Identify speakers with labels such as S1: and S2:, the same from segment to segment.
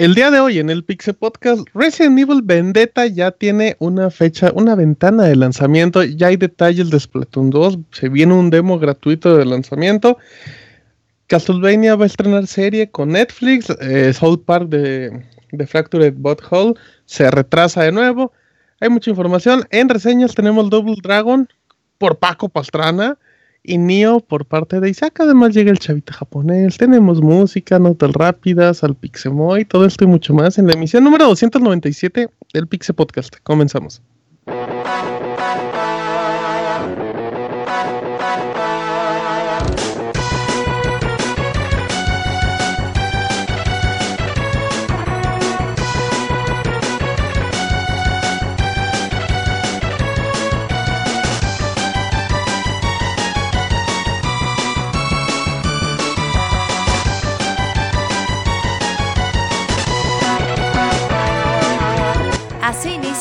S1: El día de hoy en el Pixel Podcast, Resident Evil Vendetta ya tiene una fecha, una ventana de lanzamiento. Ya hay detalles de Splatoon 2. Se viene un demo gratuito de lanzamiento. Castlevania va a estrenar serie con Netflix. Eh, South Park de, de Fractured Butthole se retrasa de nuevo. Hay mucha información. En reseñas tenemos Double Dragon por Paco Pastrana y Nio por parte de Isaac. Además llega el chavito japonés, tenemos música, notas rápidas, al Pixemoy, todo esto y mucho más en la emisión número 297 del Pixe Podcast. Comenzamos.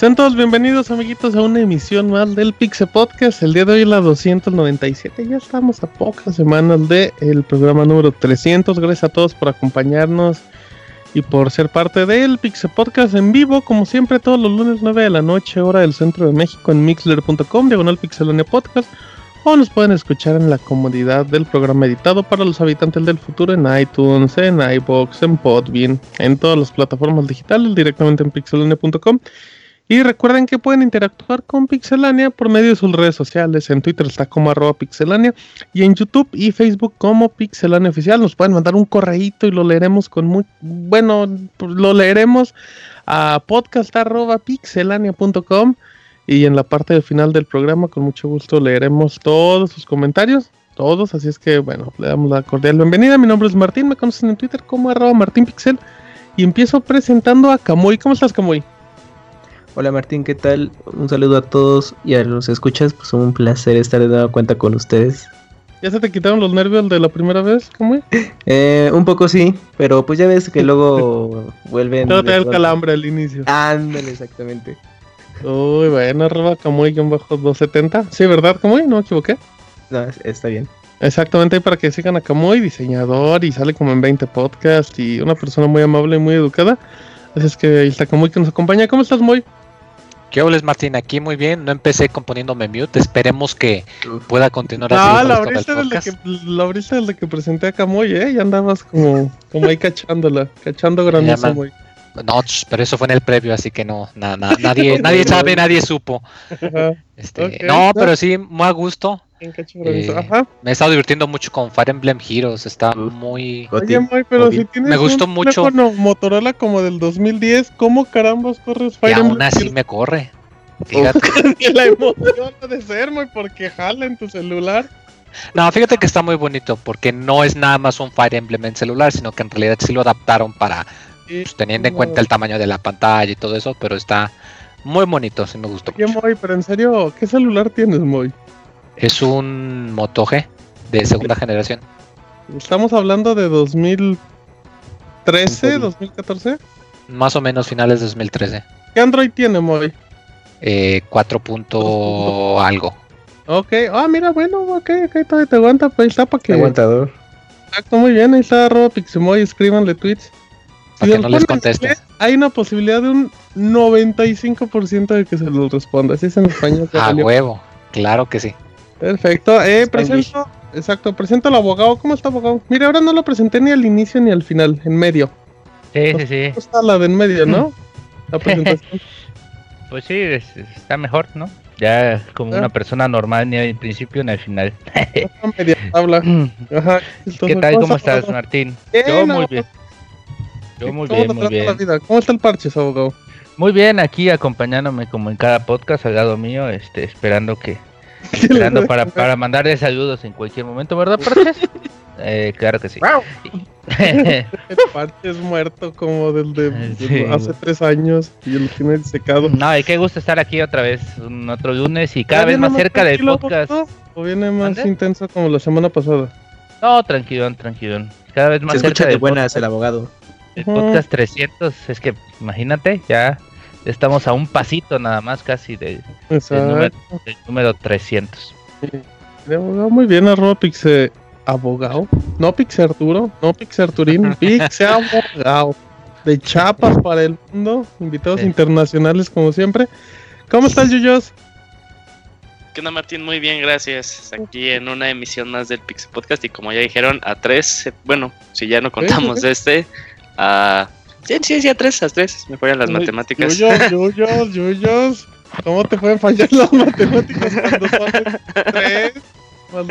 S1: Sean todos bienvenidos amiguitos a una emisión más del Pixe Podcast. El día de hoy la 297. Ya estamos a pocas semanas del el programa número 300. Gracias a todos por acompañarnos y por ser parte del Pixe Podcast en vivo, como siempre todos los lunes 9 de la noche, hora del centro de México en mixler.com, diagonal pixelonia podcast. O nos pueden escuchar en la comodidad del programa editado para los habitantes del futuro en iTunes, en iBox, en Podbean, en todas las plataformas digitales, directamente en pixelonia.com. Y recuerden que pueden interactuar con Pixelania por medio de sus redes sociales. En Twitter está como arroba pixelania y en YouTube y Facebook como Pixelania Oficial. Nos pueden mandar un correíto y lo leeremos con muy... Bueno, lo leeremos a podcast arroba pixelania.com y en la parte final del programa con mucho gusto leeremos todos sus comentarios. Todos, así es que bueno, le damos la cordial bienvenida. Mi nombre es Martín, me conocen en Twitter como arroba martinpixel y empiezo presentando a Camuy. ¿Cómo estás, Camuy?
S2: Hola Martín, ¿qué tal? Un saludo a todos y a los escuchas, pues un placer estar de nueva cuenta con ustedes.
S1: ¿Ya se te quitaron los nervios de la primera vez, Camuy?
S2: Eh, un poco sí, pero pues ya ves que luego vuelven...
S1: No te da el calambre al inicio.
S2: Ándale, exactamente.
S1: Uy, bueno, arroba Camuy-270. Sí, ¿verdad, Camuy? No me equivoqué.
S2: No, está bien.
S1: Exactamente, para que sigan a Camuy, diseñador y sale como en 20 podcasts y una persona muy amable y muy educada. Así es que ahí está Camuy que nos acompaña. ¿Cómo estás, Moy?
S3: ¿Qué hables, Martín? Aquí muy bien. No empecé componiéndome mute. Esperemos que pueda continuar así.
S1: la
S3: con esto
S1: abriste, desde que, la abriste desde que presenté a Camuy, ¿eh? Ya andabas como, como ahí cachándola, cachando granoso,
S3: llama-
S1: Moy.
S3: No, pero eso fue en el previo, así que no, na- na- nadie, nadie sabe, nadie supo. Este, no. pero sí, muy a gusto.
S1: Bien.
S3: Eh,
S1: Ajá.
S3: Me he estado divirtiendo mucho con Fire Emblem Heroes. Está muy.
S1: Oye, Moy, pero si tienes
S3: me gustó
S1: un
S3: mucho.
S1: teléfono Motorola como del 2010, ¿cómo carambas corres
S3: Y
S1: Fire
S3: aún
S1: Emblem?
S3: así me corre. Fíjate.
S1: Y la emoción ha de ser, Moy, porque jala en tu celular.
S3: No, fíjate que está muy bonito porque no es nada más un Fire Emblem en celular, sino que en realidad sí lo adaptaron para
S1: Y-
S3: pues, teniendo en cuenta el tamaño de la pantalla y todo eso, pero está muy bonito, sí me gustó.
S1: Oye,
S3: mucho.
S1: Moy, pero en serio, ¿qué celular tienes, Moy?
S3: Es un Moto G de segunda generación.
S1: Estamos hablando de 2013, 2014.
S3: Más o menos finales de 2013.
S1: ¿Qué Android tiene, Moy?
S3: Eh, 4 punto algo.
S1: Ok, ah, mira, bueno, ok, ok, todavía te aguanta, pues ahí está para que.
S2: Aguantador.
S1: Exacto, muy bien, ahí está arroba Pixemoy, escríbanle tweets.
S3: Para
S1: Si
S3: que no les conteste.
S1: inglés, Hay una posibilidad de un 95% de que se los responda. Así es en español.
S3: A huevo, claro que sí.
S1: Perfecto, eh, presento, exacto, presento al abogado. ¿Cómo está, abogado? Mira, ahora no lo presenté ni al inicio ni al final, en medio.
S4: Sí, sí, sí.
S1: ¿Cómo está la de en medio, no? La presentación.
S4: Pues sí, es- está mejor, ¿no? Ya como
S1: Ah.
S4: una persona normal, ni al principio ni al final.
S1: Está media tabla. Ajá.
S4: ¿Qué tal? ¿Cómo estás, Martín?
S1: Bien,
S4: Yo muy bien. Yo muy
S1: ¿Cómo
S4: bien, muy bien.
S1: vida? ¿Cómo está el parche, abogado?
S4: Muy bien, aquí acompañándome como en cada podcast al lado mío, este, esperando que, esperando para, para mandarle saludos en cualquier momento, ¿verdad, Parches? Eh, claro que sí.
S1: El parche es muerto como del de, de
S4: Sí.
S1: hace tres años y lo tiene secado.
S4: no, y qué gusto estar aquí otra vez, un otro lunes y cada
S1: ¿Ya
S4: vez
S1: viene
S4: más cerca del podcast.
S1: ¿O viene más intenso como la semana pasada?
S4: No, tranquilón, tranquilón. Cada vez más
S2: Se
S4: cerca
S2: escucha de buenas
S4: podcast,
S2: el abogado.
S4: el podcast 300. Es que imagínate, ya estamos a un pasito nada más casi de- del, número, del número 300.
S1: De abogado, muy bien, arroba pixe abogado. No pixe Arturo, no pixe Arturín, pixe abogado. De chapas para el mundo, invitados
S4: Sí.
S1: internacionales como siempre. ¿Cómo estás, Yuyos?
S5: ¿Qué onda Martín? Muy bien, gracias. Aquí en una emisión más del Pixel Podcast y como ya dijeron, a tres, bueno, si ya no contamos
S1: sí.
S5: este, a... Sí, sí, sí, a tres, a tres, me fallan las matemáticas.
S1: Yuyos, Yuyos, Yuyos. ¿Cómo te pueden fallar las matemáticas cuando son 3 más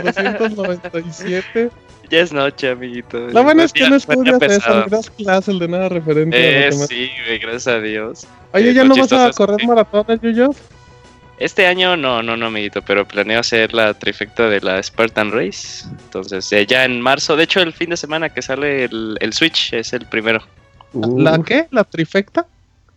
S1: 297?
S5: ya es noche, amiguito.
S1: Lo bueno es que no estudias eso, ni das clase el de nada referente a
S5: Eh,
S1: matemáticas.
S5: sí, gracias a Dios.
S1: Oye,
S5: eh,
S1: ¿ya no vas a correr maratones, Yuyos?
S5: Este año no, no, no, amiguito, pero planeo hacer la trifecta de la Spartan Race. Entonces, eh, ya en marzo, de hecho, el fin de semana que sale el, el Switch es el primero.
S1: ¿La qué? ¿La trifecta?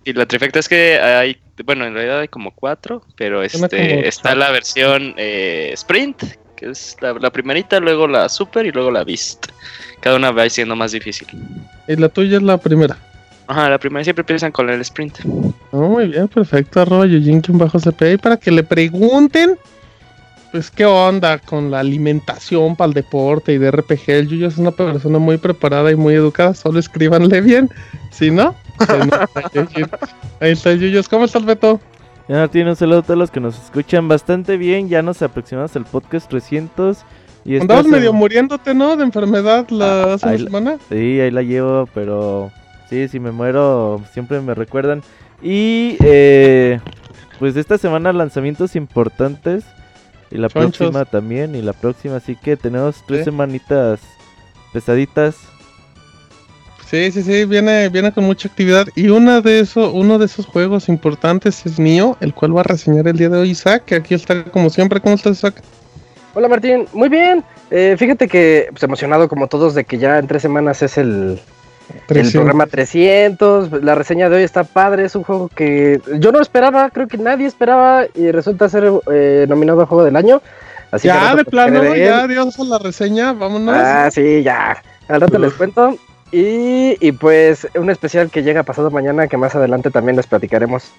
S5: Y la trifecta es que hay, bueno, en realidad hay como cuatro, pero este
S1: como
S5: está la versión eh, Sprint, que es la, la primerita, luego la Super y luego la Beast. Cada una va siendo más difícil.
S1: Y la tuya es la primera.
S5: Ajá, la primera siempre empiezan con el Sprint.
S1: Oh, muy bien, perfecto, arroba Yujinkin bajo CPI para que le pregunten, pues, qué onda con la alimentación para el deporte y de RPG. El Yuyo es una persona muy preparada y muy educada, solo escríbanle bien, si no, nota, Yujin. ahí está Yuyos, ¿cómo estás Beto?
S6: Ya Martín, un saludo a todos los que nos escuchan bastante bien. Ya nos aproximamos al podcast 300. Y
S1: Andabas medio muriéndote, ¿no? De enfermedad la
S6: Ah,
S1: hace una
S6: la-
S1: semana.
S6: Sí, ahí la llevo, pero sí, si me muero, siempre me recuerdan. Y eh, pues esta semana lanzamientos importantes. Y la
S1: Chonchos.
S6: próxima también, y la próxima. Así que tenemos tres
S1: Sí.
S6: semanitas pesaditas.
S1: Sí, sí, sí, viene, viene con mucha actividad. Y una de eso, uno de esos juegos importantes es Nio, el cual va a reseñar el día de hoy Isaac, que aquí está como siempre. ¿Cómo estás, Isaac?
S7: Hola Martín, muy bien. Eh, fíjate que pues, emocionado como todos de que ya en tres semanas es el, el
S1: 300.
S7: programa 300. La reseña de hoy está padre, es un juego que yo no esperaba, creo que nadie esperaba y resulta ser eh, nominado a Juego del Año. Así
S1: Ya, de plano, ya, adiós a la reseña, vámonos.
S7: Ah, sí, ya. Al rato les cuento. Y, y pues un especial que llega pasado mañana que más adelante también les platicaremos.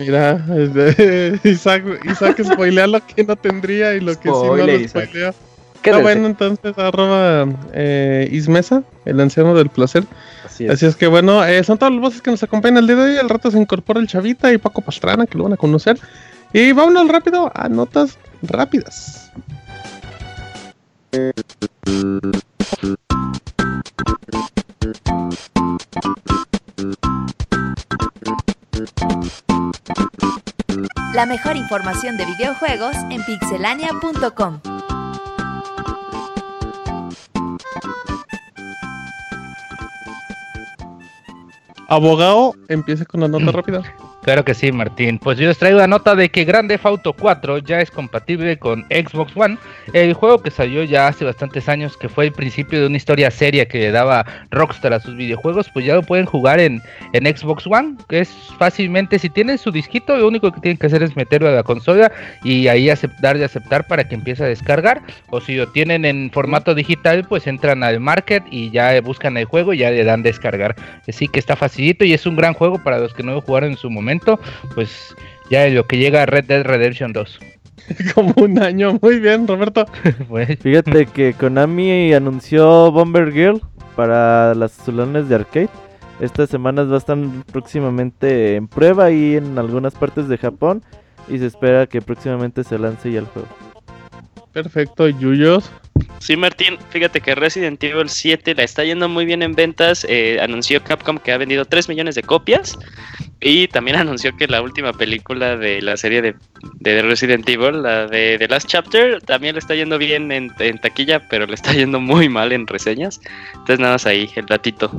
S1: Mira, Isaac, Isaac spoilea lo que no tendría y lo que sí no
S2: Spoiler,
S1: lo spoilea.
S7: Quédense.
S1: bueno, entonces, arroba eh, Ismesa, el anciano del placer.
S7: Así es.
S1: Así es que bueno, eh, son todas las voces que nos acompañan el día de hoy. Al rato se incorpora el Chavita y Paco Pastrana, que lo van a conocer. Y vámonos rápido a notas rápidas.
S8: La mejor información de videojuegos en pixelania.com.
S1: Abogado, empiece con la nota rápida.
S4: Claro que sí, Martín. Pues yo les traigo la nota de que Grand Theft Auto 4 ya es compatible con Xbox One, el juego que salió ya hace bastantes años, que fue el principio de una historia seria que le daba Rockstar a sus videojuegos, pues ya lo pueden jugar en, en Xbox One, que es fácilmente, si tienen su disquito, lo único que tienen que hacer es meterlo a la consola y ahí acep- darle a aceptar para que empiece a descargar, o si lo tienen en formato digital, pues entran al market y ya buscan el juego y ya le dan descargar. Así que está facilito y es un gran juego para los que no lo jugaron en su momento, pues ya lo que llega a Red Dead Redemption 2.
S1: Como un año. Muy bien, Roberto.
S4: Pues,
S6: Fíjate que Konami anunció Bomber Girl para las salones de arcade. Estas semanas va a estar próximamente en prueba y en algunas partes de Japón. Y se espera que próximamente se lance ya el juego.
S1: Perfecto, Yuyos.
S5: Sí, Martín, fíjate que Resident Evil 7 la está yendo muy bien en ventas. eh, anunció Capcom que ha vendido 3 millones de copias. Y también anunció que la última película de la serie de, de Resident Evil, la de The Last Chapter, también le está yendo bien en, en taquilla, pero le está yendo muy mal en reseñas. Entonces nada más ahí, el datito.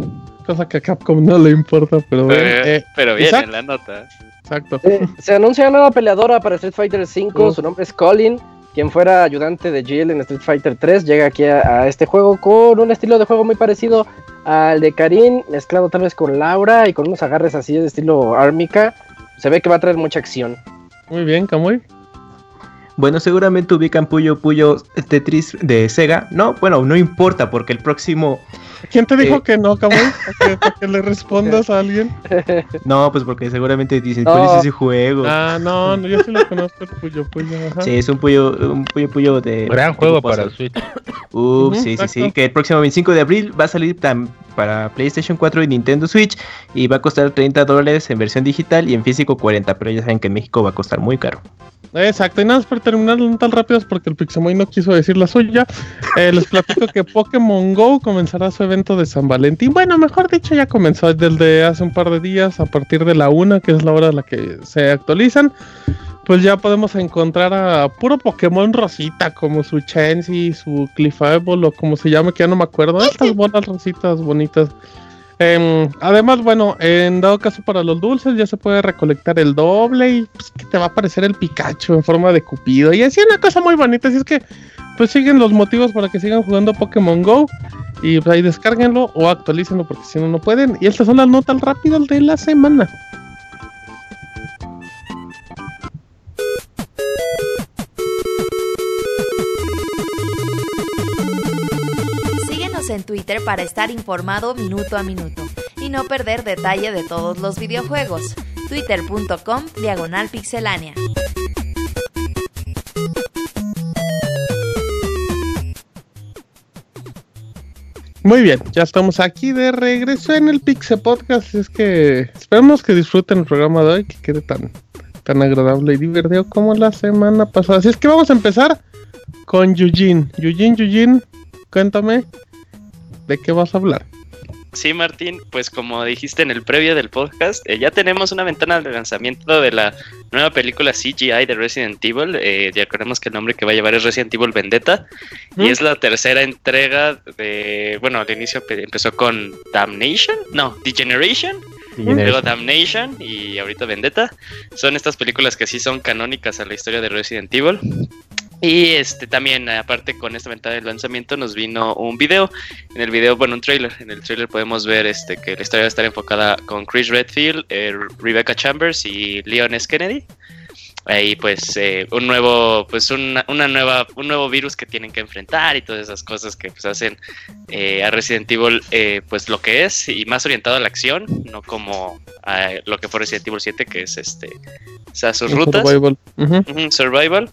S1: Cosa que a Capcom no le importa, pero bueno.
S5: Eh,
S1: eh,
S5: pero bien en la nota.
S1: exacto.
S7: Eh, se anuncia una nueva peleadora para Street Fighter V,
S1: Uh.
S7: su nombre es Colin, quien fuera ayudante de Jill en Street Fighter 3, llega aquí a, este juego con un estilo de juego muy parecido al de Karin, mezclado tal vez con Laura y con unos agarres así de estilo ármica. Se ve que va a traer mucha acción.
S1: Muy bien, Kamui.
S2: Bueno, seguramente ubican Puyo Puyo Tetris de Sega. No, bueno, no importa porque el próximo...
S1: ¿Quién te dijo
S2: Eh.
S1: que no, Kamui? Para que, para que le respondas a alguien.
S2: No, pues porque seguramente dicen,
S7: No.
S2: ¿cuál es ese juego?
S1: Ah, no, no, yo sí lo conozco, el Puyo Puyo. Ajá.
S2: Sí, es un Puyo, un Puyo Puyo de...
S4: Gran juego para el Switch.
S2: Uh,
S1: Ujú,
S2: sí, sí,
S1: exacto.
S2: sí. Que el próximo 25 de abril va a salir para PlayStation 4 y Nintendo Switch. Y va a costar 30 dólares en versión digital y en físico 40. Pero ya saben que en México va a costar muy caro.
S1: Exacto, y nada más para terminar no tan rápido es porque el Pixemoy no quiso decir la suya. Eh, les platico que Pokémon Go comenzará su evento de San Valentín. Bueno, mejor dicho, ya comenzó desde hace un par de días, a partir de la una, que es la hora a la que se actualizan. Pues ya podemos encontrar a puro Pokémon Rosita, como su Chansey, su Clefable o como se llame, que ya no me acuerdo. Estas bolas rositas bonitas. Em, además, bueno, en dado caso para los dulces ya se puede recolectar el doble y pues que te va a aparecer el Pikachu en forma de Cupido y así una cosa muy bonita, así es que pues siguen los motivos para que sigan jugando Pokémon Go y pues ahí descárguenlo o actualícenlo porque si no no pueden y estas son las notas rápidas de la semana.
S8: En Twitter para estar informado minuto a minuto y no perder detalle de todos los videojuegos. Twitter.com Diagonal Pixelánea.
S1: Muy bien, ya estamos aquí de regreso en el Pixel Podcast. Es que esperamos que disfruten el programa de hoy, que quede tan, tan agradable y divertido como la semana pasada. Así es que vamos a empezar con Eugene. Eugene, Eugene, cuéntame de qué vas a hablar.
S5: Sí, Martín, pues como dijiste en el previo del podcast, eh, ya tenemos una ventana de lanzamiento de la nueva película CGI de Resident Evil. Eh, ya recordemos que el nombre que va a llevar es Resident Evil Vendetta. Y es la tercera entrega de... Bueno, al inicio pe- empezó con Damnation. No, Degeneration. Luego Damnation y ahorita Vendetta. Son estas películas que sí son canónicas a la historia de Resident Evil. Y este también, aparte con esta ventana de lanzamiento, nos vino un video. En el video, bueno, un trailer. En el trailer podemos ver este que la historia va a estar enfocada con Chris Redfield, eh, Rebecca Chambers y Leon S. Kennedy. Ahí pues eh, un nuevo, pues una, una nueva, un nuevo virus que tienen que enfrentar y todas esas cosas que pues hacen eh, a Resident Evil eh, pues lo que es y más orientado a la acción, no como a lo que fue Resident Evil 7 que es este, o sea, sus rutas.
S1: survival.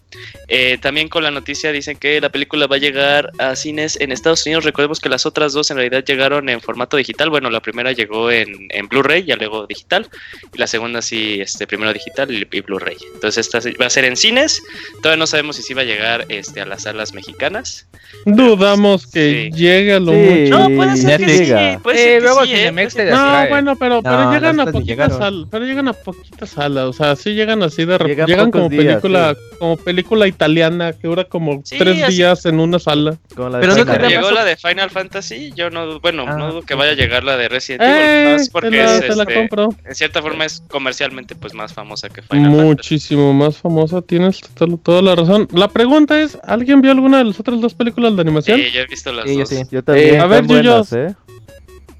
S5: Eh, también con la noticia dicen que la película va a llegar a cines en Estados Unidos. Recordemos que las otras dos en realidad llegaron en formato digital. Bueno, la primera llegó en, en Blu-ray, ya luego digital. Y la segunda sí, este, primero digital y, y Blu-ray. Entonces esta va a ser en cines. Todavía no sabemos si sí va a llegar este, a las salas mexicanas.
S1: Dudamos que
S5: Sí.
S1: llegue a lo
S6: Sí.
S1: mucho.
S5: No, puede ser que
S6: Netflix.
S5: sí. Puede
S4: Eh,
S5: ser que
S4: luego
S5: sí, ¿eh?
S4: Te
S5: ser-
S1: No, bueno, pero, pero
S2: No,
S1: llegan a poquitas salas, pero llegan a poquitas salas, o sea, sí llegan así de repente,
S6: Llegan
S1: como
S6: días,
S1: película,
S6: sí.
S1: como película italiana que dura como
S5: Sí,
S1: tres
S5: así-
S1: días en una sala.
S2: Pero no
S5: Llegó la de Final Fantasy, yo no, bueno,
S2: Ah,
S5: no dudo que vaya a llegar la de Resident
S1: Eh,
S5: Evil, más
S1: te
S5: porque
S1: la,
S5: es, este,
S1: compro.
S5: en cierta forma es comercialmente pues más famosa que Final Fantasy.
S1: Muchísimo más famosa, tienes to- toda la razón. La pregunta es, ¿alguien vio alguna de las otras dos películas de animación?
S5: Sí, yo he visto las
S2: Sí, yo
S5: dos.
S2: sí.
S6: Yo también.
S1: Eh, a ver,
S6: buenas,
S1: Yuyos.
S6: ¿eh?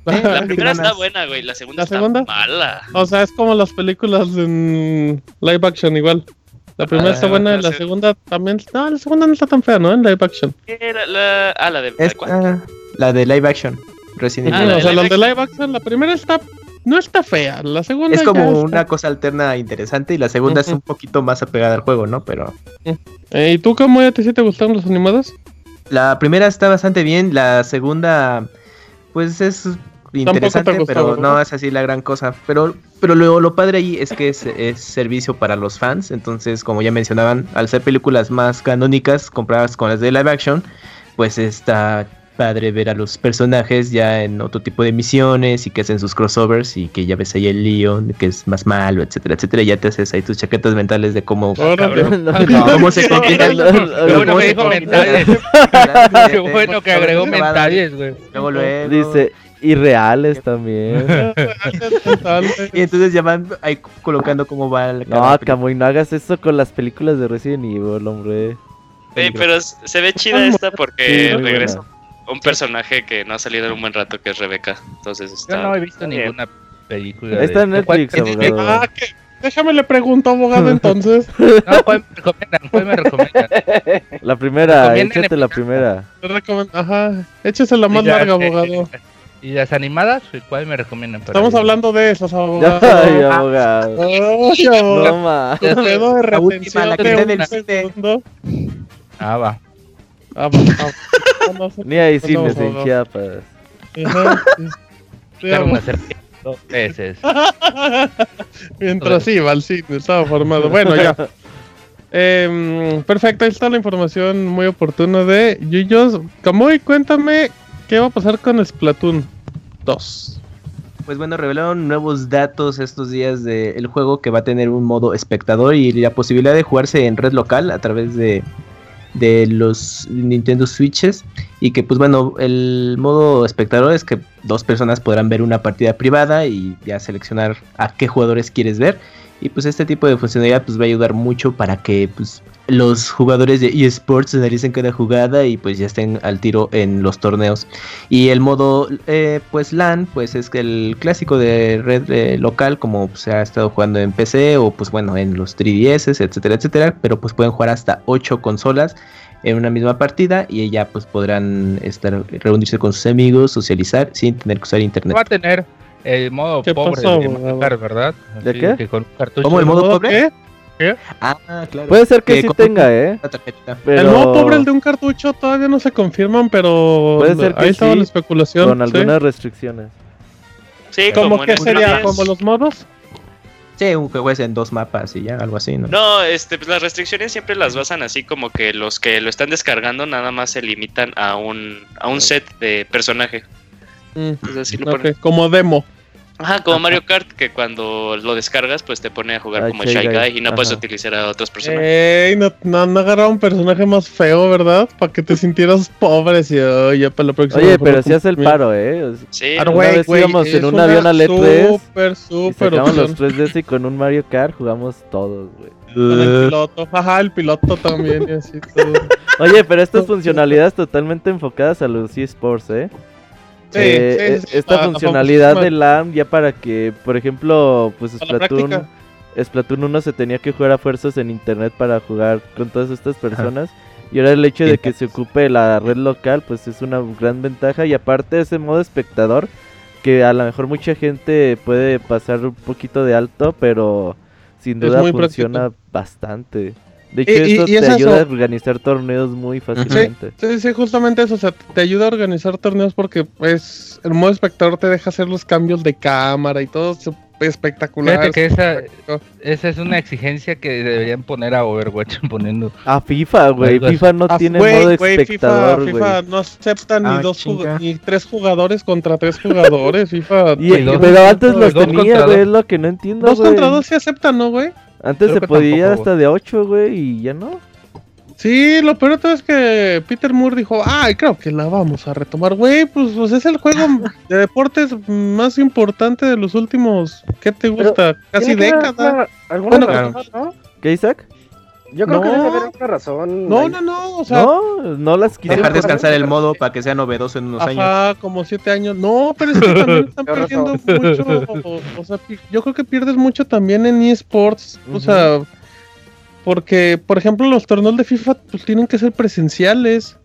S5: La primera está buena, güey, la segunda
S1: ¿La
S5: está
S1: segunda?
S5: mala.
S1: O sea, es como las películas en live action igual. La primera
S5: Ah,
S1: está buena y la
S5: sí.
S1: segunda también. No, la segunda no está tan fea, ¿no? En live action.
S5: ¿Qué era la, ah, la de la
S2: Es-
S5: cuál?
S2: ah, la de live action. Resident
S5: Ah,
S1: No,
S5: la
S1: o sea, las de live action, la primera está. No está fea. La segunda.
S2: Es como
S1: está-
S2: una cosa alterna interesante y la segunda es un poquito más apegada al juego, ¿no? Pero
S1: Eh, ¿Y tú, cómo ya te, sí te gustaron las animadas?
S2: la primera está bastante bien, la segunda pues es interesante,
S1: gustó,
S2: pero
S1: ¿verdad?
S2: no es así la gran cosa. Pero pero lo, lo padre ahí es que es, es servicio para los fans, entonces como ya mencionaban, al ser películas más canónicas comparadas con las de live action, pues está padre ver a los personajes ya en otro tipo de misiones y que hacen sus crossovers y que ya ves ahí el Leon, que es más malo, etcétera, etcétera. Y ya te haces ahí tus chaquetas mentales de cómo,
S1: Órale.
S2: cómo se combina.
S6: Lo- lo-
S4: Qué bueno que dijo mentales. Qué bueno que agregó mentales, güey.
S2: Luego, luego.
S6: Dice, irreales también.
S2: Y entonces ya van ahí colocando cómo va la
S6: No. Camuy, no hagas eso con las películas de Resident Evil, hombre.
S5: Ey, pero se ve chida esta porque
S6: Sí, buena.
S5: Un personaje que no ha salido en un buen rato, que es Rebeca. Entonces
S4: Yo
S5: está.
S4: no he visto ninguna película.
S6: Está en
S4: de- ¿Cuál-
S6: Netflix,
S4: qué-
S6: abogado.
S1: Ah, ¿qué? Déjame le pregunto, abogado, entonces.
S4: No, ¿cuál me recomiendan? ¿Cuál me recomiendan?
S6: La primera, échate la primera.
S1: Ajá, échese la más
S4: Y las,
S1: larga,
S4: eh,
S1: abogado.
S4: ¿Y las animadas? ¿Cuál me recomiendan?
S1: Estamos
S4: ver?
S1: hablando de esas, abogado.
S6: Ay, abogado.
S1: Ay, abogado.
S6: No ma.
S1: De
S2: La última,
S1: retención
S2: la que
S1: de un segundo.
S4: Ah, va.
S6: Ni hay
S1: No,
S6: cines en. Chiapas.
S1: Abogado.
S4: una serpiente dos veces.
S1: Mientras iba al cine, estaba formado. Bueno, ya. Em, perfecto, ahí está la información muy oportuna de Yuyos. Camuy, cuéntame qué va a pasar con Splatoon 2.
S2: Pues bueno, revelaron nuevos datos estos días del juego que va a tener un modo espectador y la posibilidad de jugarse en red local a través de, de los Nintendo Switches. Y que pues bueno, el modo espectador es que dos personas podrán ver una partida privada y ya seleccionar a qué jugadores quieres ver. Y pues este tipo de funcionalidad pues va a ayudar mucho para que pues los jugadores de eSports analicen cada jugada y pues ya estén al tiro en los torneos. Y el modo eh, pues LAN pues es el clásico de red eh, local como se ha estado jugando en PC o pues bueno en los 3DS etcétera etcétera. Pero pues pueden jugar hasta 8 consolas en una misma partida y ya pues podrán estar reunirse con sus amigos, socializar sin tener que usar internet.
S4: Va a tener el modo
S1: ¿Qué
S4: pobre
S1: pasó,
S4: de Kart, ¿verdad?
S6: ¿De
S4: Así
S6: qué?
S4: que con
S2: ¿Cómo, el modo
S1: ¿Modo
S2: pobre?
S1: qué?
S2: Ah, claro.
S6: Puede ser que sí
S2: con-
S6: tenga, ¿eh? Pero
S1: El modo pobre, el de un cartucho, todavía no se confirman, pero
S6: Puede ser que
S1: ahí estaba
S6: sí,
S1: la especulación.
S6: con
S1: sí.
S6: algunas restricciones.
S5: Sí,
S1: ¿Cómo
S5: como en
S1: que sería?
S5: 3DS.
S1: ¿Como los modos?
S2: Sí, un juego es en dos mapas y ya, algo así, ¿no?
S5: No, este, pues las restricciones siempre las basan así como que los que lo están descargando nada más se limitan a un, a un set de personaje.
S1: Mm,
S5: así lo.
S1: Como demo.
S5: Ajá, como Mario Kart, que cuando lo descargas, pues te pone a jugar como
S6: Shy Guy,
S5: Guy y no puedes utilizar a otros personajes.
S1: Ey, no, no, no agarraron un personaje más feo, ¿verdad? Para que te sintieras pobre y ya para la próxima.
S6: Oye, pero si hace el paro, ¿eh?
S5: Sí,
S1: Ah,
S6: Una vez
S1: güey,
S6: íbamos en un
S1: una
S6: avión al E3
S1: Súper,
S6: y
S1: súper
S6: sacamos los
S1: opción.
S6: 3DS y con un Mario Kart jugamos todos, güey.
S1: Con el piloto. Ajá, el piloto también y así todo.
S6: Oye, pero estas funcionalidades totalmente enfocadas a los eSports, ¿eh?
S1: Sí,
S6: Eh,
S1: sí,
S6: eh,
S1: sí,
S6: esta
S1: a- a
S6: funcionalidad de LAN ya para que, por ejemplo, pues Splatoon. Splatoon 1 se tenía que jugar a fuerzas en internet para jugar con todas estas personas. Y ahora el hecho de que se ocupe la red local, pues es una gran ventaja. Y aparte ese modo espectador, que a lo mejor mucha gente puede pasar un poquito de alto, pero sin duda funciona bastante. De hecho,
S1: Y-
S6: esto
S1: y es
S6: te ayuda a organizar torneos muy fácilmente.
S1: Sí, sí, justamente eso, o sea, te ayuda a organizar torneos porque pues el modo espectador te deja hacer los cambios de cámara y todo es espectacular.
S4: Fíjate que esa, esa es una exigencia que deberían poner a Overwatch poniendo.
S6: A FIFA, güey. FIFA no
S1: Ah,
S6: tiene
S1: güey,
S6: modo
S1: güey,
S6: espectador,
S1: FIFA, no acepta ni
S2: Ah,
S1: dos ni tres jugadores contra tres jugadores, FIFA.
S6: Y-
S4: Y dos
S6: pero
S4: contra
S6: antes
S4: dos,
S6: los
S4: dos
S6: tenía,
S4: contra
S6: güey,
S4: dos.
S6: es lo que no entiendo,
S1: dos contra dos sí aceptan, ¿no, güey?
S6: Antes
S4: Creo
S6: se podía
S4: tampoco,
S6: hasta de 8, güey, y ya no.
S1: Sí, lo peor de todo es que Peter Moore dijo, ay, creo que la vamos a retomar, güey, pues, pues es el juego de deportes más importante de los últimos, ¿qué te gusta? Casi
S7: Tiene que haber
S1: década.
S7: alguna- alguna
S1: Bueno,
S7: razón, ¿no?
S6: ¿Qué, Isaac?
S7: Yo creo que
S1: No.
S7: debe haber alguna razón.
S1: No,
S7: ahí.
S1: no, no, o sea,
S6: no, no las quisieron.
S2: Dejar descansar el modo para que sea novedoso en unos años.
S1: Ajá, como siete años. No, pero es que también están perdiendo mucho. O, o sea, yo creo que pierdes mucho también en eSports. O sea, porque, por ejemplo, los torneos de FIFA pues, tienen que ser presenciales.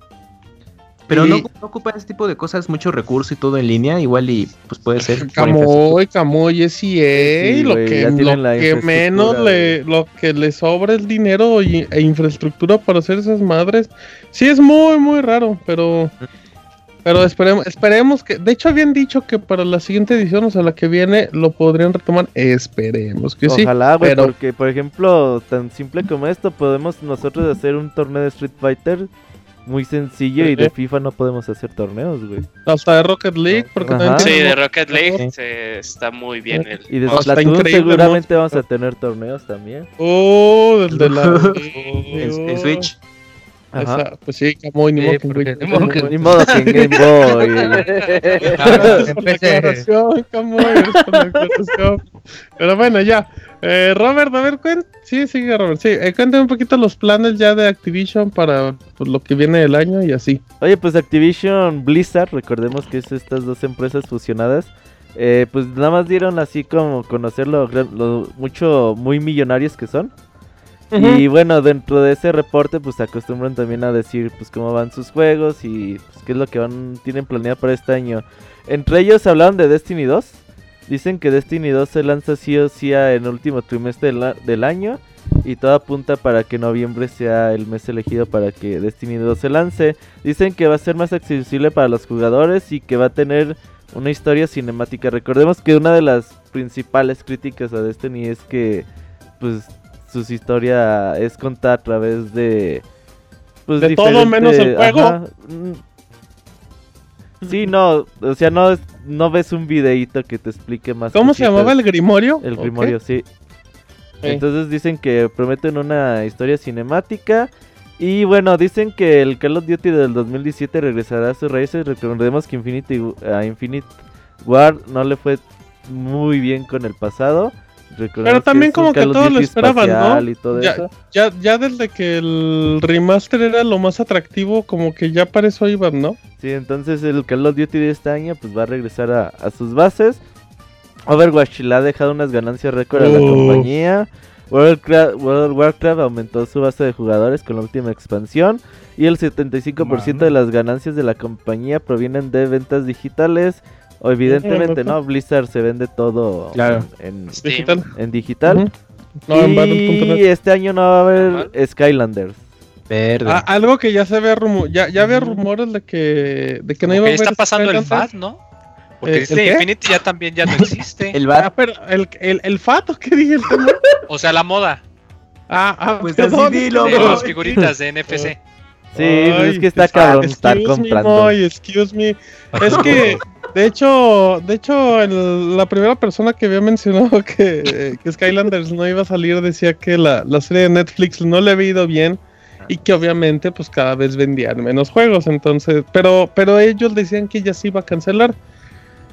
S2: Pero
S1: Y-
S2: no, no ocupa ese tipo de cosas, mucho recurso y todo en línea, igual y pues puede ser.
S1: Camoy, Camoy es EA.
S6: Sí,
S1: lo que, lo que menos le, lo que le sobra es dinero y, e infraestructura para hacer esas madres. Sí, es muy, muy raro, pero. Pero esperemos, esperemos que. De hecho, habían dicho que para la siguiente edición, o sea, la que viene, lo podrían retomar. Esperemos que sí.
S6: Ojalá, güey,
S1: pero-
S6: porque, por ejemplo, tan simple como esto, podemos nosotros hacer un torneo de Street Fighter muy sencillo y de FIFA no podemos hacer torneos, güey.
S1: Hasta de Rocket League, porque
S6: Ajá.
S1: también
S5: Sí, de Rocket League se- está muy bien el...
S6: Y de
S1: Oh,
S6: Splatoon seguramente
S1: ¿no?
S6: vamos a tener torneos también.
S1: Oh, el de la.
S2: En, en Switch.
S6: Ajá.
S1: Esa, pues sí, Camoy, ni
S4: Sí,
S1: modo que en
S4: porque ni modo que-
S6: Ni modo que en Game Boy.
S4: Claro,
S1: la
S4: empecé.
S1: Pero bueno, ya. Eh, Robert, a ver, cuen- sí, sigue Robert. Sí, eh, cuéntame un poquito los planes ya de Activision para pues, lo que viene del año y así.
S6: Oye, pues Activision Blizzard, recordemos que es estas dos empresas fusionadas. eh, pues nada más dieron así como conocer lo mucho, muy millonarios que son. Y bueno, dentro de ese reporte, pues se acostumbran también a decir pues cómo van sus juegos y pues, qué es lo que van tienen planeado para este año. Entre ellos hablaron de Destiny 2. Dicen que Destiny 2 se lanza sí o sí a- en el último trimestre del, año. Y todo apunta para que noviembre sea el mes elegido para que Destiny 2 se lance. Dicen que va a ser más accesible para los jugadores y que va a tener una historia cinemática. Recordemos que una de las principales críticas a Destiny es que pues su historia es contada a través de pues,
S1: De todo menos el juego.
S6: ajá, mm. Sí, no, o sea, no es- no ves un videíto que te explique más.
S1: ¿Cómo se llamaba el Grimorio?
S6: El
S1: ¿O
S6: Grimorio, sí. Entonces dicen que prometen una historia cinemática. Y bueno, dicen que el Call of Duty del 2017 regresará a sus raíces. Recordemos que Infinity, a Infinite War no le fue muy bien con el pasado. Recordemos
S1: Pero también como que todos lo esperaban, ¿no?
S6: espacial Y todo
S1: Ya,
S6: eso.
S1: ya, ya desde que el remaster era lo más atractivo, como que ya para eso iban, ¿no?
S6: Sí, entonces el Call of Duty de este año pues va a regresar a, a sus bases. Overwatch le ha dejado unas ganancias récord a la compañía. World, of Warcraft aumentó su base de jugadores con la última expansión. Y el 75% de las ganancias de la compañía provienen de ventas digitales. O evidentemente, ¿no? Blizzard se vende todo
S2: Claro.
S6: en.
S1: Digital.
S6: en digital.
S1: Ujú. No, en
S6: y este año no va a haber. Skylanders.
S2: Verde.
S1: Ah, algo que ya se había rumo ya, ya había rumores de que de que no iba a
S3: está pasando el. FAT, ¿no? Porque
S1: Eh,
S3: este
S1: ¿el qué?
S3: Infinity ya también ya no existe.
S2: el
S1: Ah, pero el, el, el fato que dije el tema.
S3: O sea, la moda
S1: Ah, ah,
S2: Pues
S1: perdón,
S2: así dilo,
S3: de las figuritas de NFC.
S6: Sí, pues es que está
S1: Ay,
S6: cabrón estar
S1: excuse me,
S6: comprando.
S1: Moy, excuse me. Es que, de hecho, de hecho, el- la primera persona que había mencionado que, que Skylanders no iba a salir decía que la, la serie de Netflix no le había ido bien y que obviamente pues cada vez vendían menos juegos. Entonces, pero, pero ellos decían que ya se iba a cancelar.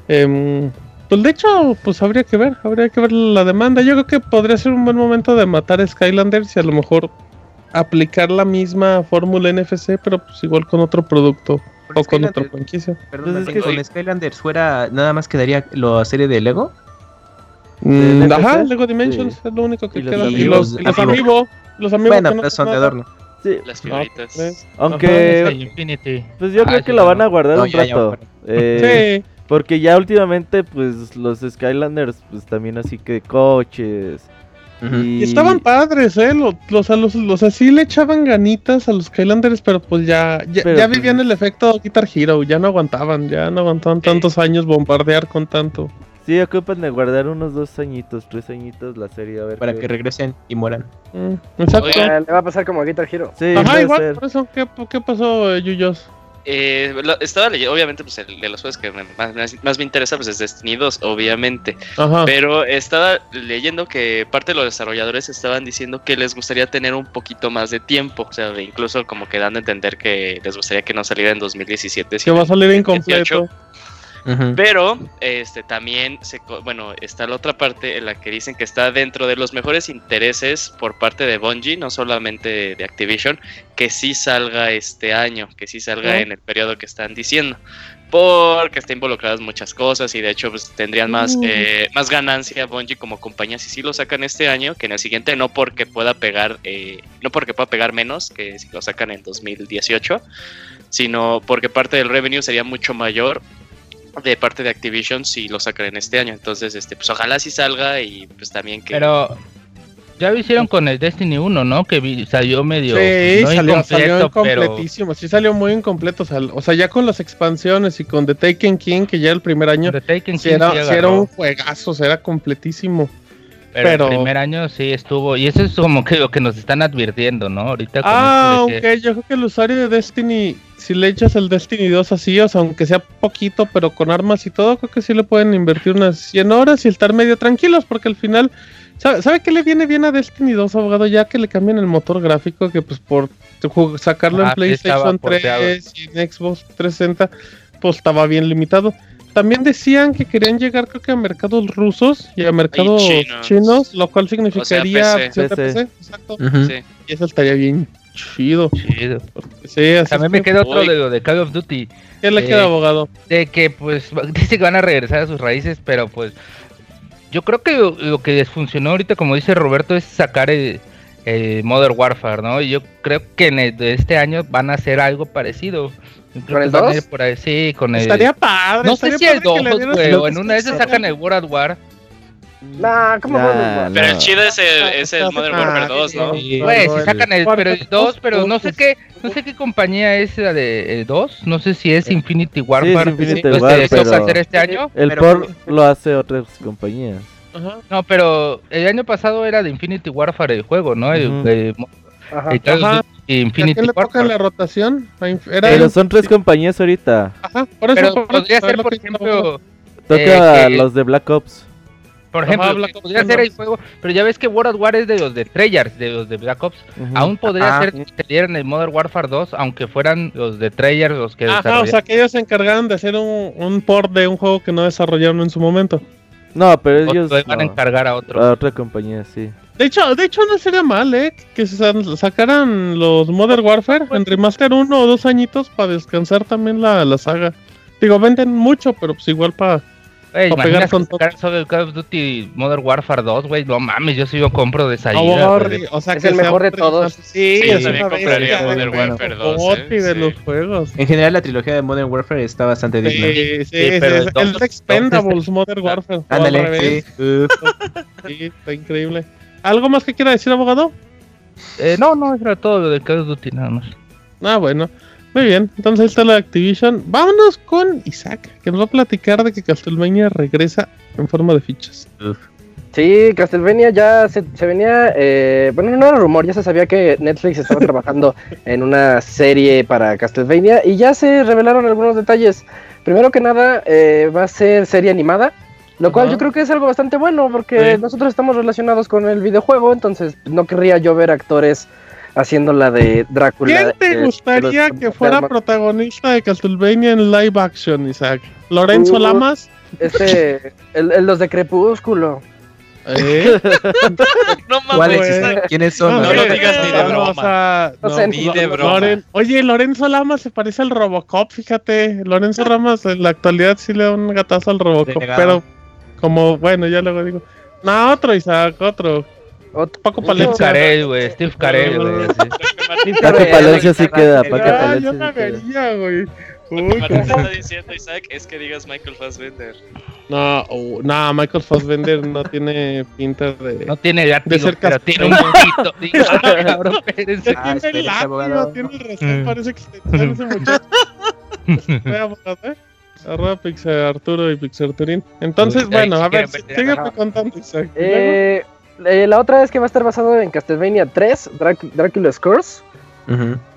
S1: Em, pues de hecho, pues habría que ver, habría que ver la demanda. Yo creo que podría ser un buen momento de matar a Skylanders y a lo mejor aplicar la misma fórmula NFC, pero pues igual con otro producto o con otra franquicia.
S2: Perdón,
S6: Pues es que
S2: con Skylanders fuera, nada más quedaría la serie de Lego.
S1: Mm, ajá, Lego Dimensions
S6: Sí.
S1: es lo único que
S6: Y los
S1: queda. Y
S2: amigos,
S1: los, y los
S2: amigos.
S1: amigos, los amigos
S2: Bueno,
S1: que no
S2: pero son de adorno.
S6: Sí,
S5: Las figuritas.
S1: pues,
S6: aunque
S4: Ajá, Infinity.
S6: pues yo
S4: Ah,
S6: creo que la
S4: no.
S6: van a guardar
S2: No,
S6: un
S2: ya, ya,
S6: rato.
S2: bueno.
S6: eh,
S1: Sí,
S6: Porque ya últimamente pues los Skylanders pues también así que coches
S2: Ujú.
S6: y,
S1: y estaban padres, eh. Los, los, los, los así le echaban ganitas a los Skylanders, pero pues ya, ya,
S6: Pero,
S1: ya
S6: pues,
S1: vivían el efecto Guitar Hero, ya no aguantaban, ya no aguantaban tantos años bombardear con tanto.
S6: Sí ocupan de guardar unos dos añitos, tres añitos la serie a ver
S2: Para
S6: qué-
S2: que regresen y mueran.
S1: Mm, exacto.
S7: Le va a pasar como a Guitar Hero.
S6: Sí,
S1: Ajá, igual,
S6: ser.
S1: por eso, ¿qué, qué pasó, eh, Yuyos?
S5: Eh, lo- estaba leyendo, obviamente, pues el de los juegos que me- más, me interesa pues es Destiny 2, obviamente.
S1: Ajá.
S5: Pero estaba leyendo que parte de los desarrolladores estaban diciendo que les gustaría tener un poquito más de tiempo. O sea, incluso como que dando a entender que les gustaría que no saliera en 2017.
S1: Que va a
S5: en
S1: salir
S5: 2018. Pero, este, también, se, bueno, está la otra parte en la que dicen que está dentro de los mejores intereses por parte de Bungie, no solamente de Activision, que sí salga este año, que sí salga en el periodo que están diciendo. Porque está involucradas muchas cosas y de hecho pues, tendrían más,
S1: Mm.
S5: eh, más ganancia Bungie como compañía si sí lo sacan este año que en el siguiente, no porque pueda pegar, eh, no porque pueda pegar menos que si lo sacan en 2018, sino porque parte del revenue sería mucho mayor de parte de Activision si lo sacan en este año. Entonces, este, pues ojalá sí salga y pues también que.
S4: Pero ya lo hicieron con el Destiny 1, ¿no? Que vi- salió medio
S1: Sí,
S4: no
S1: salió, salió
S4: incompleto, pero
S1: incompletísimo. Sí, salió muy incompleto. O sea, o sea, ya con las expansiones y con The Taken King, que ya el primer año,
S4: The Taken King
S1: era,
S4: sí
S1: era un juegazo, o sea, era completísimo.
S4: Pero,
S1: Pero-
S4: el primer año sí estuvo. Y eso es como que lo que nos están advirtiendo, ¿no? Ahorita con
S1: Ah,
S4: de que-
S1: aunque yo creo que el usuario de Destiny, si le echas el Destiny 2 así, o sea, aunque sea poquito, pero con armas y todo, creo que sí le pueden invertir unas 100 horas y estar medio tranquilos, porque al final, ¿sabe, ¿sabe qué le viene bien a Destiny 2, abogado? Ya que le cambian el motor gráfico, que pues por sacarlo
S4: Ah,
S1: en
S4: estaba
S1: PlayStation
S4: porteado.
S1: 3 y en Xbox 360, pues estaba bien limitado. También decían que querían llegar, creo que a mercados rusos y a mercados
S5: chinos.
S1: chinos, lo cual significaría
S5: PC.
S6: PC,
S1: exacto.
S5: Sí.
S1: Y eso estaría bien chido.
S4: Chido.
S1: Sí, así
S4: También me
S1: que-
S4: queda otro de lo de Call of Duty.
S1: ¿Qué le
S4: eh,
S1: queda, abogado?
S4: De que, pues, dice que van a regresar a sus raíces, pero pues. Yo creo que lo, lo que les funcionó ahorita, como dice Roberto, es sacar el, el Modern Warfare, ¿no? Y yo creo que en el de este año van a hacer algo parecido. Yo creo
S7: ¿Con
S4: que
S7: el
S4: van a
S7: 2?
S4: ir por ahí, sí, con el.
S1: Estaría padre.
S4: no sé si el
S1: padre que
S4: 2,
S1: le dieran
S4: güey, en una de esas sacan el World at War.
S7: Nah, ¿cómo
S6: Nah,
S7: no?
S6: no.
S5: Pero el chido es el, es el
S1: Ah,
S5: Modern
S1: ah,
S5: Warfare 2, ¿no?
S1: sí.
S4: Güey, si sacan el, pero el
S1: Warfare
S4: 2,
S1: dos,
S4: pero no sé qué, no sé qué compañía es la de el 2, no sé si es Infinity Warfare.
S6: Infinity
S4: los que
S6: War, pero-
S4: hacer este año.
S6: El
S2: Pero-
S6: por lo hace otras compañías.
S1: Ajá.
S4: No, pero el año pasado era de Infinity Warfare el juego, ¿no? El, el-
S7: Ajá.
S4: el
S1: Ajá.
S4: Duty
S1: ¿A
S4: Infinity
S1: quién le toca la rotación? A Era
S6: Pero son tres compañías ahorita.
S1: Ajá, por eso,
S4: Pero
S1: por
S4: podría
S1: es
S4: ser, por ejemplo,
S6: Toca
S4: Eh, que-
S6: los de Black Ops.
S4: Por
S1: Ajá,
S4: ejemplo,
S1: Black Ops
S4: podría ser el juego, pero ya ves que World at War es de los de Treyarch, de los de Black Ops.
S6: Ujú.
S4: Aún podría ser que dieran el Modern Warfare 2, aunque fueran los de Treyarch los que
S1: Ajá, o sea que ellos se encargaron de hacer un, un port de un juego que no desarrollaron en su momento.
S6: No, pero
S4: O
S6: ellos
S4: lo van a encargar a otros.
S6: a otra compañía, sí.
S1: De hecho, de hecho no sería mal, ¿eh? Que se sa- sacaran los Modern Warfare en remaster uno o dos añitos para descansar también la, la saga. Digo, venden mucho, pero pues igual para... Pa' pegar con
S4: solo el Call of Duty Modern Warfare 2, güey. No mames, yo sí lo compro de salida. güey.
S1: o sea,
S7: Es
S1: que
S7: el
S1: sea
S7: mejor de todos.
S1: Sí,
S5: Sí, yo
S1: es
S5: también compraría
S1: bestia,
S5: Modern Warfare
S1: como
S5: 2,
S1: Gotti
S5: eh,
S1: de
S5: sí.
S1: los juegos.
S2: En general, la trilogía de Modern Warfare está bastante digna.
S1: Sí, sí, sí,
S4: pero
S1: es-
S4: el dos-
S1: el de Expendables Modern Warfare. o al
S2: Ándale, sí.
S1: Está increíble. ¿Algo más que quiera decir, abogado?
S4: Eh, no, no, era todo lo de Call of Duty, nada más.
S1: Ah, bueno. Muy bien. Entonces ahí está la Activision. Vámonos con Isaac, que nos va a platicar de que Castlevania regresa en forma de fichas.
S7: Sí, Castlevania ya se, se venía, eh, bueno, no era rumor, ya se sabía que Netflix estaba trabajando en una serie para Castlevania y ya se revelaron algunos detalles. Primero que nada, eh, va a ser serie animada, lo cual yo creo que es algo bastante bueno porque
S1: Sí.
S7: nosotros estamos relacionados con el videojuego, entonces no querría yo ver actores haciendo la de Drácula.
S1: ¿Quién te
S7: de
S1: gustaría
S7: los-
S1: que fuera protagonista de Castlevania en live action, Isaac? ¿Lorenzo
S7: Uh,
S1: Lamas?
S7: Este, el, el- los de Crepúsculo.
S1: ¿Eh?
S5: No
S2: ¿Cuáles?
S5: mames.
S2: ¿Quiénes son?
S5: No
S1: sé,
S5: lo digas ni de
S1: no,
S5: broma.
S1: o sea,
S7: No
S1: no,
S7: sé,
S5: Ni
S7: no,
S5: de
S7: no,
S5: broma.
S1: Loren- Oye, Lorenzo Lamas se parece al Robocop, fíjate. Lorenzo Lamas en la actualidad sí le da un gatazo al Robocop,
S2: Denegado.
S1: pero como, bueno, ya luego digo. No, otro Isaac, otro.
S7: Ot-
S1: Paco
S4: Steve
S1: Palencia.
S4: Carell, güey. Steve Carell, güey. así.
S6: Paco Palencia sí queda, Paco
S1: Ah,
S6: Palencia
S1: yo
S6: sí
S1: la vería, güey.
S5: Lo
S1: Uy,
S5: que
S1: qué-
S5: Martín está diciendo, Isaac, es que digas Michael Fassbender.
S1: No, uh, no, Michael Fassbender no tiene pinta de.
S4: No tiene látigo,
S1: De ser
S4: pero tiene un poquito. Digo, cabrón, espérense.
S2: Ah,
S1: tiene el látigo,
S2: abogado.
S1: tiene el razón, parece que se tiene ese muchacho. Abogado, ¿eh? Arroba Pixar Arturo y Pixar Turín. Entonces, bueno, a ver, sígueme contando, Isaac.
S7: Eh, eh, la otra es que va a estar basado en Castlevania 3, Drac- Dracula's Curse.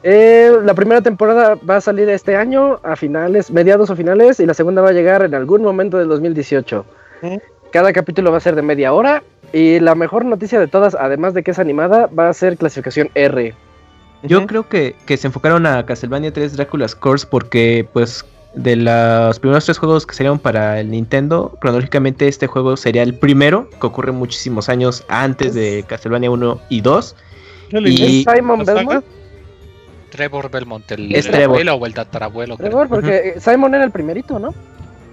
S7: Eh, la primera temporada va a salir este año, a finales, mediados o finales, y la segunda va a llegar en algún momento del 2018.
S1: ¿Mm?
S7: Cada capítulo va a ser de media hora, y la mejor noticia de todas, además de que es animada, va a ser clasificación R.
S2: Yo creo que, que se enfocaron a Castlevania 3 Dracula's Curse porque, pues, de los primeros tres juegos que salieron para el Nintendo, cronológicamente este juego sería el primero, que ocurre muchísimos años antes de Castlevania 1 y 2.
S1: ¿Qué le
S2: y-
S7: Simon. Belmont?
S3: Trevor Belmont, el,
S2: Es
S3: el
S2: Trevor.
S3: abuelo o el tatarabuelo. creo.
S7: Trevor, porque eh, Simon era el primerito, ¿no?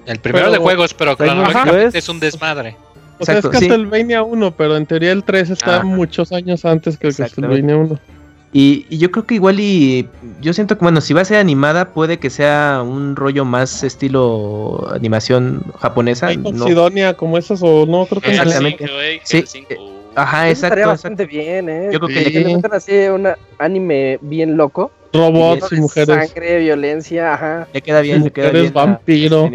S3: El primero
S1: Pero-
S3: de juegos, pero cronológicamente es un desmadre.
S1: O sea, es
S2: Exacto, sí.
S1: Castlevania 1, pero en teoría el 3 está
S2: Ajá.
S1: muchos años antes que el. Castlevania 1.
S2: Y, y yo creo que igual y yo siento que bueno, si va a ser animada puede que sea un rollo más estilo animación japonesa.
S1: Hay
S2: no-
S1: Sidonia como esas o no, creo que.
S2: Exactamente.
S5: 5, güey,
S2: Sí,
S5: el 5.
S2: Ajá,
S7: Eso estaría
S2: exacto,
S7: bastante
S2: exacto.
S7: bien, ¿eh?
S2: Yo creo que
S1: Sí.
S7: Que le metan así un anime bien loco.
S1: Robots y mujeres.
S7: Sangre, violencia, ajá.
S2: Le queda bien, le queda
S1: Mujeres
S2: bien.
S1: vampiro.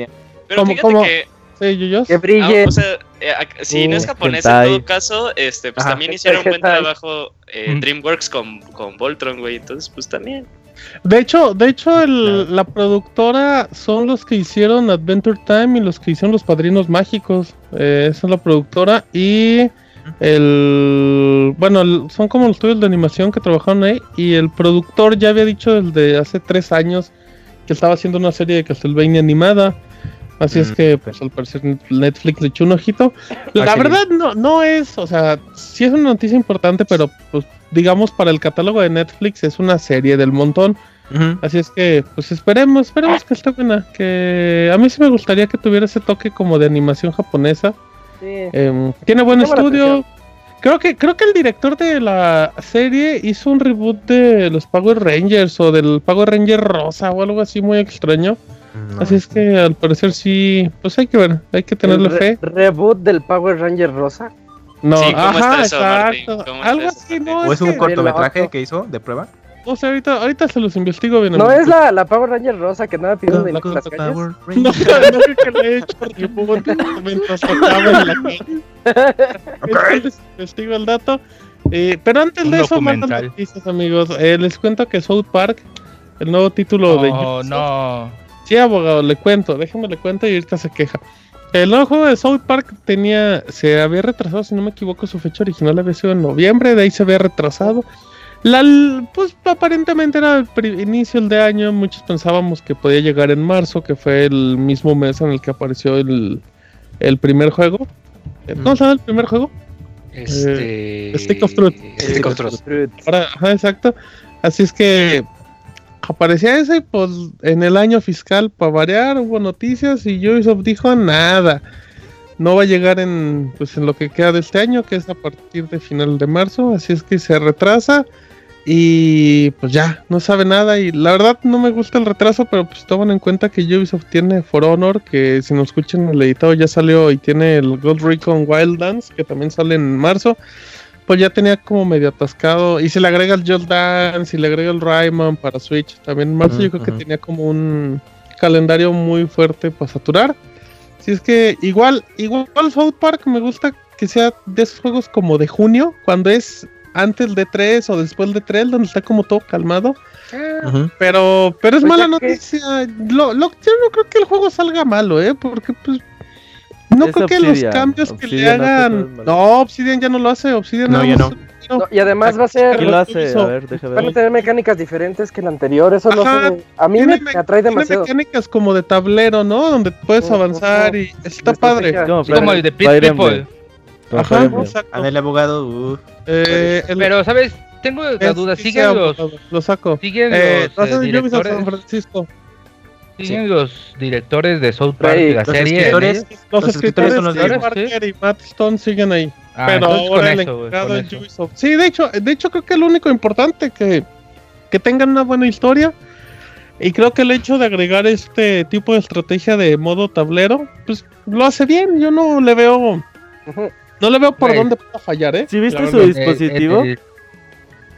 S5: Pero
S1: ¿Cómo-
S5: fíjate
S1: cómo?
S5: que
S1: Sí, Yuyos.
S7: Que
S5: Ah,
S7: brille.
S5: o sea, eh, si no es
S6: Uh,
S5: japonés
S6: hentai.
S5: en todo caso, este, pues
S2: Ajá.
S5: también hicieron un buen
S7: Hentai.
S5: trabajo eh,
S4: Mm.
S5: DreamWorks con, con Voltron, güey. Entonces, pues también.
S1: De hecho, de hecho el- la productora son los que hicieron Adventure Time y los que hicieron Los Padrinos Mágicos. Eh, esa es la productora y el bueno el- son como los estudios de animación que trabajaron ahí y el productor ya había dicho desde hace tres años que estaba haciendo una serie de Castlevania animada. Así es
S2: Mm,
S1: que pues al parecer Netflix le echó un ojito. La
S2: sí.
S1: verdad no, no es, o sea, sí es una noticia importante, pero pues digamos para el catálogo de Netflix es una serie del montón. Así es que, pues esperemos, esperemos que esté buena. Que a mí sí me gustaría que tuviera ese toque como de animación japonesa.
S7: Sí.
S1: Em, tiene buen estudio. Creo que, creo que el director de la serie hizo un reboot de los Power Rangers o del Power Ranger Rosa o algo así muy extraño.
S2: No,
S1: Así es que al parecer sí, pues hay que ver, hay que tenerle fe.
S7: Reboot del Power Ranger Rosa.
S1: No,
S5: Sí, ¿cómo
S1: ajá,
S5: está eso, Martín?
S1: exacto.
S5: ¿Cómo está
S1: Algo
S5: eso,
S1: así,
S5: Martín?
S1: no,
S2: ¿O es un
S1: que-
S2: cortometraje que hizo de prueba?
S1: no sé, ahorita, ahorita se los investigo bien.
S7: No es la, la Power Ranger Rosa que nada pidió de
S1: la
S7: las calles.
S1: No, no creo que le he hecho reboot mientras tocaba en la calle. Ahorita Les investigo el dato. Eh, pero antes
S4: Un
S1: de eso, más noticias, amigos. Eh, les cuento que South Park, el nuevo título de
S4: Oh, no.
S1: Sí, abogado, le cuento, déjeme le cuento y ahorita se queja. El nuevo juego de South Park tenía, se había retrasado, si no me equivoco, su fecha original había sido en noviembre, de ahí se había retrasado. La, pues aparentemente era el inicio de año, muchos pensábamos que podía llegar en marzo, que fue el mismo mes en el que apareció el, el primer juego. Eh, ¿Cómo se llama el primer juego?
S3: Este.
S1: Stick of Truth.
S3: Stick of Truth.
S1: Ahora, ajá, exacto. Así es que aparecía ese, pues en el año fiscal, para variar, hubo noticias y Ubisoft dijo nada. No va a llegar en, pues, en lo que queda de este año, que es a partir de final de marzo. Así es que se retrasa y pues ya, no sabe nada. Y la verdad no me gusta el retraso, pero pues toman en cuenta que Ubisoft tiene For Honor, que si nos escuchan el editado ya salió y tiene el Gold Recon Wildlands, que también sale en marzo pues ya tenía como medio atascado. Y si le agrega el Just Dance, y le agrega el Rayman para Switch, también en marzo yo creo que tenía como un calendario muy fuerte para saturar. Si es que igual, igual South Park me gusta que sea de esos juegos como de junio, cuando es antes de 3 o después de 3, donde está como todo calmado.
S2: Ujú.
S1: Pero, pero es
S7: Pues
S1: mala
S7: ya que-
S1: noticia. Lo, lo- yo no creo que el juego salga malo, ¿eh? Porque pues... No
S6: Es
S1: creo que los
S6: Obsidian.
S1: cambios que le
S6: Obsidian
S1: hagan... No, Obsidian ya no lo hace. Obsidian
S2: No, ya no.
S1: hace-
S7: No, y además va a ser.
S6: ¿Quién lo hace? A ver, déjame
S7: Van a
S6: ver.
S7: tener mecánicas diferentes que el anterior. Eso no
S1: Ajá,
S7: sé. A mí me,
S1: Tiene
S7: me atrae
S1: Tiene
S7: demasiado.
S1: mecánicas como de tablero, ¿no? Donde puedes avanzar
S7: ujú.
S1: y está padre.
S6: Como
S4: Sí, como el de Pit People.
S1: Ajá, exacto.
S2: A ver, el abogado. uh,
S1: Eh, el-
S4: Pero, ¿sabes? Tengo la duda. ¿Siguen los,
S1: Lo saco.
S4: siguen
S1: Eh,
S4: los, eh,
S1: Ubisoft San
S4: directores,
S1: Francisco.
S4: Siguen los directores de South Park de la
S2: los
S4: serie?
S2: escritores,
S4: ¿eh?
S1: Los,
S2: Los
S1: escritores
S2: escritores son los.
S1: Parker y Matt Stone siguen ahí.
S4: Ah,
S1: pero ahora
S4: con eso, eso.
S1: Ubisoft. Sí, de hecho, de hecho creo que es lo único importante que, que tengan una buena historia. Y creo que el hecho de agregar este tipo de estrategia de modo tablero, pues lo hace bien. Yo no le veo, no le veo por dónde pueda fallar, ¿eh?
S6: ¿Sí viste su
S1: verdad.
S6: dispositivo?
S4: Eh, eh,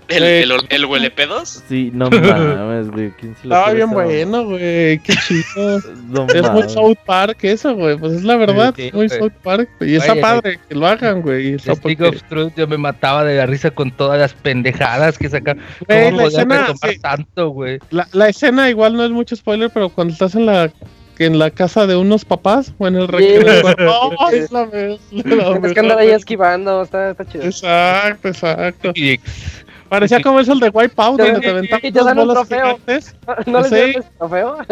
S5: ¿El,
S1: Eh,
S5: el, el huele pedos?
S6: Sí, no mames, güey. ¿Quién se lo
S1: Estaba
S6: cree
S1: bien bueno, güey. Qué chido.
S6: No
S1: es muy. South Park eso, güey. Pues es la verdad,
S2: Sí,
S1: es muy
S4: güey.
S1: South Park. Y está
S4: Oye,
S1: padre que lo hagan, güey.
S4: Stick of Truth, yo me mataba de la risa con todas las pendejadas que sacan.
S1: Güey,
S4: ¿Cómo
S1: la escena, sí.
S4: tanto, güey?
S1: La, la escena igual no es mucho spoiler, pero cuando estás en la en la casa de unos papás o en el recreo. ¡Oh, es la vez! la
S7: Tienes que andar ahí esquivando. Está, está chido.
S1: Exacto, exacto.
S4: Y
S1: Parecía como eso el de Wipeout, donde te aventaban
S7: y te
S1: dos bolas
S7: trofeo.
S1: gigantes.
S7: ¿No les dieron ese trofeo?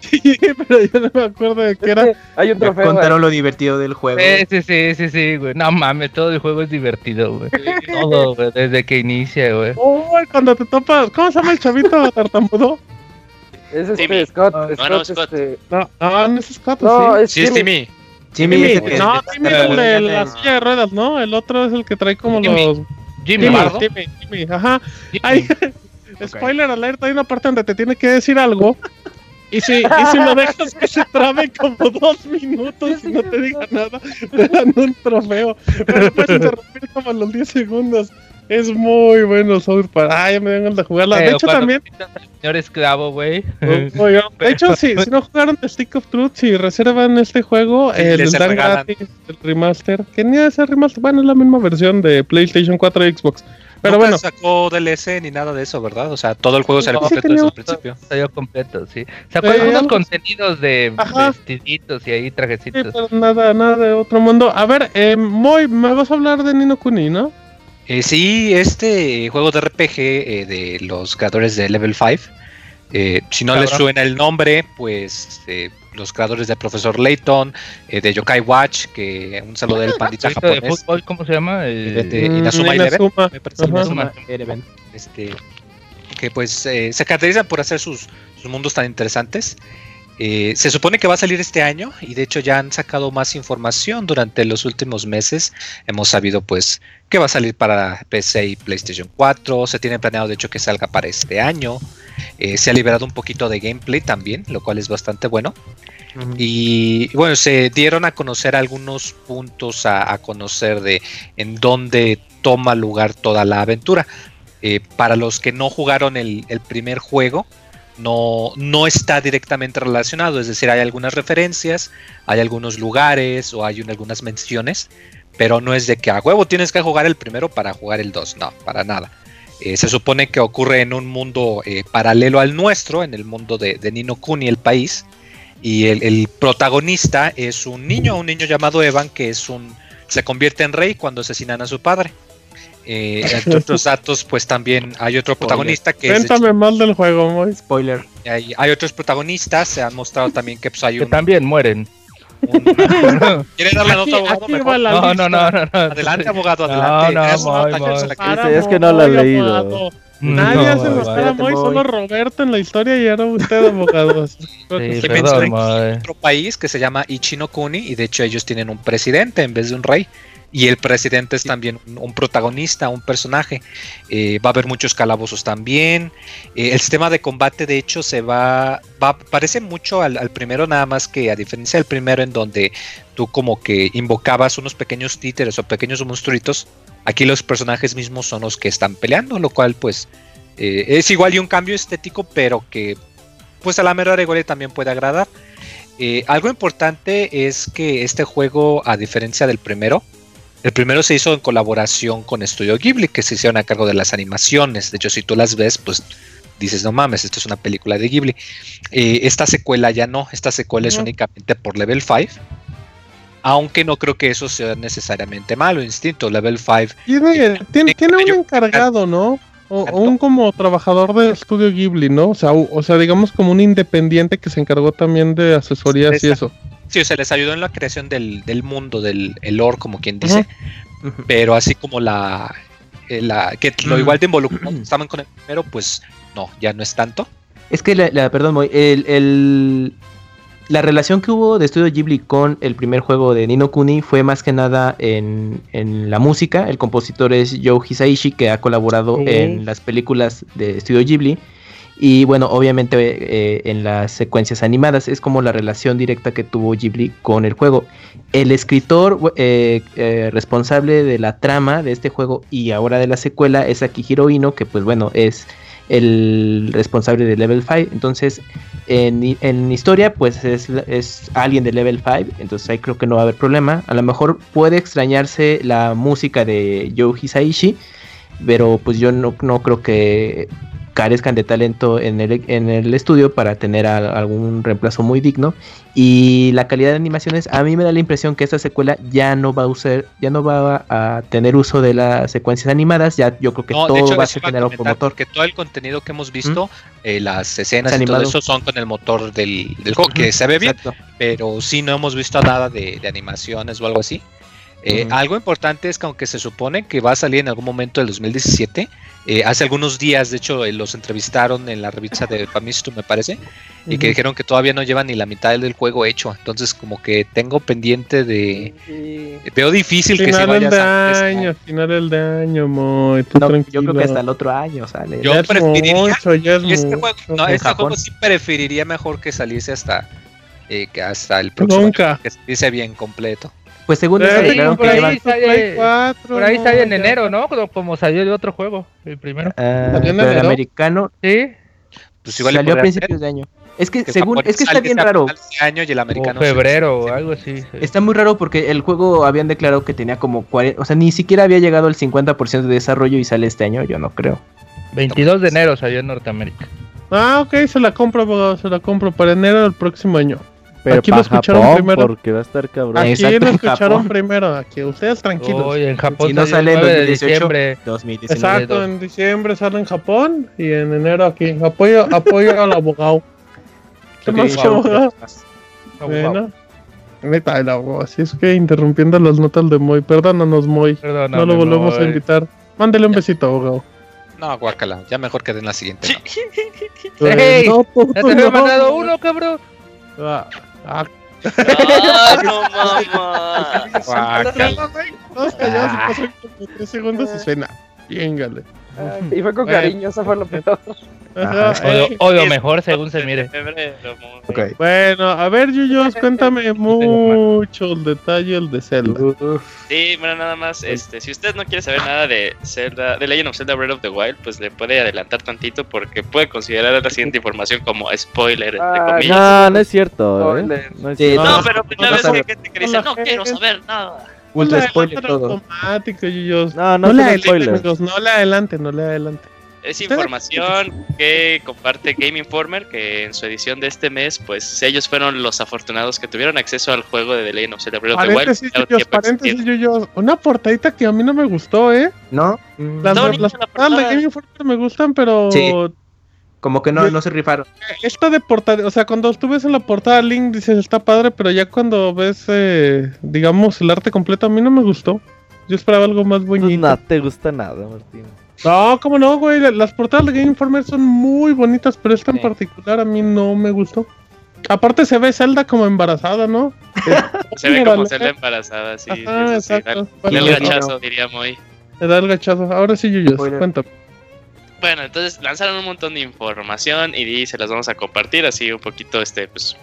S1: Sí, pero yo no me acuerdo de qué era.
S7: Hay un trofeo.
S2: contaron lo divertido del juego.
S4: Sí, sí, sí, sí, sí, güey. No mames, todo el juego es divertido, güey. Todo, güey, desde que inicia, güey.
S1: Uy, cuando te topas. ¿Cómo se llama el chavito tartamudo?
S7: Es este
S5: Timmy.
S7: Scott. Scott,
S5: no, Scott.
S7: este-
S1: No, no, no es Scott.
S7: No,
S1: sí.
S7: es
S5: Sí, es
S7: Timmy.
S5: Timmy.
S1: No, Timmy es el de la silla de ruedas, ¿no? El otro es el que trae como
S4: Timmy.
S1: los.
S4: Jimmy,
S1: Timmy,
S4: Bardo.
S1: Timmy, Timmy, ajá.
S4: Jimmy.
S1: Hay, spoiler alert, hay una parte donde te tiene que decir algo. Y si, y si lo dejas que se trabe como dos minutos y no te diga nada, te dan un trofeo. Pero puedes interrumpir como a los 10 segundos. Es muy bueno South Park. Ah, ya me vengan de jugarla. De
S4: Eh,
S1: hecho, también.
S4: Señor esclavo, güey.
S1: Oigan, de hecho, sí, si no jugaron The Stick of Truth, si reservan este juego,
S3: Sí,
S1: eh,
S3: les
S1: dan gratis el remaster. Que ni es el remaster, bueno, es la misma versión de PlayStation 4 y Xbox. Pero
S3: Nunca
S1: bueno,
S3: sacó DLC ni nada de eso, ¿verdad? O sea, todo el juego salió
S4: No,
S1: sí
S3: completo
S1: tenía
S3: desde el principio.
S4: Salió completo, sí. Sacó
S1: Eh,
S4: algunos contenidos de
S1: Ajá.
S4: vestiditos y ahí
S1: sí,
S4: trajecitos.
S1: pero nada, nada de otro mundo. A ver, eh, Moy, me vas a hablar de Nino Kuni, ¿no?
S3: Eh, sí, este juego de RPG eh, de los creadores de Level 5. eh, si no les suena el nombre, pues eh, los creadores de Profesor Layton, eh, de Yokai Watch, que un saludo del pandita
S4: ¿Viste de
S3: japonés.
S4: fútbol, ¿cómo se llama?
S3: eh, de
S1: Mm,
S3: Inazuma Eleven,
S1: Inazuma.
S3: me parece.
S1: Ajá.
S3: Inazuma,
S2: Eleven.
S3: este, que pues eh, se caracterizan por hacer sus, sus mundos tan interesantes. Eh, se supone que va a salir este año y de hecho ya han sacado más información durante los últimos meses. Hemos sabido pues que va a salir para PC y PlayStation 4. Se tiene planeado de hecho que salga para este año. Eh, se ha liberado un poquito de gameplay también, lo cual es bastante bueno. Y bueno, se dieron a conocer algunos puntos a, a conocer de en dónde toma lugar toda la aventura. Eh, para los que no jugaron el, el primer juego, no, no está directamente relacionado. Es decir, hay algunas referencias, hay algunos lugares o hay un- algunas menciones, pero no es de que a huevo tienes que jugar el primero para jugar el 2. No, para nada. Eh, se supone que ocurre en un mundo eh, paralelo al nuestro, en el mundo de, de Nino Kuni, el país. Y el, el protagonista es un niño, un niño llamado Evan, que es un se convierte en rey cuando asesinan a su padre. Eh, entre otros datos, pues también hay otro protagonista que es
S1: Cuéntame mal del juego, Moy.
S2: Spoiler.
S3: hay, hay otros protagonistas, se han mostrado también que pues, hay
S4: que
S3: un,
S4: también mueren.
S3: un- ¿Quieren dar la
S1: Aquí-
S3: nota, abogado? Mejor.
S1: la
S4: No, no, no, no, no.
S3: Adelante, abogado,
S4: No,
S3: adelante.
S4: no,
S3: se la
S1: Para,
S6: Dice, es que no lo
S1: Moy,
S6: ha leído.
S1: abogado. Nadie
S4: No,
S1: hace
S2: váyate,
S1: Moy, solo Roberto en la historia y ahora usted, abogado.
S4: Sí, perdón,
S3: otro país que se llama Ichinokuni y de hecho ellos tienen un presidente en vez de un rey y el presidente es también un, un protagonista, un personaje. Eh, va a haber muchos calabozos también. Eh, el sistema de combate de hecho se va, va parece mucho al, al primero nada más que a diferencia del primero en donde tú como que invocabas unos pequeños títeres o pequeños monstruitos, aquí los personajes mismos son los que están peleando, lo cual pues eh, es igual y un cambio estético, pero que pues a la mera regole también puede agradar. Algo importante es que este juego, a diferencia del primero, el primero se hizo en colaboración con Studio Ghibli, que se hicieron a cargo de las animaciones. De hecho, si tú las ves, pues dices, no mames, esto es una película de Ghibli. Eh, esta secuela ya no, esta secuela es únicamente por Level 5. Aunque no creo que eso sea necesariamente malo, instinto. Level 5
S1: Tiene, tiene, tiene un encargado, ¿no? O, o un como trabajador del estudio Ghibli, ¿no? O sea, o sea, digamos como un independiente que se encargó también de asesorías y eso.
S3: Sí, o sea, les ayudó en la creación del, del mundo, del el lore, como quien dice. Pero así como la, eh, la que lo igual de involucrado estaban con el primero, pues no, ya no es tanto.
S2: Es que, la, la- perdón, el, el- la relación que hubo de Studio Ghibli con el primer juego de Nino Kuni fue más que nada en, en la música. El compositor es Joe Hisaishi, que ha colaborado
S7: Sí.
S2: en las películas de Studio Ghibli. Y bueno, obviamente eh, en las secuencias animadas es como la relación directa que tuvo Ghibli con el juego. El escritor eh, eh, responsable de la trama de este juego y ahora de la secuela es Akihiro Ino, que pues bueno, es el responsable de Level 5. Entonces, en, en historia, pues es, es alguien de Level 5. Entonces ahí creo que no va a haber problema. A lo mejor puede extrañarse la música de Joe Hisaishi. Pero pues yo no, no creo que carezcan de talento en el, en el estudio para tener a- algún reemplazo muy digno. Y la calidad de animaciones, a mí me da la impresión que esta secuela ya no va a usar, ya no va a tener uso de las secuencias animadas. Ya yo creo que
S3: No,
S2: todo
S3: hecho,
S2: va a ser generado por motor.
S3: porque todo el contenido que hemos visto, eh, las escenas
S2: Es
S3: y todo eso son con el motor del, del juego, que se ve bien,
S2: Exacto.
S3: pero sí no hemos visto nada de, de animaciones o algo así. Eh. Algo importante es que aunque se supone que va a salir en algún momento del 2017, eh, hace algunos días, de hecho, eh, los entrevistaron en la revista de Famistu, me parece, y que dijeron que todavía no llevan ni la mitad del juego hecho. Entonces, como que tengo pendiente de... Veo difícil que se vaya a
S1: año, finales de año, Moy. Tú
S2: No, yo creo que hasta el otro año sale.
S3: Yo
S1: Ya
S3: preferiría-
S1: mucho, ya es
S3: Y este
S1: mucho.
S3: juego, no, este juego sí preferiría mejor que saliese hasta, eh, que hasta el próximo
S1: Nunca.
S3: año, que saliese bien completo.
S2: Pues según
S1: Eh,
S2: eso
S1: sí,
S4: por
S2: que
S4: ahí
S2: llevan...
S4: sale-
S1: Play 4,
S4: Por ahí
S1: no,
S4: sale en
S1: ya.
S4: enero, ¿no? Como, como salió de otro juego, el primero.
S2: Ah,
S1: ¿Salió en
S2: pero el americano
S4: Sí,
S3: Pues igual
S2: salió a principios de año. Es que
S3: que
S2: según, es que está bien raro.
S3: año y el
S4: o
S3: americano
S4: febrero o algo así. sí.
S2: Está muy raro porque el juego habían declarado que tenía como 40, o sea, ni siquiera había llegado al 50% de desarrollo y sale este año, yo no creo.
S4: 22 de enero salió en Norteamérica.
S1: Ah, ok, se la compro, abogado, se la compro para enero del próximo año.
S6: Pero
S1: Aquí lo escucharon
S6: Japón,
S1: primero.
S6: porque va a estar cabrón.
S1: Aquí
S2: exacto,
S1: lo escucharon
S2: Japón.
S1: primero, aquí ustedes tranquilos.
S4: Hoy en Japón
S2: Si no sale en
S4: 9 de
S2: 2018,
S4: diciembre.
S2: 2019.
S1: Exacto, en diciembre sale en Japón y en enero aquí. Apoyo, apoyo al abogado. ¿Qué más,
S2: wow.
S1: abogado? Bueno. Neta, el abogado. Así es que interrumpiendo las notas de Moy. Perdónanos, Moy.
S4: Perdóname,
S1: No lo volvemos a
S4: Moy.
S1: invitar. Mándele un besito, abogado.
S3: No, guácala, ya mejor que den la siguiente. ¿no?
S4: ¡Ey!
S1: No,
S4: Ya te había mandado uno, cabrón.
S1: Ah, ah,
S5: ¡Ah, no mamá!
S3: Guácala.
S1: Todos callados y pasan como tres segundos y suena.
S7: Ay, y fue con cariño, eso fue lo peor.
S1: Ajá,
S4: O lo- o lo mejor según se mire.
S1: Bueno, a ver, Yuyos, cuéntame mucho el detalle el de Zelda.
S5: Sí, bueno, nada más, este, si usted no quiere saber nada de Zelda, de Legend of Zelda Breath of the Wild, pues le puede adelantar tantito porque puede considerar la siguiente información como spoiler, entre
S7: Ah,
S5: comillas.
S6: No, no es cierto. ¿eh? No es
S2: Sí.
S5: No,
S2: no,
S5: pero primera
S2: no
S5: vez que
S2: sabe.
S5: hay gente que dice,
S1: Hola,
S5: no quiero saber nada.
S2: Ultra spoiler
S1: adelanten
S2: todo.
S1: automático, Yuyos.
S6: No, no,
S1: No le adelante,
S6: spoilers.
S1: no le adelante, no le adelante.
S5: Es información que comparte Game Informer, que en su edición de este mes, pues ellos fueron los afortunados que tuvieron acceso al juego de The Legend of Zelda Breath of the Wild.
S1: Paréntesis, Yuyos,
S5: tiempo
S1: paréntesis,
S5: existiendo.
S1: Yuyos. Una portadita que a mí no me gustó, ¿eh?
S2: ¿No?
S1: Las,
S5: bonita
S1: las
S5: la
S1: portadas de. Game Informer me gustan, pero
S2: Sí. Como que no, no se rifaron.
S1: esta de portada, o sea, cuando tú ves en la portada Link dices está padre, pero ya cuando ves, eh, digamos, el arte completo a mí no me gustó. Yo esperaba algo más
S6: Pues
S1: bonito.
S6: no te gusta nada, Martín.
S1: No, cómo no, güey. la- Las portadas de Game Informer son muy bonitas, pero esta en particular a mí no me gustó. Aparte se ve Zelda como embarazada, ¿no?
S5: Se ve como. Zelda embarazada, sí.
S1: Ajá,
S5: eso sí, da-
S1: exacto.
S5: da el
S1: Bueno,
S2: ya-
S5: gachazo, diría muy.
S1: Me da el gachazo. Ahora sí, Yuyos, cuéntame.
S5: Bueno, entonces lanzaron un montón de información y se las vamos a compartir así un poquito este pues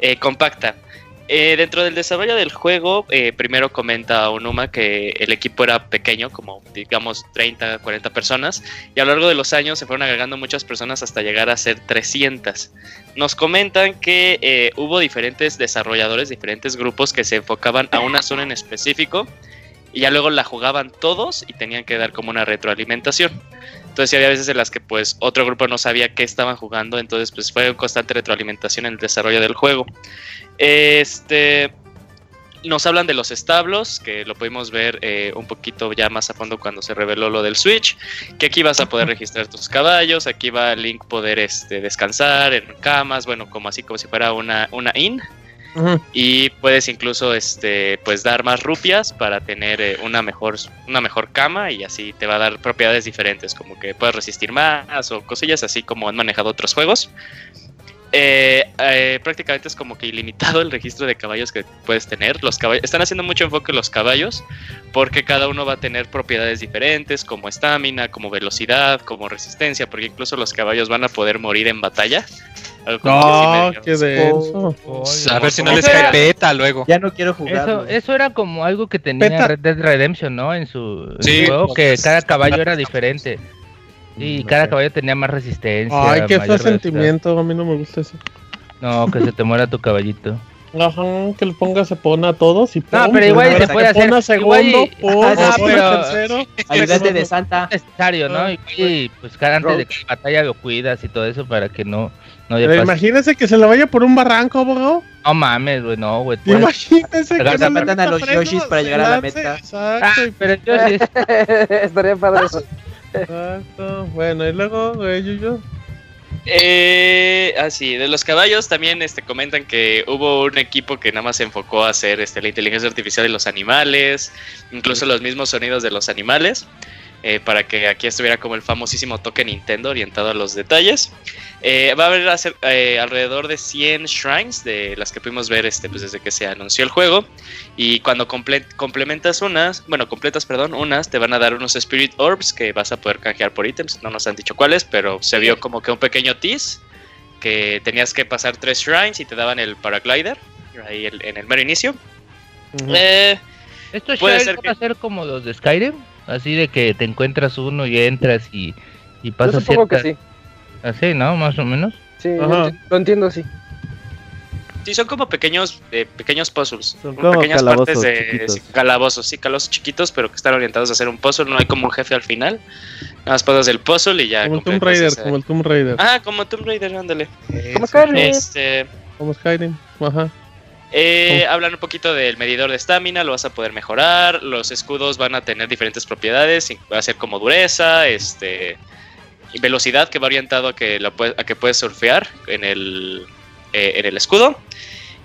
S5: eh, compacta. Eh, dentro del desarrollo del juego, eh, primero comenta Onuma que el equipo era pequeño, como digamos 30, 40 personas, y a lo largo de los años se fueron agregando muchas personas hasta llegar a ser 300. Nos comentan que eh, hubo diferentes desarrolladores, diferentes grupos que se enfocaban a una zona en específico, y ya luego la jugaban todos y tenían que dar como una retroalimentación. Entonces había veces en las que pues otro grupo no sabía qué estaban jugando, entonces pues fue constante retroalimentación en el desarrollo del juego. Este nos hablan de los establos, que lo pudimos ver eh, un poquito ya más a fondo cuando se reveló lo del Switch, que aquí vas a poder registrar tus caballos, aquí va Link poder este, descansar en camas, bueno, como así como si fuera una, una inn, y puedes incluso este pues dar más rupias para tener eh, una mejor una mejor cama y así te va a dar propiedades diferentes como que puedes resistir más o cosillas así como han manejado otros juegos Eh, eh, prácticamente es como que ilimitado el registro de caballos que puedes tener los caballos están haciendo mucho enfoque en los caballos porque cada uno va a tener propiedades diferentes como estamina como velocidad como resistencia porque incluso los caballos van a poder morir en batalla
S1: No, qué denso.
S3: Pues, a ver si no
S4: Eso
S3: les cae peta luego.
S2: Ya no quiero
S4: Eso,
S2: jugar.
S4: eso era como algo que tenía
S1: Peta.
S4: Red Dead Redemption, ¿no? En su, en su juego, que cada caballo era diferente. Y
S2: Mm,
S4: cada
S2: ok.
S4: caballo tenía más resistencia.
S1: Ay, qué
S4: velocidad.
S1: sentimiento. A mí no me gusta eso.
S4: No, que se te muera tu caballito.
S1: Ajá, que le ponga se pone a todos y
S4: No,
S1: pum,
S4: pero igual
S1: se
S4: puede
S1: pone
S4: hacer-
S1: segundo,
S4: igual y-
S1: pum,
S2: Ajá,
S1: se
S2: sí,
S1: pone a
S4: pero-
S1: tercero.
S2: Ayudante de Santa.
S4: necesario, ¿no?
S1: Ah.
S4: Y pues cada antes de cada batalla lo cuidas y todo eso para que no, no
S1: Pero
S4: pase.
S1: imagínese que se le vaya por un barranco, abogado.
S4: No mames, güey, no, güey. puedes-
S1: Imagínese que se le
S2: matan a los Yoshis para llegar a la meta.
S1: Exacto,
S4: Ah, pero yo sí.
S7: Estaría padre eso.
S1: Bueno, y luego, güey, yo, yo.
S5: Eh, ah, sí, de los caballos también este, comentan que hubo un equipo que nada más se enfocó a hacer este, la inteligencia artificial de los animales, incluso los mismos sonidos de los animales, eh, para que aquí estuviera como el famosísimo toque Nintendo orientado a los detalles. Eh, va a haber hacer- eh, alrededor de 100 shrines de las que pudimos ver este, pues, desde que se anunció el juego. Y cuando comple- complementas unas, bueno, completas, perdón, unas, te van a dar unos Spirit Orbs que vas a poder canjear por ítems. No nos han dicho cuáles, pero se vio como que un pequeño tease que tenías que pasar tres shrines y te daban el paraglider ahí el- en el mero inicio. Eh,
S4: Estos
S5: Puede ser
S4: van
S5: que-
S4: a ser como los de Skyrim, así de que te encuentras uno y entras y, y
S7: Yo
S4: pasas
S7: que sí.
S4: Así, ¿no? Más o menos.
S7: Sí, yo
S1: Ajá.
S7: lo entiendo, sí.
S5: sí, son como pequeños, eh, pequeños puzzles.
S6: Son
S5: como
S6: como
S5: pequeñas
S6: calabozos
S5: partes de
S6: chiquitos.
S5: sí, calabozos, sí, calabozos chiquitos, pero que están orientados a hacer un puzzle. No hay como un jefe al final. Nada más pasas el puzzle y ya.
S1: Como el Tomb Raider, como el Tomb Raider.
S5: Ah, como Tomb Raider, ándale.
S7: Como Skyrim.
S5: Este,
S1: Como Skyrim. Ajá.
S5: Eh, hablan un poquito del medidor de estamina, lo vas a poder mejorar. Los escudos van a tener diferentes propiedades, va a ser como dureza, este, y velocidad que va orientado a que, la a que puedes surfear en el, eh, en el escudo.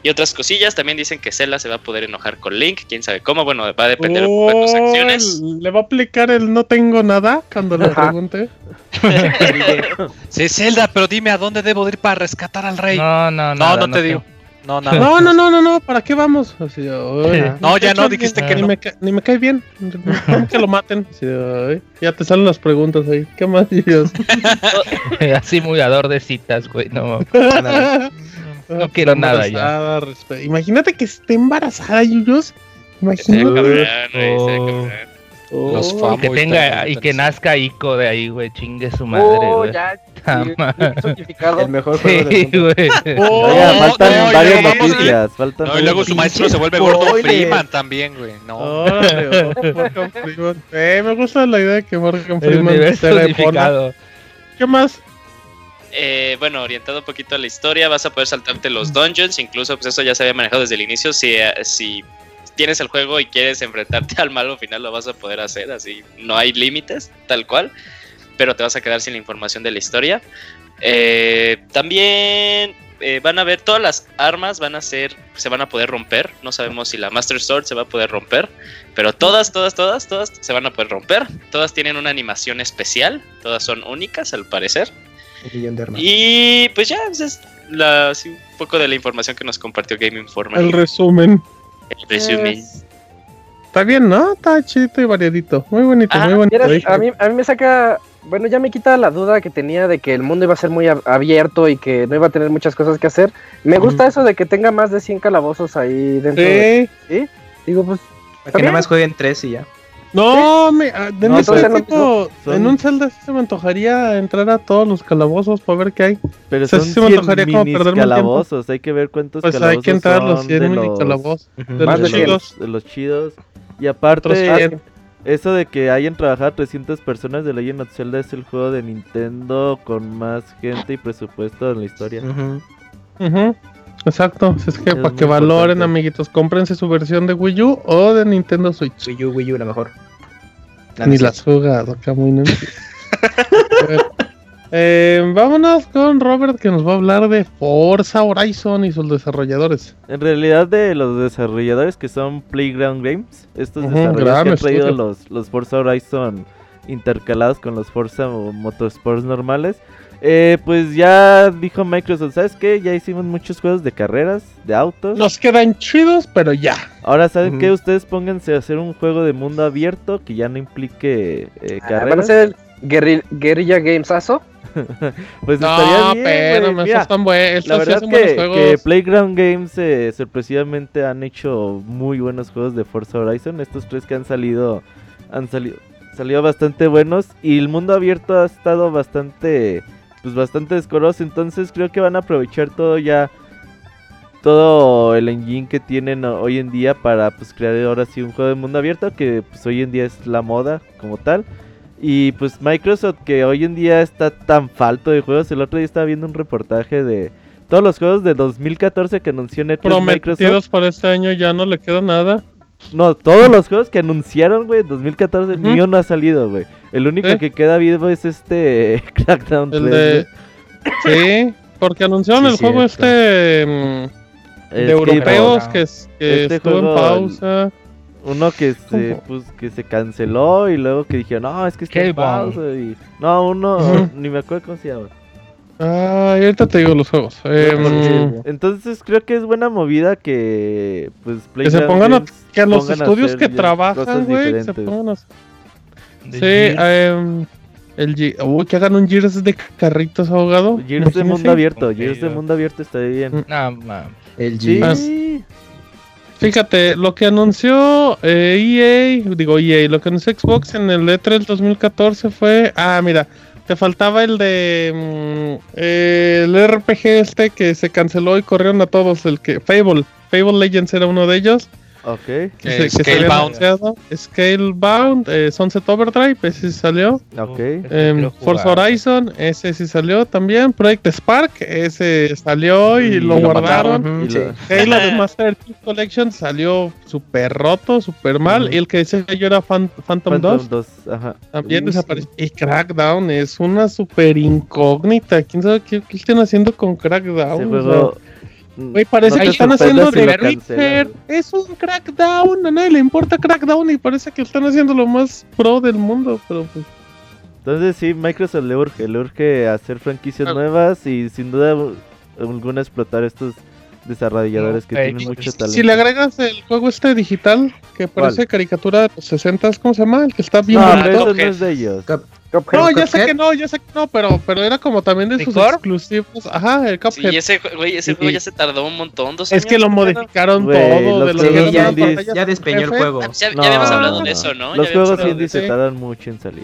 S5: Y otras cosillas, también dicen que Zelda se va a poder enojar con Link, quién sabe cómo, bueno, va a depender un poco de tus
S1: Oh,
S5: acciones.
S1: ¿Le va a aplicar el no tengo nada cuando le pregunte?
S3: Sí, Zelda, pero dime a dónde debo de ir para rescatar al rey.
S4: No, no,
S3: No,
S4: nada,
S3: no te digo. No, nada.
S1: No, no, no, no, no, ¿para qué vamos? Así,
S3: No, ya no, dijiste
S4: que
S1: ni
S4: no.
S1: Me ni me cae bien. ¿Cómo que lo maten? Así, ya te salen las preguntas ahí. ¿Qué más dios?
S4: Así muy ador de citas, güey. No,
S1: No
S4: quiero nada ya.
S1: Imagínate que esté embarazada, Yuyos. Imagínate.
S5: cabrón, güey, estaría
S4: Oh.
S3: Los
S1: Oh,
S3: fam-
S4: y que tenga y que nazca Ico de ahí, güey. Chingue su madre,
S7: Oh,
S4: güey.
S7: ya.
S2: El mejor juego del
S4: Sí,
S2: mundo.
S4: güey.
S1: oh,
S6: Oiga, faltan
S3: no,
S6: varias. Faltan
S3: No, y luego su maestro se vuelve. Gordon Freeman también, güey. No.
S1: oh, Freeman. Eh, me gusta la idea de que Morgan Freeman
S4: universo
S1: se le pone.
S4: unificado.
S1: ¿Qué más?
S5: Eh, bueno, orientado un poquito a la historia, vas a poder saltarte los dungeons, incluso pues eso ya se había manejado desde el inicio. Si, eh, si tienes el juego y quieres enfrentarte al malo final, lo vas a poder hacer, así no hay límites, tal cual, pero te vas a quedar sin la información de la historia. Eh, también eh, van a ver todas las armas van a ser, se van a poder romper. No sabemos si la Master Sword se va a poder romper, pero todas, todas, todas, todas se van a poder romper. Todas tienen una animación especial, todas son únicas al parecer. Y pues ya, esa es la, un poco de la información que nos compartió Game Informer.
S1: El resumen.
S5: El resumen.
S7: Es-
S1: Está bien, ¿no? Está chidito y variadito. Muy bonito,
S5: Ah,
S1: muy bonito.
S7: A, mí, a mí me saca, bueno, ya me quita la duda que tenía de que el mundo iba a ser muy ab- abierto y que no iba a tener muchas cosas que hacer. Me gusta eso de que tenga más de 100 calabozos ahí dentro. de-
S1: Sí.
S7: ¿sí? Digo, pues,
S2: Para que nada más jueguen tres y ya.
S1: No, me, ah, de
S7: No,
S6: Son-
S1: en un Zelda sí se me antojaría entrar a todos los calabozos para ver qué hay.
S6: Pero
S1: O sea,
S6: son
S1: sí se me
S6: 100
S1: antojaría como perderme
S6: calabozos. Hay que ver cuántos
S1: Pues
S6: calabozos
S1: hay que entrar a los
S6: son
S1: 100
S6: de
S1: mini
S6: los,
S1: calabozos. De los
S7: de 100.
S1: chidos.
S6: de los chidos. Y aparte,
S1: 100.
S6: eso de que hayan trabajado 300 personas de Legend of Zelda es el juego de Nintendo con más gente y presupuesto en la historia.
S1: Ujú. Exacto, si es que
S6: Es
S1: para que valoren,
S6: importante.
S1: amiguitos, cómprense su versión de Wii U o de Nintendo Switch.
S2: Wii U, Wii U, la mejor.
S1: Ni
S2: no
S1: la has jugado, acá muy eh, vámonos con Robert que nos va a hablar de Forza Horizon y sus desarrolladores.
S6: En realidad de los desarrolladores que son Playground Games, estos desarrolladores que han traído los, los Forza Horizon intercalados con los Forza o Motorsports normales, eh, pues ya dijo Microsoft, ¿sabes qué? Ya hicimos muchos juegos de carreras, de autos.
S1: Nos quedan chidos, pero ya.
S6: Ahora, ¿saben
S2: Ujú.
S6: qué? Ustedes pónganse a hacer un juego de mundo abierto que ya no implique eh,
S7: ah, van a
S6: carreras.
S7: ser guerri- Guerrilla Gamesazo.
S6: Pues
S1: No,
S6: estaría bien,
S1: pero me
S6: Mira,
S1: están buenos.
S6: La
S1: Estos sí
S6: verdad
S1: hacen buenos
S6: que,
S1: juegos.
S6: que Playground Games eh, sorpresivamente han hecho muy buenos juegos de Forza Horizon. Estos tres que han salido han salido salido bastante buenos y el mundo abierto ha estado bastante pues bastante descoroso, entonces creo que van a aprovechar todo ya todo el engine que tienen ho- hoy en día para pues crear ahora sí un juego de mundo abierto que pues hoy en día es la moda como tal. Y pues Microsoft que hoy en día está tan falto de juegos, el otro día estaba viendo un reportaje de todos los juegos de 2014 que anunció Netflix Microsoft.
S1: Prometidos para este año ya no le queda nada.
S6: No, todos los juegos que anunciaron, güey, 2014 ni uno ha salido, güey. El único que queda vivo es este Crackdown 3.
S1: El de. Sí, porque anunciaron
S2: Sí,
S1: el juego este. mm, de europeos que, es- que
S6: Este
S1: estuvo en
S6: juego,
S1: pausa.
S6: Uno que se, pues, que se canceló y luego que dijeron, no, es que está en pausa. Y... No, uno, ni me acuerdo cómo se llama.
S1: Ah, ahorita te digo los juegos. Em,
S6: Entonces creo que es buena movida que pues
S1: que se pongan a, que a los
S6: a
S1: estudios que trabajan, güey, se pongan a...
S4: De
S1: Sí,
S4: Gears.
S1: em, el Ge- Uy, que hagan un Gears de carritos ahogado.
S6: Gears de
S1: imagínense.
S6: mundo abierto,
S4: Ok,
S6: Gears de
S4: yo-
S6: mundo abierto está bien.
S4: No, mames.
S2: El G.
S1: Ah,
S6: sí,
S1: Fíjate, lo que anunció eh, EA, digo EA, lo que anunció Xbox en el E3 2014 fue, ah, mira, te faltaba el de mm, el RPG este que se canceló y corrieron a todos, el que Fable, Fable Legends era uno de ellos.
S6: Ok.
S3: Eh, Scalebound.
S1: Scalebound, eh, Sunset Overdrive, ese sí salió.
S6: Ok.
S1: Em, Forza. Horizon, ese sí salió también. Project Spark, ese salió y,
S6: Y
S1: lo,
S6: lo
S1: guardaron.
S7: mataron.
S6: Y
S7: Sí.
S6: lo-
S1: Halo de Master Chief Collection salió súper roto, súper mal. Y el que decía yo era Fan- Phantom, 2,
S6: Phantom 2, ajá.
S1: también desapareció. Y Crackdown es una súper incógnita. ¿Quién sabe qué, qué están haciendo con Crackdown? Sea, Güey, parece
S6: no
S1: que están haciendo
S6: si
S1: de Reaper. Es un Crackdown. A nadie le importa Crackdown y parece que están haciendo lo más pro del mundo. Pero pues.
S6: Entonces sí, Microsoft le urge, le urge hacer franquicias
S1: Ah.
S6: nuevas y sin duda alguna explotar estos desarrolladores que tienen mucho
S1: Si
S6: talento.
S1: le agregas el juego este digital que parece
S6: ¿Cuál?
S1: caricatura de los 60, ¿cómo se llama? El que está bien
S6: No,
S1: bonito.
S6: eso no es de ellos.
S7: Cuphead,
S1: No, ya sé que no, ya sé que no, pero, pero era como también de sus exclusivos. Ajá, el
S5: Sí,
S1: Cuphead.
S5: ese, jue- güey, ese
S1: Sí.
S5: juego ya se tardó un montón, dos
S1: es que
S5: años,
S1: lo modificaron
S6: Güey,
S1: todo.
S6: los
S1: De los
S6: juegos
S1: que
S2: Ya despeñó el juego.
S5: Ya, ya
S6: No,
S5: habíamos hablado
S1: no,
S5: de eso, ¿no?
S6: Los juegos indies
S1: sí.
S6: se tardan mucho en salir.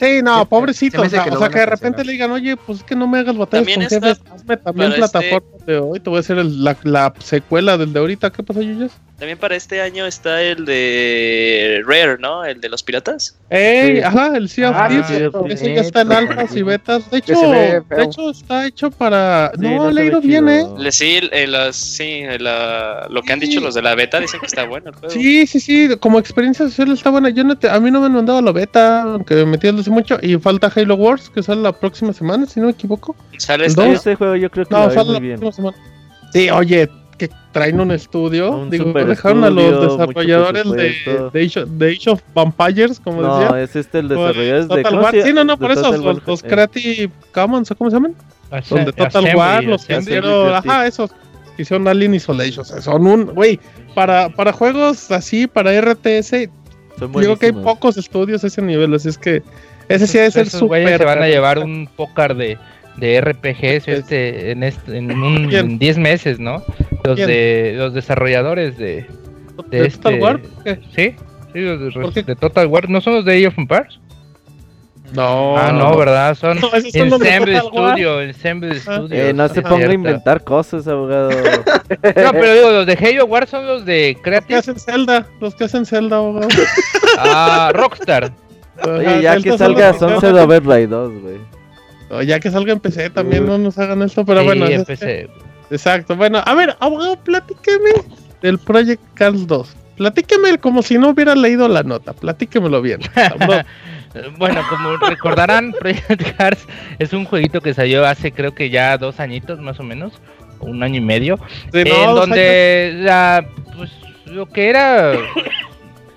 S1: Sí, no, pobrecito.
S2: se
S1: O sea,
S2: que lo
S1: o sea,
S2: van a
S1: que de repente le digan, oye, pues es que no me hagas batallas
S5: También
S1: con jefes, hazme también
S5: este-
S1: plataformas de hoy. Te voy a hacer el- la, la secuela del de ahorita. ¿Qué pasó, Yuyas?
S5: También para este año está el de Rare, ¿no? El de los piratas.
S1: Ey,
S6: Sí.
S1: ajá, el Sea of
S7: Ah,
S1: Thieves. Ese ya está en alfas y betas. De hecho, de hecho está hecho para.
S6: Sí,
S1: no,
S6: se
S1: le ha ido bien,
S6: chido.
S1: eh.
S5: Le- Sí, eh, las- sí eh, la- lo que han dicho los de la beta dicen que está bueno el juego.
S1: Sí, sí, sí, como experiencia social está buena. Yo no te- a mí no me han mandado la beta, aunque me metí hace mucho. Y falta Halo Wars, que sale la próxima semana, si no me equivoco.
S5: Sale
S1: ¿El
S5: este
S6: ese juego yo creo que
S1: No,
S6: ve
S1: sale
S6: muy
S1: la
S6: bien.
S1: próxima semana. Sí, oye, traen un estudio.
S6: Un
S1: Digo,
S6: super
S1: dejaron a los desarrolladores de, de, Age of, de Age of Vampires, como
S6: No,
S1: decía.
S6: es este el desarrollador de
S1: Total
S6: ¿cómo
S1: War. Sí, no, no, por eso,
S6: War,
S1: los, los
S6: eh,
S1: Creative Commons, ¿o ¿cómo se llaman? Son de Total
S4: Assembly,
S1: War, los que hicieron, ajá, esos que hicieron Alien Isolation, o sea, son un, güey, para, para juegos así, para RTS, digo que hay pocos estudios a ese nivel, así es que ese sí ha de ser súper.
S4: se van a llevar un pócar de, de RPGs este, en, este, en, un, en 10 meses, ¿no? Los
S1: ¿Quién?
S4: de los desarrolladores de, de
S1: ¿De Total
S4: este-
S1: War? ¿Qué?
S4: Sí, sí, los de, Total War. ¿No son los de Age of Empires?
S1: No,
S4: ah, no, ¿verdad? Son
S1: No, son
S4: Ensemble. Studio, Ensemble Studio.
S6: Eh, no se ponga a inventar cosas, abogado.
S4: No, pero digo, los de Halo War son los de
S1: Los que
S4: Creative.
S1: hacen Zelda, los que hacen Zelda, abogado.
S4: Ah, Rockstar.
S6: Oye, ya
S1: Zelda
S6: que
S1: son
S6: salga
S1: que
S6: Sunset Overdrive 2, güey.
S1: O Ya que salga en PC también no nos hagan esto, pero
S4: sí,
S1: bueno. es-
S4: empecé.
S1: Exacto, bueno, a ver, abogado, platíqueme del Project Cars 2. Platíqueme como si no hubiera leído la nota, platíquemelo bien.
S4: Bueno, como recordarán, Project Cars es un jueguito que salió hace creo que ya dos añitos más o menos, un año y medio,
S1: Sí,
S4: en
S1: no,
S4: donde la, pues, lo que era,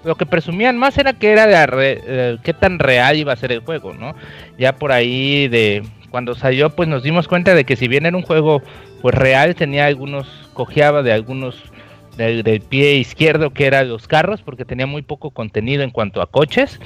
S4: lo que presumían más era que era de re- eh, qué tan real iba a ser el juego, ¿no? Ya por ahí de cuando salió, pues nos dimos cuenta de que si bien era un juego pues real, tenía algunos, cojeaba de algunos del, del pie izquierdo que eran los carros, porque tenía muy poco contenido en cuanto a coches.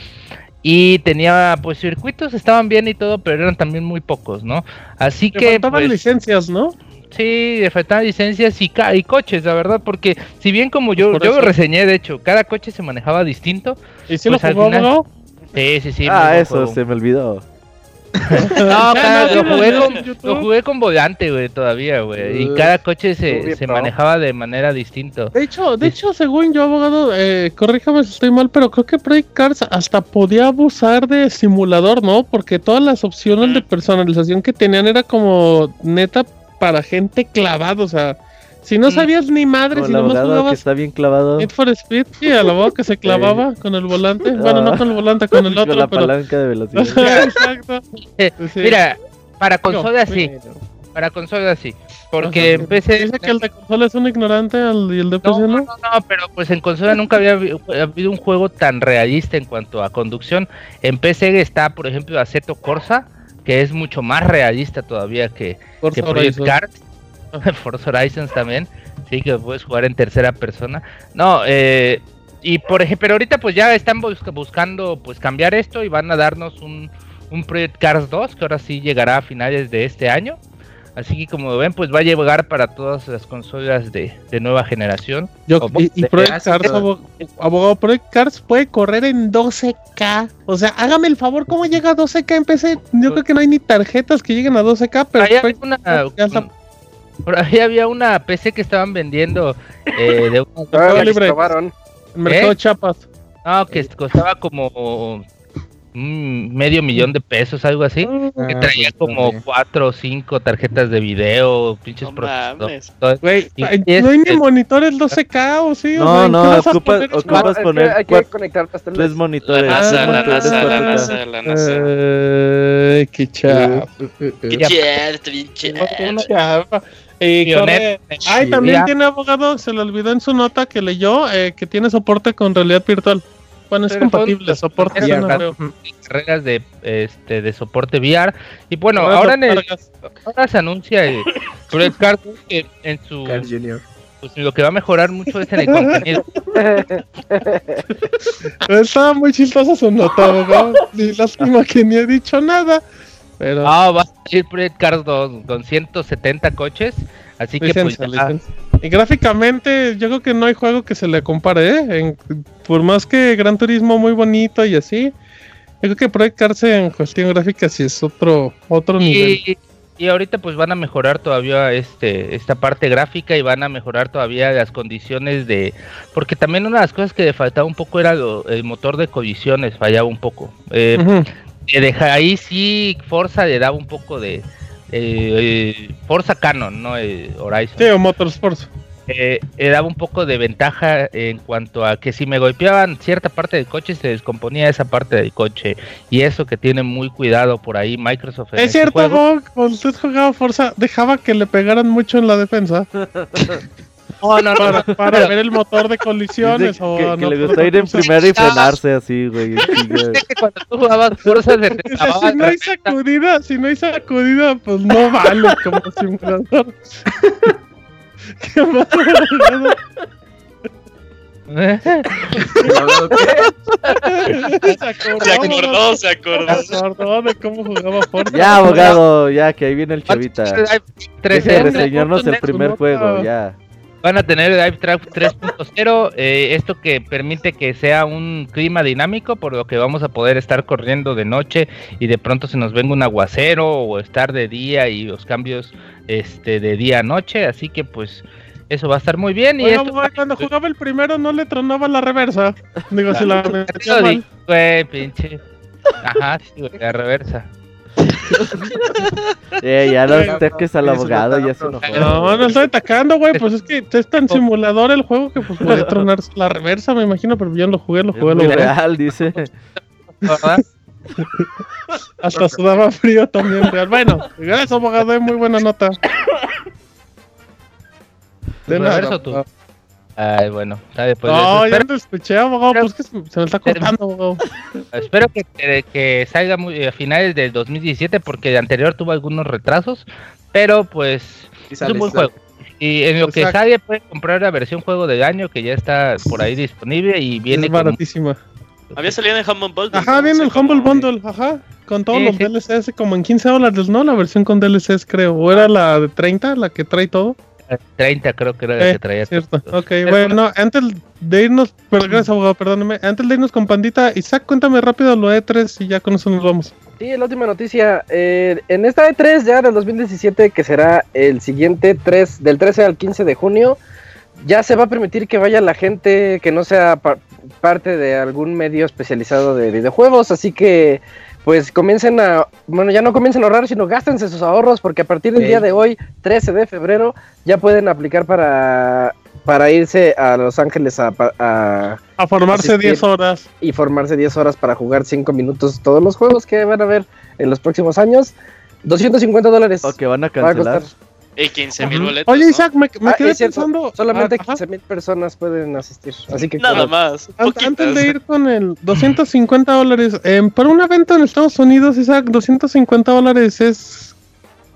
S4: Y tenía, pues, circuitos estaban bien y todo, pero eran también muy pocos, ¿no? Así
S1: Le
S4: que,
S1: faltaban
S4: pues,
S1: licencias, ¿no?
S4: Sí, le faltaban licencias y, ca- y coches, la verdad, porque si bien como yo, yo lo reseñé, de hecho, cada coche se manejaba distinto.
S1: ¿Y si
S4: Pues
S1: lo jugó,
S4: final-
S1: abogado?
S4: Sí, sí, sí.
S6: ah, eso,
S4: juego.
S6: se me olvidó.
S4: No, cada-
S1: no,
S4: lo, jugué con, lo jugué con volante, güey, todavía, güey. Y
S7: Uh,
S4: cada coche se,
S7: bien,
S4: se manejaba de manera distinta.
S1: De hecho, de hecho, según yo, abogado, eh, corríjame si estoy mal, pero creo que Project Cars hasta podía abusar de simulador, ¿no? Porque todas las opciones de personalización que tenían era como neta para gente clavada, o sea, si no sabías ni madre,
S6: Como
S1: si nomás
S6: abogado que
S1: jugabas
S6: está bien clavado.
S1: Need for Speed, sí, al abogado que se clavaba con el volante, bueno, no con el volante, con el
S6: Con
S1: otro,
S6: la
S1: pero...
S6: palanca de velocidad.
S1: Exacto.
S4: Eh,
S1: Sí.
S4: Mira, para consola
S1: Digo,
S4: sí,
S1: bueno.
S4: para consola sí. Porque
S1: Ajá.
S4: empecé.
S1: Dice que el de consola es un ignorante al- y el de
S4: No,
S1: PC
S4: no,
S1: no.
S4: no, no, pero pues en consola nunca había habi- habido un juego tan realista en cuanto a conducción. En PC está, por ejemplo, Aceto Corsa, que es mucho más realista todavía que,
S1: Forza
S4: que Project.
S1: Ajá.
S4: Forza Horizons también, sí, que puedes jugar en tercera persona. No, eh, y por ejemplo, pero ahorita pues ya están bus- buscando pues cambiar esto y van a darnos un, un Project Cars 2, que ahora sí llegará a finales de este año. Así que como ven, pues va a llegar para todas las consolas de, de nueva generación.
S1: Yo, y, y Project Cars,
S2: todo.
S1: abo- abogado, Project Cars puede correr en 12K. O sea, hágame el favor, ¿cómo llega a 12K en PC? Yo creo que no hay ni tarjetas que lleguen a 12K, pero
S4: Ahí había
S1: Project
S4: una, por ahí había una PC que estaban vendiendo eh, de una-
S7: Ah,
S1: Mercado
S4: ¿Eh?
S1: Chiapas.
S4: no, que costaba como mm, medio millón de pesos, algo así. Que
S1: Ah,
S4: traía
S1: pues,
S4: como
S1: también.
S4: cuatro o cinco tarjetas de video, pinches
S5: No.
S1: Güey, no hay
S4: este-
S1: ni monitores 12K, ¿o sí? O
S6: No,
S1: sea, ¿en
S6: no,
S1: qué vas a
S6: ocupa-
S1: poner
S6: Ocupas
S7: que
S6: poner
S7: hay que conectar las
S6: Tres
S7: teles.
S5: La
S6: monitores.
S5: NASA,
S6: tres
S5: la
S6: monitores
S5: NASA, la
S6: 4K.
S5: NASA, la NASA.
S1: Ay, qué chapa.
S5: Qué.
S1: Una chapa. Y
S4: Pionero.
S1: corre- Ay, también tiene abogado, se le olvidó en su nota que leyó eh, que tiene soporte con realidad virtual. Bueno, es compatible, soporte sí, no creo.
S4: carreras de este de soporte VR y bueno
S1: Ahora
S4: en el, ahora se anuncia el Project Cars que en su pues, lo que va a mejorar mucho es en el contenido
S1: Estaba muy chistosa su nota. Ni lástima que ni he dicho nada. Pero
S4: ah va a salir Project Cars 2 con 170 coches así que pues
S1: licencia,
S4: ya-
S1: licencia. Y gráficamente, yo creo que no hay juego que se le compare, ¿eh? En- por más que Gran Turismo muy bonito y así, yo creo que Project Cars en cuestión gráfica sí es otro, otro nivel.
S4: y, ahorita pues van a mejorar todavía este esta parte gráfica y van a mejorar todavía las condiciones de porque también una de las cosas que le faltaba un poco era lo- el motor de colisiones fallaba un poco eh, deja ahí sí Forza le daba un poco de eh, eh, Forza Canon, no eh, Horizon.
S1: Sí, o Motorsports.
S4: Eh, le daba un poco de ventaja en cuanto a que si me golpeaban cierta parte del coche se descomponía esa parte del coche y eso que tiene muy cuidado por ahí Microsoft. en
S1: Es
S4: este
S1: cierto,
S4: juego.
S1: Gog, cuando usted jugaba Forza, dejaba que le pegaran mucho en la defensa
S4: No, no, no,
S1: para,
S4: no,
S1: para ver el motor de colisiones.
S6: Dice
S1: o
S6: que, que
S1: no,
S6: le gusta ir en primera y frenarse así, güey.
S4: cuando tú jugabas
S1: Dice,
S4: trababa
S1: si no hay sacudida, si no hay sacudida, pues no vale como simulador. ¿Qué más? abogado?
S5: Se
S1: Se
S5: acordó, se acordó.
S1: Se acordó de cómo jugaba Forza.
S6: Ya, abogado, ya, que ahí viene el chavita. Deje de
S4: 3.0.
S6: reseñarnos el
S1: Fortnite,
S6: primer juego, ya.
S4: Van a tener Live Track 3.0, eh, esto que permite que sea un clima dinámico, por lo que vamos a poder estar corriendo de noche y de pronto se nos venga un aguacero o estar de día y los cambios este de día a noche, así que pues eso va a estar muy bien y esto
S1: cuando jugaba el primero no le tronaba la reversa. Digo, si la metía mal.
S4: güey, pinche. Ajá, sí, güey, la reversa.
S6: Eh, ya no ataques al abogado, ya se enojó.
S1: No, no estoy atacando, güey. Pues es que es tan simulador el juego que pues puede tronarse la reversa, me imagino, pero yo no lo jugué, lo
S6: Es
S1: jugué, lo jugué.
S6: real, dice.
S4: ¿Verdad?
S1: Hasta sudaba frío también, real. Bueno, gracias, abogado, eh, muy buena nota. De
S4: ¿Reversa
S1: nada.
S4: Ay, bueno, sabe, pues
S1: No,
S4: espero,
S1: ya te escuché, abogado, pues que se me está cortando, abogado.
S4: espero que, que- que salga muy, a finales del 2017 porque el anterior tuvo algunos retrasos, pero pues
S2: Y
S4: es
S2: sale,
S4: un buen
S2: sale.
S4: juego. Y en lo que
S1: Exacto.
S4: salga puede comprar la versión juego del año que ya está por ahí disponible y viene
S1: es
S4: con
S1: baratísima.
S5: Había salido en Humble Bundle.
S1: Ajá,
S5: ¿no?
S1: viene el Humble Bundle, ajá. Con todos
S4: Sí,
S1: los
S4: sí.
S1: DLCs, como en 15 dólares, ¿no? La versión con DLCs, creo. O era la de 30, la que trae todo.
S4: 30 creo que era
S1: Eh,
S4: que traía.
S1: Cierto. Ok, bueno, antes de irnos, pero gracias, abogado, perdóneme. Antes de irnos con Pandita, Isaac, cuéntame rápido lo de 3 y ya con eso nos vamos.
S7: Sí, la última noticia. eh, en esta E3 ya del 2017, que será el siguiente 3, del 13 al 15 de junio, ya se va a permitir que vaya la gente que no sea pa- parte de algún medio especializado de videojuegos. Así que, pues comiencen a. Bueno, ya no comiencen a ahorrar, sino gástense sus ahorros, porque a partir del día de hoy, 13 de febrero, ya pueden aplicar para. Para irse a Los Ángeles a, pa- a,
S1: A formarse
S7: Asistir.
S1: 10 horas.
S7: y formarse 10 horas para jugar 5 minutos todos los juegos que van a ver en los próximos años. 250 dólares.
S6: O que van a
S7: va a
S6: cancelar.
S7: costar.
S5: Y 15 mil boletos.
S1: Oye,
S5: ¿no?
S1: Isaac, me, me
S7: Ah,
S1: quedé
S7: es cierto,
S1: pensando.
S7: Solamente
S1: ah, ajá.
S7: 15 mil personas pueden asistir. Así que
S5: Nada
S7: claro,
S5: más.
S1: An-
S5: poquitas.
S1: Antes de ir con el 250 dólares, em, para un evento en Estados Unidos, Isaac, 250 dólares es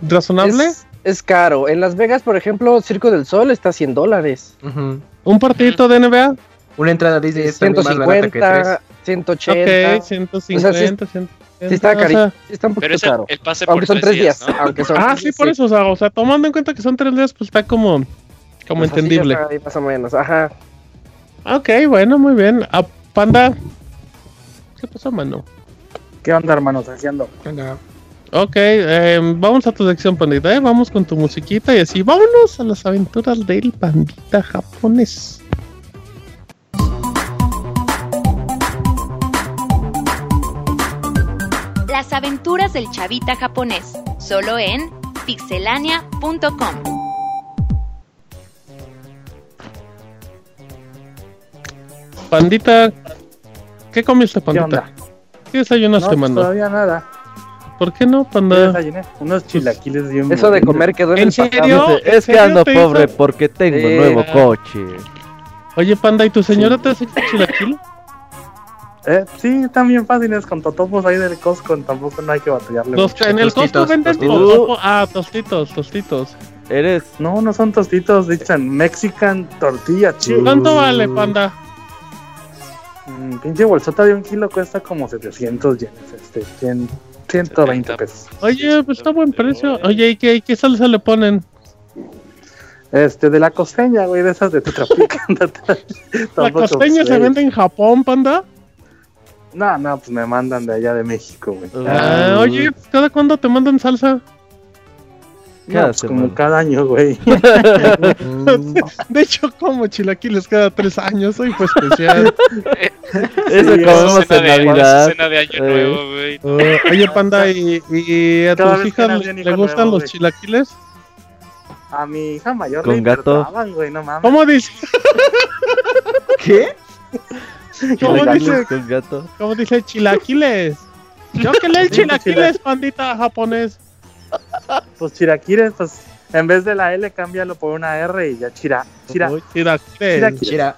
S1: razonable.
S7: es, es caro. En Las Vegas, por ejemplo, Circo del Sol está a 100 dólares.
S2: Ujú.
S1: Un partidito de NBA.
S2: Una entrada Disney es también más barata que
S7: 150,
S2: tres.
S7: 180.
S1: Ok, 150, 100.
S7: Sí está
S1: O
S7: cari,
S1: sea,
S7: sí está un
S5: Pero
S7: poquito
S5: es el,
S7: caro.
S5: el pase
S7: Aunque
S5: por
S7: son tres días.
S5: ¿no?
S7: Aunque son
S1: ah, sí, por eso, o sea, o sea, tomando en cuenta que son tres días, pues está como, como
S7: Pues
S1: entendible.
S7: ahí más o menos, ajá.
S1: Ok, bueno, muy bien. Ah, Panda. ¿Qué pasó, mano?
S9: ¿Qué onda, hermanos? Haciendo.
S1: Ok, eh, vamos a tu sección, pandita, ¿eh? Vamos con tu musiquita y así, vámonos a las aventuras del pandita japonés.
S10: Las aventuras del chavita japonés, solo en pixelania.com.
S1: Pandita, ¿qué comiste,
S9: ¿Qué
S1: pandita? ¿Qué desayunaste,
S9: No, pues,
S1: mano?
S9: todavía nada.
S1: ¿Por qué no,
S9: ¿Qué
S1: panda?
S9: desayuné? Unos chilaquiles bien
S7: Eso de comer quedó en,
S1: ¿En
S7: el
S1: serio?
S6: Dice,
S1: ¿En
S6: es que ando pobre
S1: hizo?
S6: porque tengo
S7: Sí.
S6: nuevo coche.
S1: Oye, panda, ¿y tu señora te hace chilaquil?
S9: Eh, sí, están bien fáciles con totopos ahí del Costco. Tampoco no hay que batallarle
S1: Los
S9: mucho.
S1: que en el Costco venden
S2: tostitos.
S1: tostopo- Ah, tostitos, tostitos.
S6: Eres
S9: No, no son tostitos, dicen Mexican tortilla chip.
S1: ¿Cuánto vale, panda?
S9: Mm, pinche bolsota de un kilo cuesta como 700 yenes, este, 100, 120 pesos.
S1: Oye, pues está buen precio. Oye, ¿y qué, y qué salsa le ponen?
S9: Este, de la costeña, güey, de esas de Tetrapic.
S1: ¿La costeña se vende en Japón, panda?
S9: No, no, pues me mandan de allá de México, güey.
S1: Ah, oye, ¿cada cuándo te mandan salsa?
S9: No,
S6: Cada
S9: pues como cada año, güey.
S1: De hecho, como chilaquiles cada tres años, hoy fue especial.
S6: Eso
S9: Sí,
S6: comemos en
S5: de-
S6: Navidad.
S5: Cena de año nuevo, güey.
S1: Oye, panda, ¿y, y a
S9: Cada
S1: tus hijas le, gustan los chilaquiles?
S9: A mi hija mayor
S6: Con
S9: le
S6: gato.
S9: güey, no mames.
S1: ¿Cómo dice?
S6: ¿Qué?
S1: ¿Cómo
S6: Chilaquiles
S1: dice?
S6: con gato.
S1: ¿Cómo dice chilaquiles? Yo que leo
S9: pues,
S1: chilaquiles, pandita japonés.
S9: Pues chiraquires, pues en vez de la L cámbialo por una R y ya chira, chira.
S1: Oh, chilaquiles.
S9: Chilaquiles.
S2: Chira.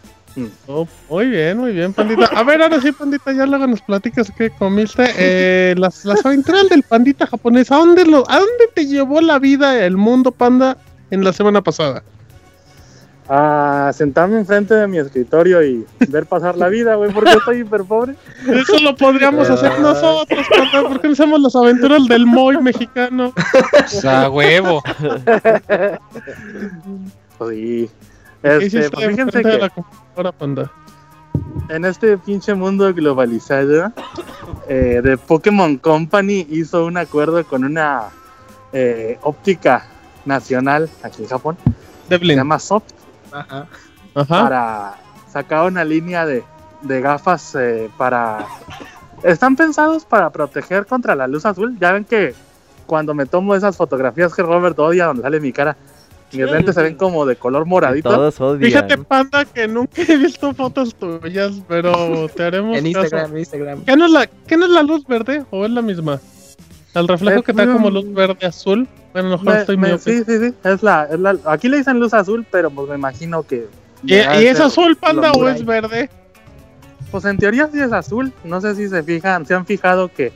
S1: Oh, muy bien, muy bien, pandita. A ver, ahora sí, pandita, ya luego nos platicas qué comiste. Eh, las, las aventuras del pandita japonés, ¿a dónde, lo, ¿a dónde te llevó la vida, el mundo panda, en la semana pasada?
S9: A sentarme enfrente de mi escritorio y ver pasar la vida, güey, porque estoy hiper pobre.
S1: Eso lo podríamos
S6: Ah.
S1: hacer nosotros, panda. ¿Por qué no hacemos las aventuras del Moy mexicano?
S3: O sea, huevo.
S9: Sí.
S1: ¿Qué
S9: Este, pues fíjense que
S1: la computadora, panda?
S9: en este pinche mundo globalizado, eh, de Pokémon Company hizo un acuerdo con una eh, óptica nacional aquí en Japón, se llama Soft,
S2: Ajá.
S1: Ajá.
S9: para sacar una línea de, de gafas eh, para... Están pensados para proteger contra la luz azul. Ya ven que cuando me tomo esas fotografías que Robert odia, donde sale mi cara, mis lentes se ven como de color moradito.
S6: Todos odian.
S1: Fíjate, panda, que nunca he visto fotos tuyas, pero te haremos
S2: En
S1: caso.
S2: Instagram, en Instagram.
S1: ¿Qué no, es la, ¿Qué no es la luz verde o es la misma? El reflejo que
S9: no.
S1: como luz verde azul. Bueno, a lo mejor
S9: Me-
S1: estoy
S9: me-
S1: medio.
S9: sí, sí, sí. Es la, es la- aquí le dicen luz azul, pero pues me imagino que.
S1: ¿Y, es
S9: el-
S1: azul, panda, o es verde?
S9: Pues en teoría sí es azul. No sé si se fijan, se han fijado que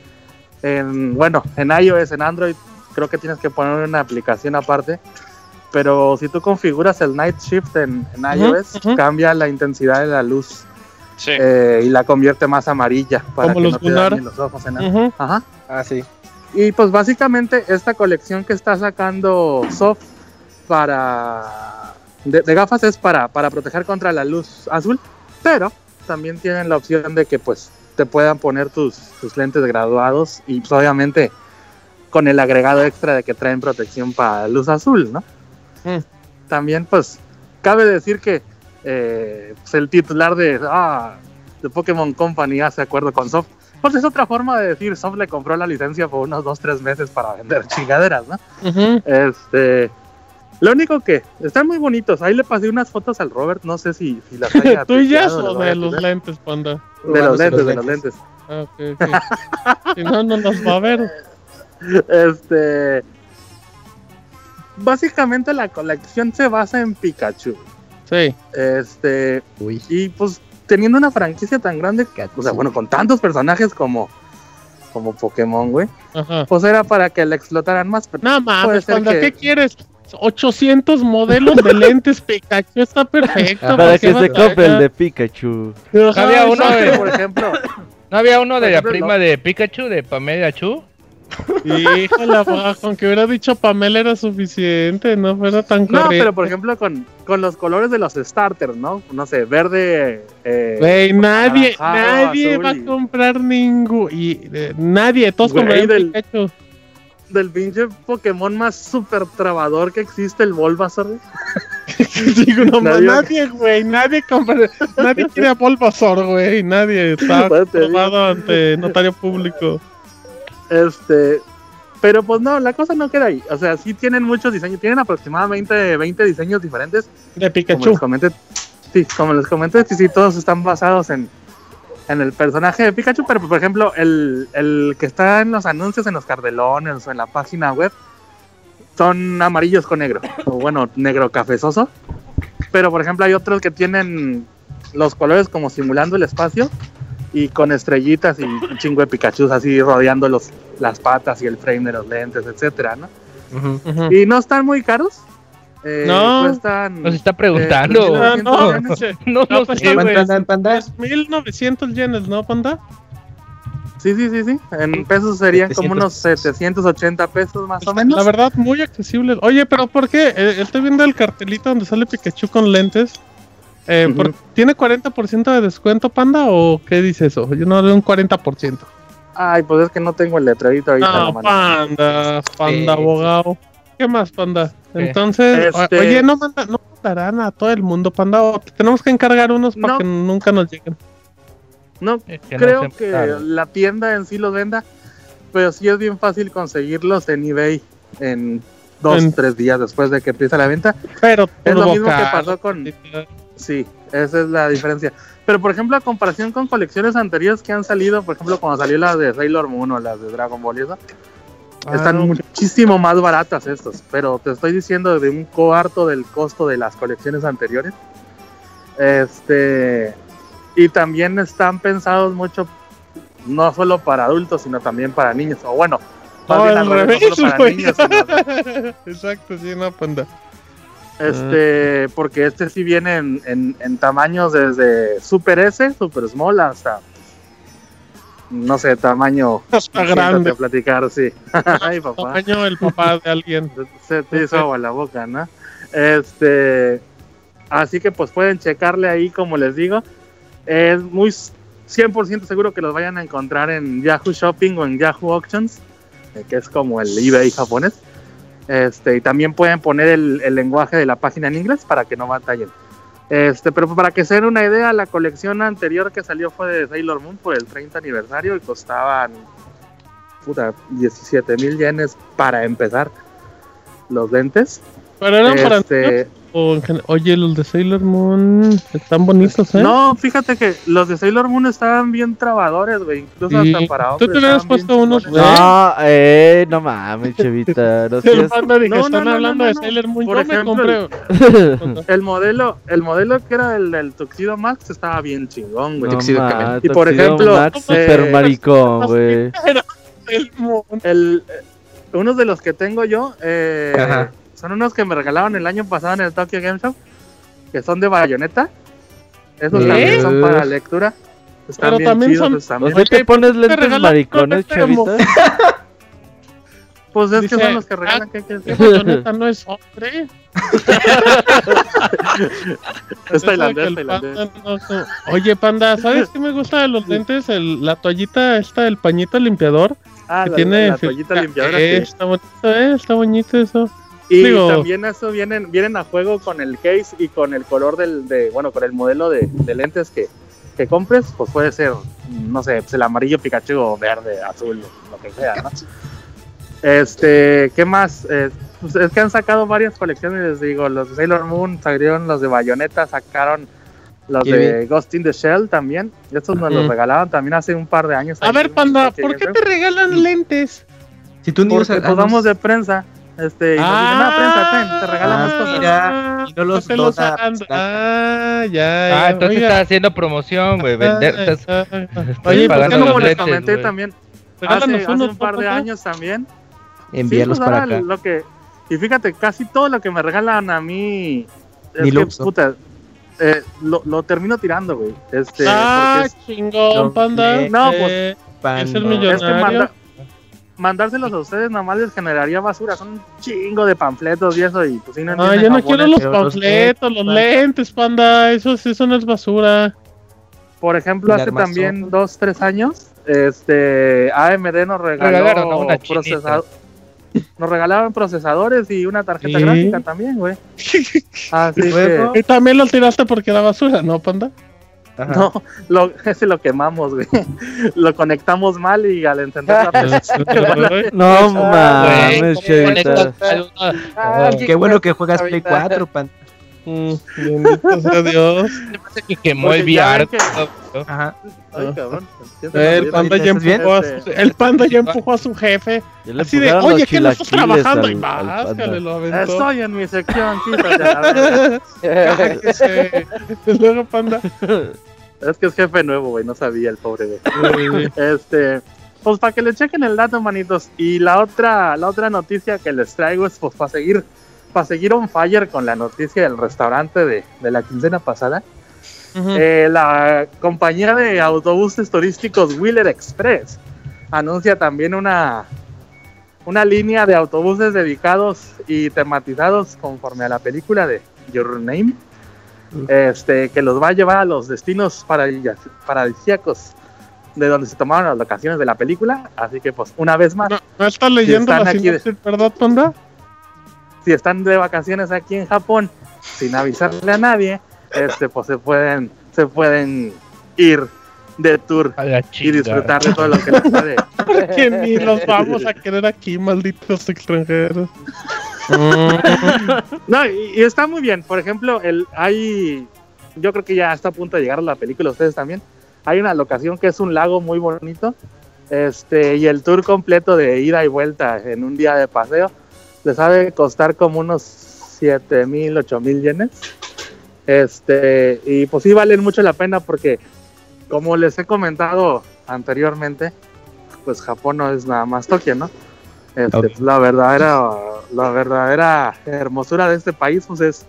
S9: en, bueno, en iOS, en Android, creo que tienes que poner una aplicación aparte. Pero si tú configuras el Night Shift en, iOS, cambia la intensidad de la luz
S5: Sí.
S9: eh, y la convierte más amarilla para
S1: Como
S9: que
S1: los
S9: no te dañen los ojos en.
S1: Ujú.
S9: Ajá.
S7: Ah, sí.
S9: Y pues básicamente esta colección que está sacando Soft para de, de gafas es para, para proteger contra la luz azul, pero también tienen la opción de que pues te puedan poner tus, tus lentes graduados y pues, obviamente con el agregado extra de que traen protección para luz azul, ¿no?
S1: Mm.
S9: También pues cabe decir que eh, pues, el titular de, ah, de Pokémon Company hace acuerdo con Soft. Pues es otra forma de decir, Soft le compró la licencia por unos 2-3 meses para vender chingaderas, ¿no? Este. Lo único que están muy bonitos. Ahí le pasé unas fotos al Robert. No sé si, si las haya
S1: ¿Tuyas o de los lentes, panda?
S9: De los lentes, de los lentes.
S1: Ah, ok, ok. si no, no los va a ver.
S9: Este. Básicamente la colección se basa en Pikachu.
S1: Sí.
S9: Este.
S2: Uy.
S9: Y pues teniendo una franquicia tan grande, o sea, bueno, con tantos personajes como, como Pokémon, güey,
S1: Ajá.
S9: pues era para que le explotaran más. pero
S1: No mames,
S9: que-
S1: ¿qué quieres? 800 modelos de lentes Pikachu, está perfecto.
S6: Para
S1: ¿para
S6: que se compre el de Pikachu.
S1: Ajá,
S3: Había uno,
S9: por ejemplo,
S4: ¿No había uno de la prima de Pikachu, de Pamela Chu?
S1: Híjole, pa, con que hubiera dicho Pamela era suficiente, no fuera tan
S9: No,
S1: corriente.
S9: pero por ejemplo con, con los colores de los starters, ¿no? No sé, verde. Eh,
S1: nadie,
S9: anaranjado,
S1: nadie
S9: azul
S1: va a comprar ningún. Y eh, nadie, todos compraron
S9: del-
S1: Pikachu.
S9: del pinche Pokémon más súper trabador que existe, el Bulbasaur.
S1: Digo, no,
S9: Nadie-
S1: nadie, güey, nadie compra. Nadie quiere a Bulbasaur, güey. Nadie está comprobado ante notario público.
S9: Este. Pero pues no, la cosa no queda ahí. O sea, sí tienen muchos diseños. Tienen aproximadamente 20 diseños diferentes.
S1: De
S9: Como
S1: Pikachu.
S9: les comenté. Sí, como les comenté, sí, sí, todos están basados en, en el personaje de Pikachu. Pero por ejemplo, el, el que está en los anuncios, en los cardelones o en la página web, son amarillos con negro. O bueno, negro cafezoso. Pero por ejemplo, hay otros que tienen los colores como simulando el espacio y con estrellitas y un chingo de Pikachu así rodeando los, las patas y el frame de los lentes, etcétera, ¿no?
S1: Ujú.
S9: Y no están muy caros. Eh,
S1: No.
S9: cuestan.
S4: Nos está preguntando.
S1: Ah,
S9: Eh,
S1: no, che,
S4: No,
S1: No,
S4: no
S1: pues,
S4: sé,
S1: no,
S4: güey.
S2: Panda, panda.
S1: 1900 yenes, ¿no, Panda?
S9: Sí, sí, sí, sí. En pesos serían como unos 780 pesos más o menos.
S1: La verdad, muy accesible. Oye, pero ¿por qué? Eh, estoy viendo el cartelito donde sale Pikachu con lentes. Eh. ¿por- ¿Tiene 40% de descuento, Panda? ¿O qué dice eso? Yo no veo un 40%.
S9: Ay, pues es que no tengo el letrerito ahorita. en la
S1: No. Panda, Panda,
S2: Sí.
S1: abogado. ¿Qué más, Panda?
S4: Sí.
S1: Entonces,
S9: Este-
S1: oye, no, manda, no mandarán a todo el mundo, Panda. O tenemos que encargar unos para
S9: No.
S1: que nunca nos lleguen.
S9: No,
S4: Es que no
S9: creo que la tienda en sí los venda, pero sí es bien fácil conseguirlos en eBay en dos,
S1: En-
S9: tres días después de que empieza la venta.
S1: Pero
S9: Es lo mismo que pasó con- Sí, esa es la diferencia. Pero por ejemplo, a comparación con colecciones anteriores que han salido, por ejemplo, cuando salió las de Sailor Moon o las de Dragon Ball y eso, están
S1: Ah,
S9: muchísimo más baratas estos. Pero te estoy diciendo de un cuarto del costo de las colecciones anteriores. Este. Y también están pensados mucho, no solo para adultos, sino también para niños. O bueno, más
S1: No,
S9: bien
S1: al
S9: al revés,
S1: revés,
S9: no solo para
S1: güey.
S9: niños, sino-
S1: Exacto, sí, no, Panda.
S9: Este, porque este sí viene en, en- en tamaños desde Super S, Super Small, hasta no sé, tamaño. Siéntate
S1: grande.
S9: platicar, sí. Ay, papá.
S1: Tamaño el papá de alguien.
S9: Se te hizo agua la boca, ¿no? Este, así que pues pueden checarle ahí, como les digo. Es muy 100% seguro que los vayan a encontrar en Yahoo Shopping o en Yahoo Auctions, eh, que es como el eBay japonés. Este, y también pueden poner el, el lenguaje de la página en inglés para que no batallen. Este, pero para que se den una idea, la colección anterior que salió fue de Sailor Moon por el 30 aniversario y costaban puta, 17 mil yenes para empezar los lentes.
S1: Pero eran para
S9: Este,
S1: niños, Oye, los de Sailor Moon están bonitos, ¿eh?
S9: No, fíjate que los de Sailor Moon estaban bien trabadores, güey. Incluso
S1: Sí.
S9: hasta para
S1: Tú te hubieras puesto unos, güey.
S6: No, eh, no mames, chavita. No seas...
S1: están
S9: no,
S1: hablando
S9: no,
S1: de. Sailor Moon.
S9: Por
S1: Yo
S9: ejemplo,
S1: me compré.
S9: El modelo, el modelo que era el del Tuxedo Max estaba bien chingón, güey.
S6: No,
S2: Tuxedo
S6: ma.
S9: Y por ejemplo,
S6: Max,
S9: eh,
S6: super maricón, güey.
S1: El.
S9: El, eh, unos de los que tengo yo eh,
S2: Ajá.
S9: Son unos que me regalaron el año pasado en el Tokyo Game Show, que son de bayoneta. Esos
S1: ¿Eh?
S9: también son para lectura. Están
S1: Pero
S9: bien
S1: también
S9: chidos,
S1: son-
S6: ¿O
S9: también.
S6: sea, te pones lentes maricones,
S1: con
S6: chavita?
S9: Pues es
S1: Dice,
S9: que son los que
S1: ah,
S9: regalan. ¿qué quieres
S1: ¿Qué
S9: decir?
S1: bayoneta no es hombre?
S9: Es tailandés, tailandés.
S1: panda no- no- Oye, panda, ¿sabes qué me gusta de los lentes? El, la toallita esta, el pañito limpiador.
S9: Ah,
S1: que
S9: la,
S1: tiene
S9: la toallita limpiadora.
S1: Eh. Está bonito, eh, está bonito eso.
S9: Y
S1: Digo-
S9: también eso vienen, vienen a juego con el case y con el color del, de, bueno, con el modelo de, de lentes que, que compres, pues puede ser, no sé, pues el amarillo Pikachu o verde, azul, lo que sea, ¿no? Este, ¿qué más? Eh, pues es que han sacado varias colecciones, les digo, los de Sailor Moon salieron, los de Bayonetta sacaron los
S2: Qué
S9: de Ghost in the Shell también, y estos nos los
S1: Ujú.
S9: regalaban también hace un par de años.
S1: A ver, panda, ¿por qué te regalan lentes?
S2: Si tú ni
S9: Porque
S2: usas.
S9: pues
S2: ah,
S9: de prensa, este, y nos dicen, no, prensa, ten, te regalamos
S2: Ah,
S9: cosas.
S2: mira, y no los pues,
S1: Ah, ya,
S4: Ah,
S1: ya.
S4: entonces
S1: oiga.
S4: estás haciendo promoción, güey. Vender.
S1: Ah,
S4: estás-
S1: ah, Oye, ¿por qué
S9: como
S1: no
S9: les comenté
S4: güey.
S9: también, hace,
S1: Regálanos
S9: hace
S1: unos,
S9: un par de años también.
S2: enviarlos
S9: Sí, pues,
S2: para acá.
S9: Lo que, y fíjate, casi todo lo que me regalan a mí. Es
S2: Ni
S9: que, puta, eh, lo, lo termino tirando, güey. Este,
S1: ah,
S9: es-
S1: chingón,
S2: No,
S1: panda.
S9: no, pues,
S1: Eh,
S2: Pan-
S1: es el
S9: es que
S1: millonario.
S9: manda- mandárselos a ustedes nada más les generaría basura. Son un chingo de panfletos y eso. Y pues si no entienden
S1: yo no quiero los
S2: los
S1: panfletos, los
S2: pan-
S1: lentes, panda. Eso, eso no es basura.
S9: Por ejemplo, hace
S2: armazón.
S9: también dos, tres años, este AMD nos regaló
S4: una
S9: procesado- nos regalaban procesadores y una tarjeta
S1: Sí.
S9: gráfica también, güey. Así que
S1: Y también lo tiraste porque era basura, ¿no, panda?
S2: Ajá.
S9: no, lo, ese lo quemamos, güey. Lo conectamos mal y al encender la
S6: No
S4: Ah,
S6: mames, Chavita.
S9: Ah,
S2: Qué bueno que juegas Play
S9: Ahorita.
S2: 4, pan.
S1: Mm, bendito sea Dios.
S4: que quemó
S9: Porque
S4: el VR.
S9: que-
S2: Ajá.
S9: Ay, cabrón.
S1: El panda ya empujó a su, el panda ya empujó a su jefe. Así de, oye, que no estás trabajando. Y
S6: al- al
S1: más, lo aventó.
S9: Estoy en mi sección, quítate la verga.
S1: Y Luego, panda.
S9: Es que es jefe nuevo, güey, no sabía el pobre, güey. Este, pues para que le chequen el dato, manitos. Y la otra, la otra noticia que les traigo es pues para seguir, para seguir on fire con la noticia del restaurante de, de la quincena pasada. Eh, la compañía de autobuses turísticos Wheeler Express anuncia también una, una línea de autobuses dedicados y tematizados conforme a la película de Your Name, este, que los va a llevar a los destinos paradis- paradisíacos de donde se tomaron las locaciones de la película. Así que, pues, una vez más,
S1: No, no estás leyendo
S9: están
S1: la
S9: aquí de-
S1: sinopsis, ¿verdad, panda?
S9: si están de vacaciones aquí en Japón sin avisarle a nadie, este, pues se pueden, se pueden ir de tour y disfrutar de todo lo que les puede.
S1: Que ni los vamos a querer aquí, malditos extranjeros.
S9: No, y, está muy bien. Por ejemplo, el hay, yo creo que ya está a punto de llegar la película, ustedes también. Hay una locación que es un lago muy bonito, este, y el tour completo de ida y vuelta en un día de paseo les ha de costar como unos 7 mil, 8 mil yenes. Este, y pues sí valen mucho la pena porque, como les he comentado anteriormente, pues Japón no es nada más Tokio, ¿no? Este,
S2: Ok.
S9: pues, la verdadera, la verdadera hermosura de este país, pues es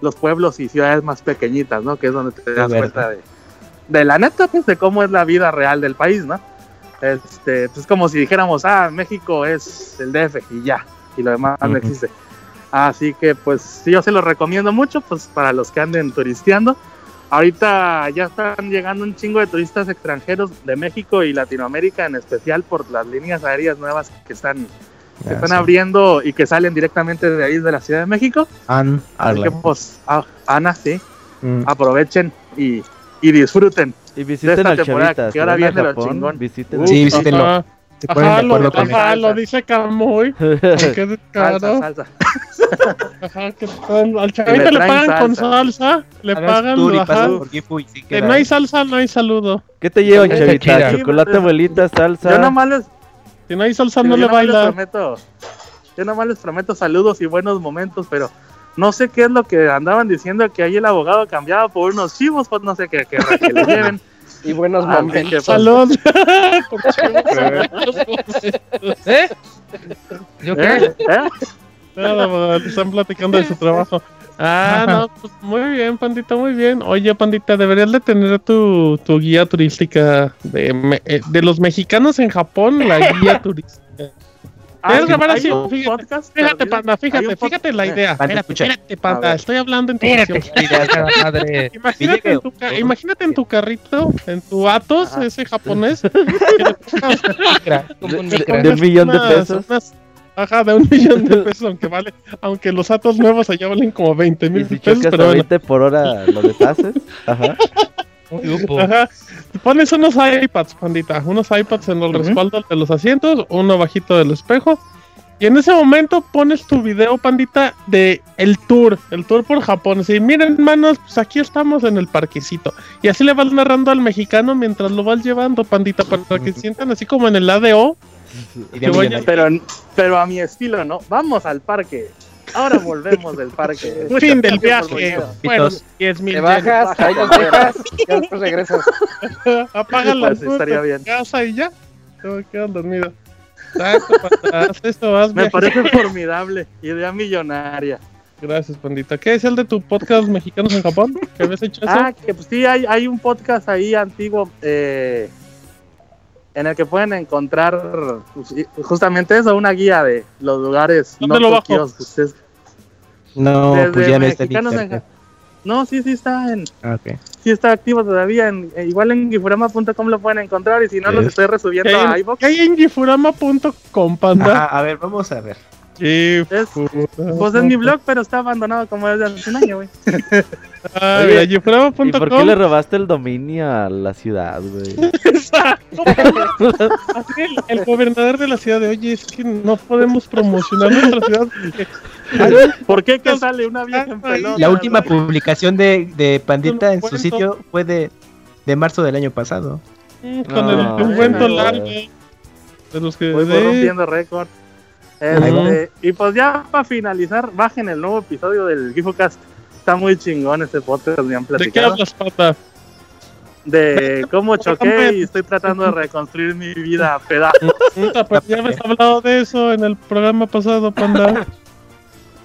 S9: los pueblos y ciudades más pequeñitas, ¿no? Que es donde te das cuenta de, de la neta, pues, de cómo es la vida real del país, ¿no? Este, pues como si dijéramos, ah, México es el DF y ya, y lo demás no
S2: Ujú.
S9: existe. Así que, pues, yo se lo recomiendo mucho, pues, para los que anden turisteando. Ahorita ya están llegando un chingo de turistas extranjeros de México y Latinoamérica, en especial por las líneas aéreas nuevas que están, que
S2: Ah,
S9: están
S2: sí.
S9: abriendo y que salen directamente de ahí, de la Ciudad de México.
S2: An
S9: Así que, pues, ah, Ana, sí,
S2: Mm.
S9: aprovechen y, y disfuten.
S6: Y visiten
S9: esta
S6: al
S9: temporada
S6: Chavita.
S9: que ahora viene lo chingón.
S6: visiten
S9: Uh,
S6: al
S2: Sí, visítenlo.
S1: Ajá,
S2: Se ponen
S1: ajá,
S2: de
S1: lo, ajá, lo dice Camuy. Qué
S9: Salsa,
S1: caro.
S9: salsa.
S1: Ajá, que tal, al chavita
S9: le
S1: pagan con
S9: salsa.
S1: le pagan,
S2: tour y
S1: ajá,
S2: pasan por Gifu y sí
S1: que
S2: queda.
S1: no hay salsa, no hay saludo.
S6: ¿Qué te llevan, Chavita? Chocolate, abuelita, salsa.
S9: Yo nomás les,
S1: Si no hay salsa, no le
S9: nomás les
S1: baila.
S9: prometo, yo nomás les prometo saludos y buenos momentos, pero no sé qué es lo que andaban diciendo que ahí el abogado cambiaba por unos chivos, pues no sé qué que le lleven.
S7: Y buenos momentos.
S9: pues,
S1: Salud.
S4: ¿Eh? ¿Yo qué?
S9: ¿eh? ¿Eh?
S1: Nada, están platicando de su trabajo. Ah, no, pues muy bien, pandita, muy bien. Oye, pandita, deberías de tener tu, tu guía turística de, me- eh, de los mexicanos en Japón, la guía turística.
S9: Ah, hay
S1: así,
S9: un
S1: fíjate,
S9: podcast
S1: Fíjate, panda, fíjate, fíjate la idea.
S2: Panda,
S1: Espérate,
S2: escucha.
S1: espérate, panda, estoy hablando en tu
S4: madre.
S1: Imagínate en, tu, imagínate en tu carrito, en tu Atos,
S9: Ajá.
S1: ese japonés, que le pongas-
S4: un
S6: millón de
S1: unas-
S6: pesos.
S1: unas- ajá, de un millón de pesos, aunque vale, aunque los Atos nuevos allá valen como 20
S6: Y
S1: mil
S6: si
S1: pesos, pero
S6: a
S1: bueno.
S6: 20 por hora, lo deshaces. Ajá.
S1: Ajá. Pones unos iPads, pandita, unos iPads en los
S9: Ujú.
S1: respaldos de los asientos, uno bajito del espejo. Y en ese momento pones tu video, pandita, de el tour, el tour por Japón. Así, miren, hermanos, pues aquí estamos en el parquecito. Y así le vas narrando al mexicano mientras lo vas llevando, pandita, para que sientan así como en el ADO.
S9: Pero, pero a mi estilo, ¿no? Vamos al parque. Ahora volvemos del parque.
S1: Fin del viaje. Bueno,
S2: Pitos.
S1: 10 mil
S7: Te bajas, ahí dejas, y ya después regresas.
S1: La
S9: estaría bien.
S1: casa y ya. Te voy a quedar dormido.
S9: Me parece formidable. Idea millonaria.
S1: Gracias, pandita. ¿Qué es el de tu podcast Mexicanos en Japón? ¿Que habías hecho eso?
S9: Ah, que pues sí, hay, hay un podcast ahí antiguo eh, en el que pueden encontrar pues, justamente eso, una guía de los lugares
S1: ¿Dónde lo bajo?
S9: toquios que ustedes-
S2: No,
S9: Desde
S2: pues ya no está en.
S9: No, sí, sí está en,
S2: Ah, ok.
S9: sí está activo todavía. En, eh, igual en gifurama.com lo pueden encontrar y si no, los
S2: Es-
S9: estoy
S1: ¿Qué
S9: resubiendo a iVoox.
S1: qué hay en gifurama.com, panda?
S2: A ver, vamos a ver.
S1: Gifurama.
S9: Pues es mi blog, pero está abandonado como desde hace un año, güey.
S1: Ah,
S6: ¿Y por qué le robaste el dominio a la ciudad, güey?
S1: Así el, el gobernador de la ciudad de oye, es que no podemos promocionar nuestra ciudad porque
S9: ¿Por qué que sale una vieja en pelota?
S2: La última publicación de, de Pandita en su sitio fue de, de marzo del año pasado.
S1: con el
S6: No,
S1: un cuento largo de los que
S9: Voy
S1: de-
S9: rompiendo récord. Este, y pues ya para finalizar, bajen el nuevo episodio del GifoCast. Está muy chingón este podcast, me han
S1: ¿De qué
S9: platicado.
S1: hablas, pata?
S9: De cómo choqué y estoy tratando de reconstruir mi vida a pedazos.
S1: Puta, pues ya habías hablado de eso en el programa pasado, panda.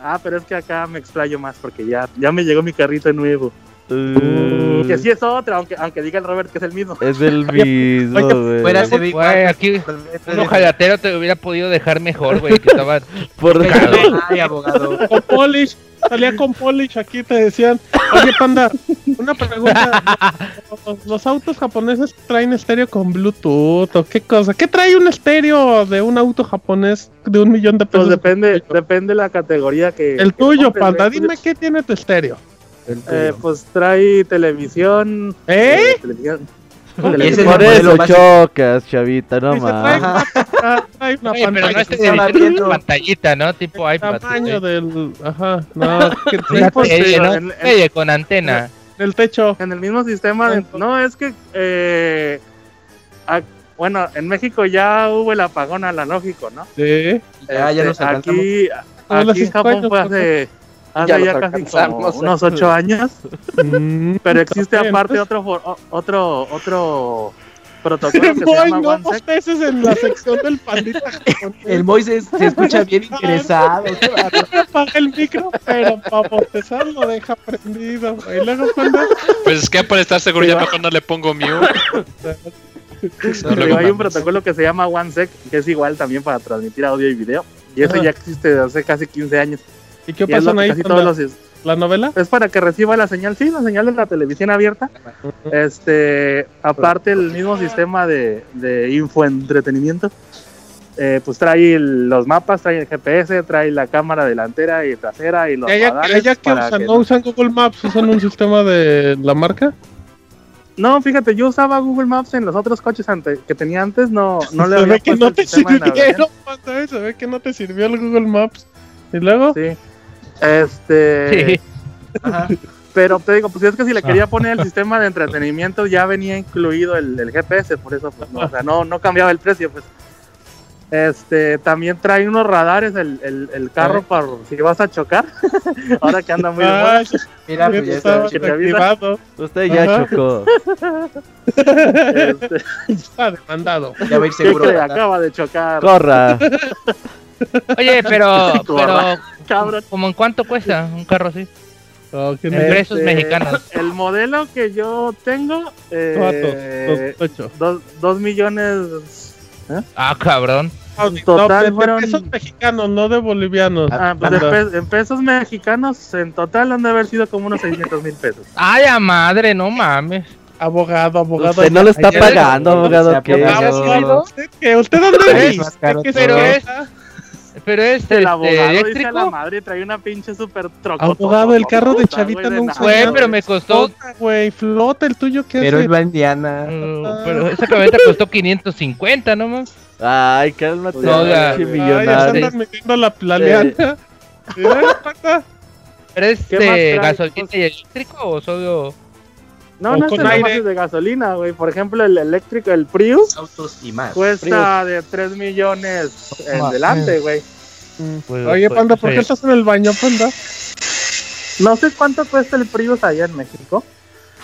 S9: Ah, pero es que acá me explayo más porque ya, ya me llegó mi carrito nuevo.
S6: Uh,
S9: Que sí es otro, aunque, aunque diga el Robert que es el mismo.
S6: Es el mismo.
S2: Fuera se ve
S4: Güey,
S2: igual.
S4: aquí un ojalatero te hubiera podido dejar mejor, güey, que estaba...
S6: Por
S2: Ay, abogado.
S1: Con Polish, salía con Polish, aquí te decían, oye panda, una pregunta, ¿los, los autos japoneses traen estéreo con Bluetooth o qué cosa? ¿Qué trae un estéreo de un auto japonés de un millón de
S9: Pues
S1: pesos?
S9: depende, depende la categoría que.
S1: el
S9: que
S1: tuyo, panda, dime qué tiene tu estéreo.
S9: Eh, pues trae televisión.
S1: ¿Eh?
S9: televisión.
S2: ¿Cómo?
S9: televisión.
S2: Ese
S6: Por
S2: es el
S6: eso
S2: modelo
S6: chocas, chavita, no más.
S1: trae una
S4: Oye, pero no es televisión, es pantallita, ¿no? Tipo
S1: el
S4: iPad.
S1: tamaño del... Ajá, no, que por
S4: tele,
S9: en- en-
S4: con antena.
S1: el techo.
S9: En el mismo sistema. de- no, es que. eh, ac- bueno, en México ya hubo el apagón analógico, ¿no?
S1: Sí.
S2: Ya, ya nos
S9: Este, aquí, aquí en Japón fue hace, hace
S7: Ya
S9: ya,
S7: nos
S9: casi como
S7: alcanzamos.
S9: unos ocho años.
S1: Mm,
S9: Pero existe aparte otro for- o- otro otro protocolo que se llama
S1: no veces en la sección del pandita.
S2: El Moises se escucha bien interesado. bárbaro.
S1: apaga el micro, pero para bostezar lo deja prendido. güey. Luego cuando
S3: Pues es que para estar seguro ya mejor no le pongo luego
S9: hay un protocolo que se llama OneSec, que es igual también para transmitir audio y video. Y eso ya existe desde hace casi 15 años.
S1: ¿Y qué
S9: que
S1: ahí
S9: casi todos
S1: la,
S9: los
S1: la novela?
S9: es para que reciba la señal, sí, la señal de la televisión abierta. Este, aparte el mismo sistema de, de infoentretenimiento, eh, pues trae el- los mapas, trae el GPS, trae la cámara delantera y trasera y los radares
S1: allá que usan,
S9: que
S1: no usan Google Maps, usan un sistema de la marca.
S9: No, fíjate, yo usaba Google Maps en los otros coches ante- que tenía antes, no, no le
S1: se
S9: había
S1: ve que no te
S9: navegación.
S1: sirvieron, panda, se ve que no te sirvió el Google Maps. Y luego,
S9: Sí. Este,
S4: Sí.
S2: Ajá.
S9: pero te digo, pues es que si le quería poner el sistema de entretenimiento ya venía incluido el, el GPS, por eso pues no, o sea, no, no cambiaba el precio, pues. Este, también trae unos radares el, el, el carro
S1: Ah.
S9: para si vas a chocar. Ahora que anda muy
S1: ah,
S9: moda.
S2: Mira,
S1: ya
S2: pues ya
S9: que te
S6: Usted ya
S1: Ajá.
S6: chocó.
S9: Este,
S1: está demandado.
S2: Ya va a ir
S9: ¿qué
S2: seguro.
S9: acaba de chocar.
S6: Corra.
S4: Oye, pero, pero. ¿como en cuánto cuesta un carro así?
S1: Oh, ¿quién
S4: En
S1: es?
S4: pesos
S9: Este,
S4: mexicanos.
S9: El modelo que yo tengo, eh,
S1: dos, ocho.
S9: dos, dos millones.
S4: Ah, cabrón.
S9: total
S1: de- de
S9: fueron-
S1: pesos mexicanos, no de bolivianos.
S9: Ah, pues de pe- en pesos mexicanos, en total han de haber sido como unos 600 mil pesos.
S4: Ay, a madre, no mames.
S1: Abogado, abogado.
S6: Usted no le está pagando, abogado. ¿qué?
S1: ¿usted qué? ¿Usted dónde
S2: Es.
S4: Pero es-? Pero es
S9: El
S4: este,
S9: abogado dice a la madre trae una pinche super troca.
S1: Abogado, el carro de Chavita no
S4: Güey, pero me costó.
S1: Güey, flota el tuyo, ¿qué
S2: Pero él va en Diana.
S4: uh, pero esa camioneta costó 550, ¿no más?
S6: Ay, cálmate.
S4: No, ya.
S1: Ay, andan metiendo la, liana. Mira, pata.
S4: ¿Pero es
S9: ¿Qué más
S4: de
S9: trae?
S4: gasolina y eléctrico o solo.?
S9: No,
S1: O
S9: no es
S1: aire.
S9: nomás es de gasolina, güey. Por ejemplo, el eléctrico, el Prius,
S2: Autos y más.
S9: cuesta de 3 millones en delante, güey.
S4: Pues,
S1: Oye,
S4: pues,
S1: panda, ¿por qué estás en el baño, panda?
S9: No sé cuánto cuesta el Prius allá en México.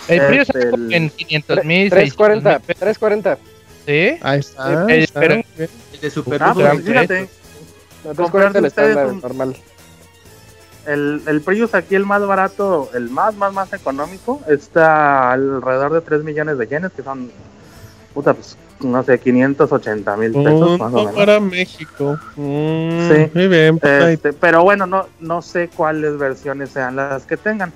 S4: El Prius
S9: Este,
S4: está como
S9: el-
S4: en 500 mil.
S7: 340, 340.
S4: ¿Sí?
S1: Ahí está.
S4: Eh,
S1: está
S4: pero-.
S2: El de Super
S9: Ah, pues fíjate.
S7: No, 340 el
S9: ustedes
S7: estándar
S9: un-
S7: normal.
S9: El, el Prius aquí, el más barato, el más, más, más económico, está alrededor de 3 millones de yenes, que son, puta, pues, no sé, 580 mil pesos, más o menos.
S1: para México. Mm,
S9: Sí.
S1: Muy bien. pues,
S9: Este, pero bueno, no, no sé cuáles versiones sean las que tengan.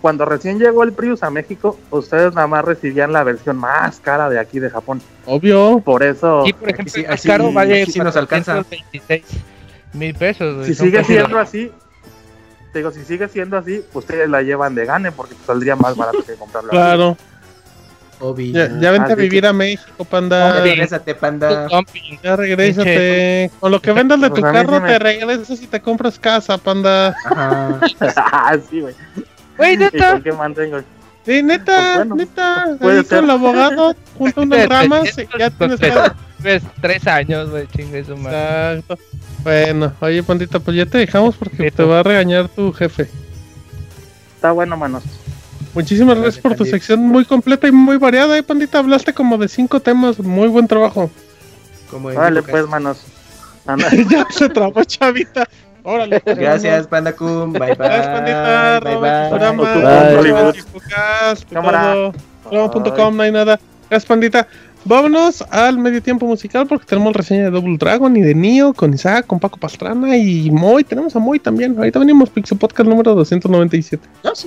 S9: Cuando recién llegó el Prius a México, ustedes nada más recibían la versión más cara de aquí de Japón.
S1: Obvio.
S9: Por eso,
S4: Y por ejemplo,
S2: así-
S4: caro vale
S2: así nos alcanza.
S4: 426 mil pesos.
S9: si sigue siendo así, te digo, si sigue siendo así, ustedes la llevan de gane porque saldría más barato que comprarla. aquí.
S2: Obi.
S1: Ya, ya vente a
S9: Así
S1: vivir
S9: que-
S1: a México, panda.
S2: Ya regrésate, panda.
S1: Ya regrésate. Con lo que vendas de tu
S9: Pues a
S1: carro,
S9: me-
S1: te regresas y te compras casa, panda.
S2: Ajá.
S9: Ah, sí, güey.
S4: Güey,
S9: ¿Y
S4: neta.
S9: con qué mantengo?
S1: Sí, neta,
S9: Pues bueno,
S1: neta.
S9: puede
S1: Ahí
S9: ser.
S1: con el abogado, junto a unas ramas, y ya tienes
S4: tres,
S1: casa.
S4: tres, tres años, güey, chingue su madre.
S1: Exacto. Bueno, oye, pandita, pues ya te dejamos porque te va a regañar tu jefe.
S9: Está bueno, manos.
S1: Muchísimas gracias por tu sección muy completa y muy variada, eh, pandita. Hablaste como de cinco temas. Muy buen trabajo.
S2: Como Lucas.
S9: pues, manos.
S1: Ya se trabó, chavita. Órale. pues,
S2: Gracias, Panda Kun. Bye bye.
S1: Gracias, pandita.
S2: Bye bye.
S6: Bye.
S1: No hay nada. Gracias, pandita. Vámonos al medio tiempo musical porque tenemos reseña de Double Dragon y de Nio con Isaac, con Paco Pastrana y Moy. Tenemos a Moy también. Ahorita venimos, Pixel Podcast número 297.
S5: Vamos,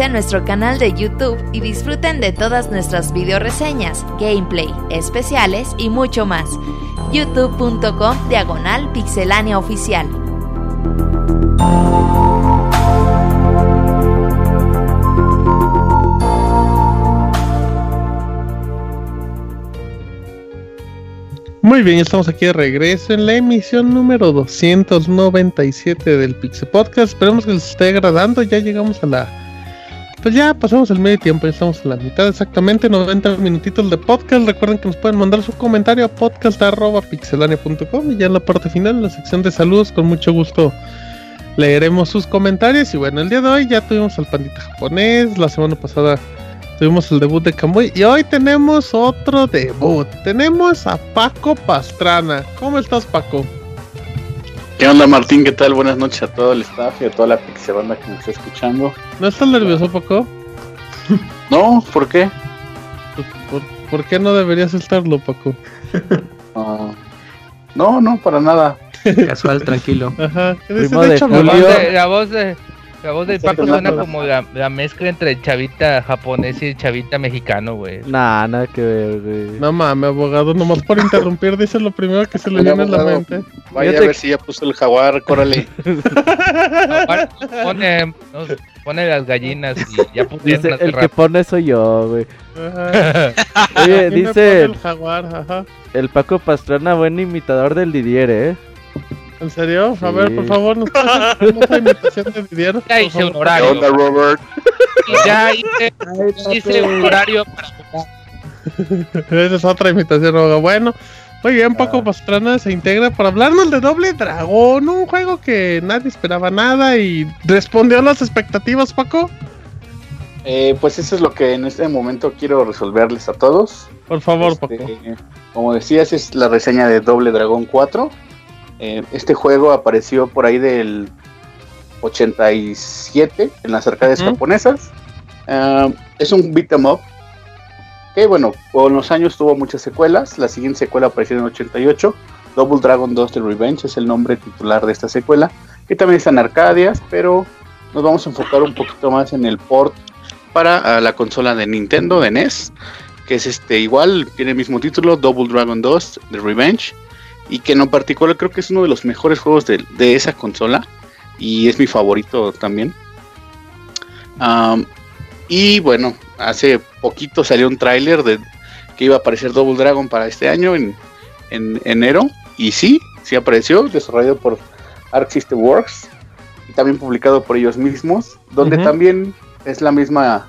S8: a nuestro canal de YouTube y disfruten de todas nuestras video reseñas, gameplay, especiales y mucho más. youtube.com diagonal pixelania oficial.
S1: Muy bien, estamos aquí de regreso en la emisión número 297 del Pixel Podcast. Esperemos que les esté agradando. Ya llegamos a la. Pues ya pasamos el medio tiempo, ya estamos en la mitad exactamente, 90 minutitos de podcast. Recuerden que nos pueden mandar su comentario a podcast.pixelania.com y ya en la parte final, en la sección de saludos, con mucho gusto leeremos sus comentarios. Y bueno, el día de hoy ya tuvimos al pandita japonés, la semana pasada Tuvimos el debut de Kamui y hoy tenemos otro debut. Tenemos a Paco Pastrana. ¿Cómo estás, Paco?
S11: ¿Qué onda, Martín? ¿Qué tal? Buenas noches a todo el staff y a toda la pixel banda que nos está escuchando.
S1: ¿No estás nervioso, Paco?
S11: no, ¿por qué?
S1: ¿Por, por, qué no deberías estarlo, Paco?
S11: Uh, no, no, para nada.
S2: Casual, tranquilo.
S1: Ajá.
S4: Primo de, hecho, la, voz de, la voz de la voz del Paco suena como la, la, mezcla entre chavita japonés y chavita mexicano, güey.
S6: Nah, nada que ver, güey.
S1: No mames, abogado, nomás por interrumpir, dice lo primero que se le viene a la mente.
S11: Vaya a ver si ya puso el jaguar, córale.
S4: pone, no, pone las gallinas y ya
S6: pusieron dice, El que pone soy yo, güey. Oye, dice
S1: el, jaguar, ajá.
S6: el Paco Pastrana, buen imitador del Didier, eh.
S1: ¿En serio? A ver, por favor, ¿nos una imitación de Didier?
S4: Ya hice un horario.
S11: ¿Qué onda, Robert?
S4: Y ya hice, hice un horario para jugar.
S1: Esa es otra imitación, Bueno, muy bien, Paco Pastrana se integra para hablarnos de Doble Dragón, un juego que nadie esperaba nada y respondió a las expectativas, Paco.
S11: Eh, pues eso es lo que en este momento quiero resolverles a todos.
S1: Por favor,
S11: este,
S1: Paco.
S11: Como decías, es la reseña de Doble Dragón 4. Eh, este juego apareció por ahí del 87 en las arcades japonesas. Ah, es un beat em up que bueno, con los años tuvo muchas secuelas. La siguiente secuela apareció en el 88. Double Dragon 2 The Revenge es el nombre titular de esta secuela. Que también está en Arcadias, pero nos vamos a enfocar un poquito más en el port para la consola de Nintendo, de NES. Que es este igual, tiene el mismo título, Double Dragon 2 The Revenge y que en lo particular creo que es uno de los mejores juegos de, esa consola y es mi favorito también. y bueno, hace poquito salió un tráiler de que iba a aparecer Double Dragon para este año en, enero y sí, sí apareció, desarrollado por Arc System Works y también publicado por ellos mismos, donde también es la misma,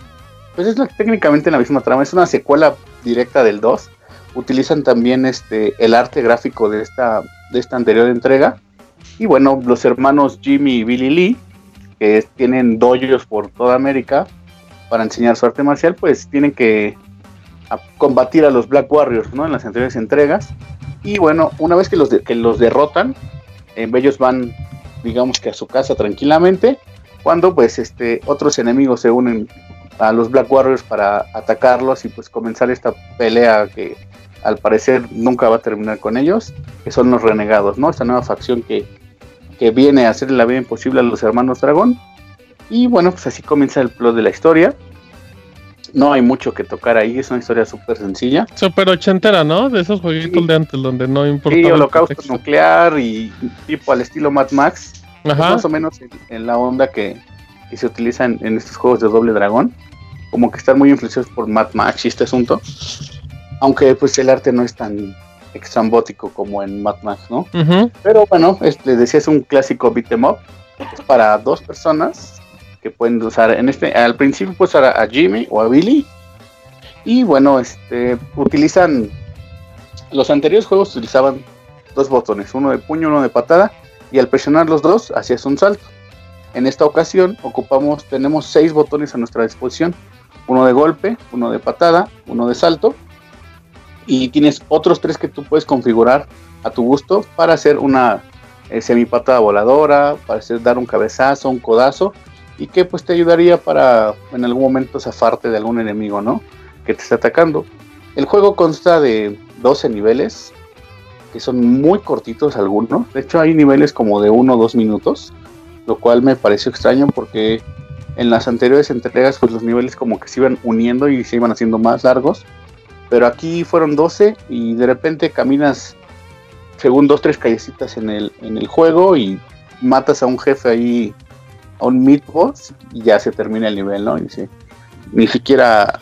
S11: pues es técnicamente la misma trama, es una secuela directa del 2 utilizan también este el arte gráfico de esta de esta anterior entrega. Y bueno los hermanos Jimmy y Billy Lee que tienen dojos por toda América para enseñar su arte marcial pues tienen que combatir a los Black Warriors no en las anteriores entregas. Y bueno una vez que los que los derrotan eh, ellos van digamos que a su casa tranquilamente cuando pues este otros enemigos se unen a los Black Warriors para atacarlos y pues comenzar esta pelea que al parecer nunca va a terminar con ellos, que son los renegados, ¿no? Esta nueva facción que, que viene a hacerle la vida imposible a los hermanos dragón. Y bueno, pues así comienza el plot de la historia. No hay mucho que tocar ahí, es una historia súper sencilla.
S1: Súper ochentera, ¿no? De esos jueguitos de antes donde no importa.
S11: Sí, holocausto nuclear y tipo al estilo Mad Max. Más o menos en, la onda que, que se utiliza en, en, estos juegos de doble dragón. Como que están muy influenciados por Mad Max y este asunto aunque pues el arte no es tan extrambótico como en Mad Max, ¿no? Pero bueno, este, decía es un clásico beat em up, es para dos personas que pueden usar en este, al principio pues usar a Jimmy o a Billy y bueno, este, utilizan los anteriores juegos utilizaban dos botones, uno de puño, uno de patada y al presionar los dos hacías un salto. En esta ocasión ocupamos, tenemos seis botones a nuestra disposición, uno de golpe, uno de patada, uno de salto y tienes otros tres que tú puedes configurar a tu gusto para hacer una eh, semipatada voladora, para hacer dar un cabezazo, un codazo y que pues te ayudaría para en algún momento zafarte de algún enemigo, ¿no? Que te está atacando. El juego consta de 12 niveles que son muy cortitos algunos. De hecho hay niveles como de 1 o 2 minutos, lo cual me pareció extraño porque En las anteriores entregas, pues los niveles como que se iban uniendo y se iban haciendo más largos. Pero aquí fueron 12 y de repente caminas según dos, tres callecitas en el, en el juego y matas a un jefe ahí, a un mid boss y ya se termina el nivel, ¿no? Y sí, ni siquiera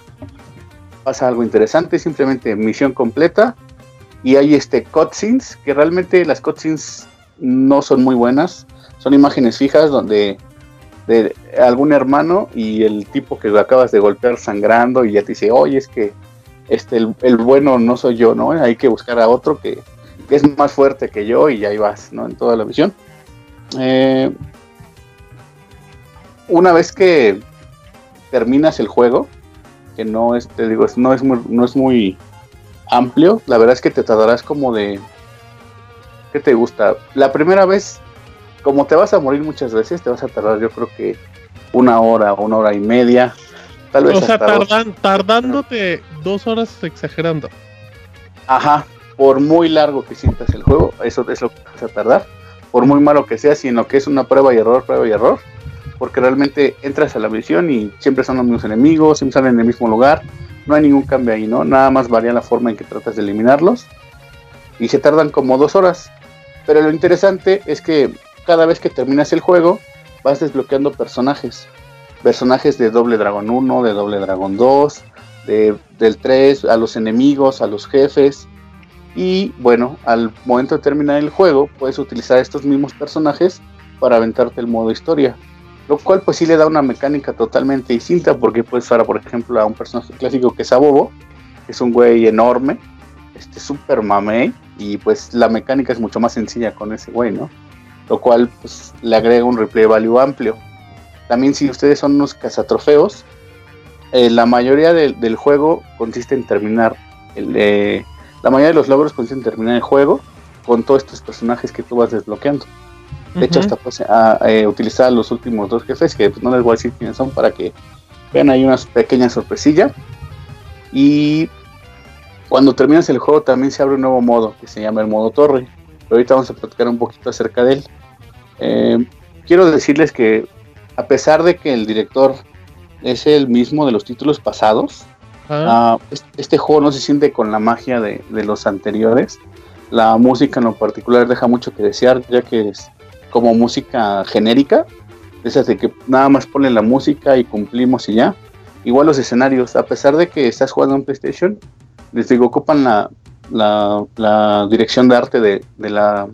S11: pasa algo interesante, simplemente misión completa y hay este cutscenes, que realmente las cutscenes no son muy buenas, son imágenes fijas donde de algún hermano y el tipo que lo acabas de golpear sangrando y ya te dice, oye, es que este, el, bueno no soy yo, ¿no? Hay que buscar a otro que, es más fuerte que yo y ahí vas, ¿no? En toda la misión. Eh, una vez que terminas el juego, que no es, te digo, no es muy, no es muy amplio, la verdad es que te tardarás como de, ¿qué te gusta? La primera vez como te vas a morir muchas veces, te vas a tardar yo creo que una hora, una hora y media. Tal vez
S1: o sea, tardándote dos horas exagerando.
S11: Ajá, por muy largo que sientas el juego, eso es lo que vas a tardar. Por muy malo que sea, sino que es una prueba y error, prueba y error. Porque realmente entras a la misión y siempre son los mismos enemigos, siempre salen en el mismo lugar. No hay ningún cambio ahí, ¿no? Nada más varía la forma en que tratas de eliminarlos. Y se tardan como dos horas. Pero lo interesante es que cada vez que terminas el juego, vas desbloqueando personajes. Personajes de Doble Dragón 1, de Doble Dragón 2, de, del 3, a los enemigos, a los jefes. Y bueno, al momento de terminar el juego, puedes utilizar estos mismos personajes para aventarte el modo historia. Lo cual pues sí le da una mecánica totalmente distinta porque puedes usar por ejemplo a un personaje clásico que es Abobo, que es un güey enorme, este super mamey, y pues la mecánica es mucho más sencilla con ese güey, ¿no? lo cual pues, le agrega un replay value amplio. También si ustedes son unos cazatrofeos, eh, la mayoría del juego consiste en terminar, el, eh, la mayoría de los logros consiste en terminar el juego con todos estos personajes que tú vas desbloqueando. De hecho, hasta pues, a, eh, utilizar los últimos dos jefes, que pues, no les voy a decir quiénes son para que vean ahí una pequeña sorpresilla. Y cuando terminas el juego también se abre un nuevo modo que se llama el modo torre. Pero ahorita vamos a platicar un poquito acerca de él. Eh, quiero decirles que a pesar de que el director es el mismo de los títulos pasados, ah, este, juego no se siente con la magia de, los anteriores. La música en lo particular deja mucho que desear, ya que es como música genérica, esas de que nada más ponen la música y cumplimos y ya. Igual los escenarios, a pesar de que estás jugando en PlayStation, les digo, ocupan la, la, dirección de arte de, de la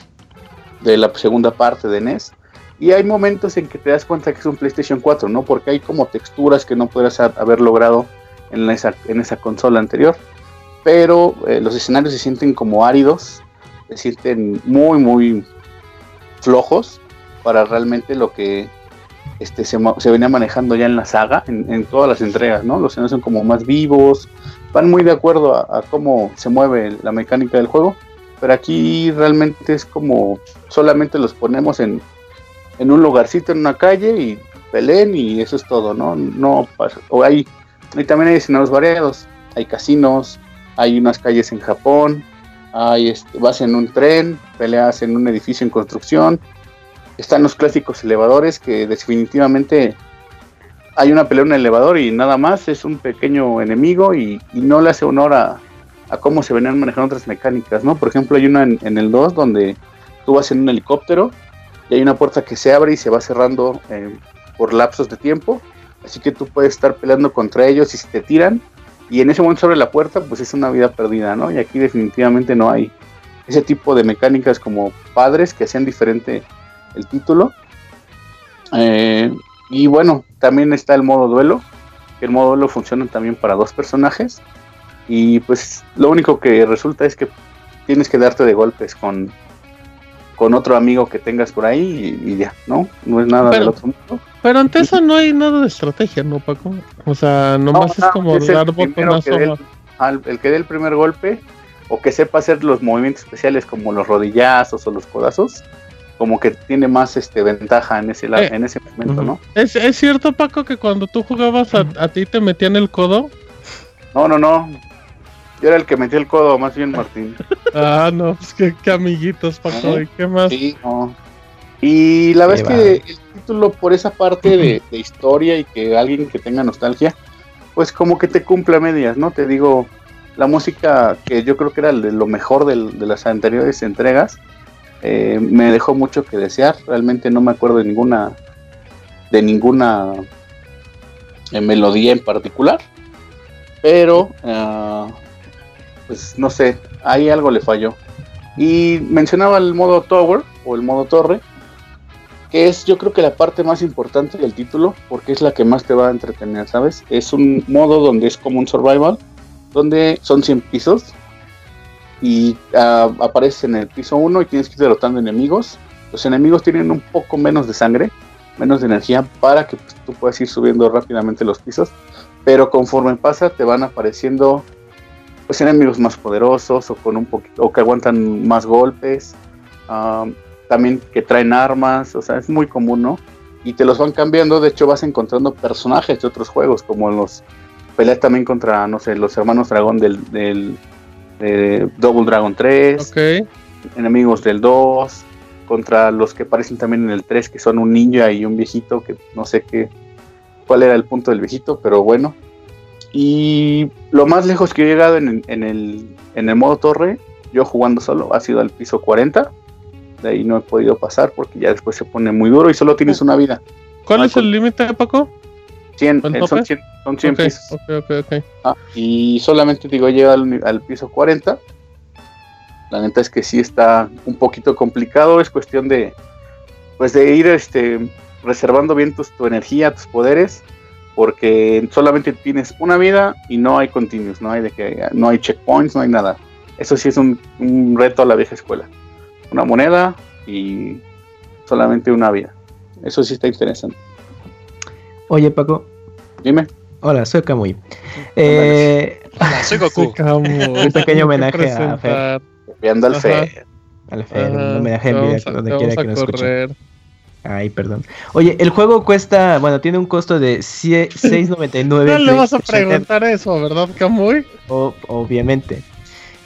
S11: de la segunda parte de NES. Y hay momentos en que te das cuenta que es un PlayStation 4, ¿no? Porque hay como texturas que no podrías haber logrado en esa, en esa consola anterior. Pero eh, los escenarios se sienten como áridos, se sienten muy, muy flojos para realmente lo que este, se, se venía manejando ya en la saga, en, todas las entregas, ¿no? Los escenarios son como más vivos, van muy de acuerdo a cómo se mueve la mecánica del juego pero aquí realmente es como solamente los ponemos en, en un lugarcito en una calle y peleen y eso es todo, ¿no? No pasa. O hay, y también hay escenarios variados. Hay casinos, hay unas calles en Japón, hay este, vas en un tren, peleas en un edificio en construcción. Están los clásicos elevadores que definitivamente hay una pelea en un elevador y nada más es un pequeño enemigo y, y no le hace honor a, a cómo se venían manejando otras mecánicas, ¿no? Por ejemplo, hay una en, el 2 donde tú vas en un helicóptero y hay una puerta que se abre y se va cerrando eh, por lapsos de tiempo, así que tú puedes estar peleando contra ellos y si te tiran y en ese momento sobre la puerta, pues es una vida perdida, ¿no? Y aquí definitivamente no hay ese tipo de mecánicas como padres que hacían diferente el título. Eh, y bueno, también está el modo duelo, el modo duelo funciona también para dos personajes y pues lo único que resulta es que tienes que darte de golpes con, con otro amigo que tengas por ahí y, ya, ¿no? No es nada del otro mundo.
S1: Pero ante eso no hay nada de estrategia, ¿no, Paco? O sea, nomás es como dar botonazo.
S11: El, el que dé el primer golpe o que sepa hacer los movimientos especiales como los rodillazos o los codazos, como que tiene más este ventaja en ese, eh, en ese momento, ¿no?
S1: ¿Es, ¿Es, cierto, Paco, que cuando tú jugabas a, a ti te metían el codo?
S11: No, no, no. Yo era el que metió el codo, más bien Martín.
S1: ah, no, pues qué, amiguitos, Paco, ¿y qué más? Sí,
S11: Y la vez que el título por esa parte de, de historia y que alguien que tenga nostalgia, pues como que te cumple a medias, ¿no? Te digo, la música que yo creo que era de lo mejor del- de, las anteriores entregas, eh, me dejó mucho que desear. Realmente no me acuerdo de ninguna de ninguna eh, melodía en particular, pero ah, pues no sé, ahí algo le falló. Y mencionaba el modo Tower o el modo Torre, que es yo creo que la parte más importante del título, porque es la que más te va a entretener, ¿sabes? Es un modo donde es como un survival, donde son 100 pisos y ah, apareces en el piso 1 y tienes que ir derrotando enemigos. Los enemigos tienen un poco menos de sangre, menos de energía para que pues, tú puedas ir subiendo rápidamente los pisos, pero conforme pasa te van apareciendo pues enemigos más poderosos o con un poquito o que aguantan más golpes, también que traen armas, o sea, es muy común, ¿no? Y te los van cambiando, de hecho vas encontrando personajes de otros juegos, como los peleas también contra, no sé, los hermanos dragón del, del de Double Dragon 3,
S1: Ok.
S11: enemigos del 2, contra los que aparecen también en el 3, que son un ninja y un viejito, que no sé qué, cuál era el punto del viejito, pero bueno. Y lo más lejos que he llegado en, en el, en el modo torre, yo jugando solo, ha sido al piso 40. De ahí no he podido pasar porque ya después se pone muy duro y solo tienes una vida.
S1: ¿Cuál
S11: No
S1: es el límite, Paco?
S11: 100,
S1: ¿El
S11: eh, son 100, son 100
S1: Ok,
S11: pisos.
S1: ok, ok, ok.
S11: Ah, y solamente digo, llega al, al piso 40. La neta es que sí está un poquito complicado. Es cuestión de, pues de ir este, reservando bien tus, tu energía, tus poderes. Porque solamente tienes una vida y no hay continuos, no hay de que no hay checkpoints, no hay nada. Eso sí es un, un reto a la vieja escuela. Una moneda y solamente una vida. Eso sí está interesante.
S2: Oye, Paco.
S11: Dime.
S2: Hola, soy Kamui. Eh,
S3: Hola, soy Goku.
S2: un pequeño homenaje a Fer.
S11: Viendo al. Fer.
S2: Al Fer, un homenaje en
S1: te vamos
S2: directo
S1: a-
S2: donde quiera que nos escuchen. Ay, perdón. Oye, el juego cuesta, bueno, tiene un costo de sie- 6.99.
S1: No le vas a preguntar eso, ¿verdad, Camuy?
S2: O- obviamente.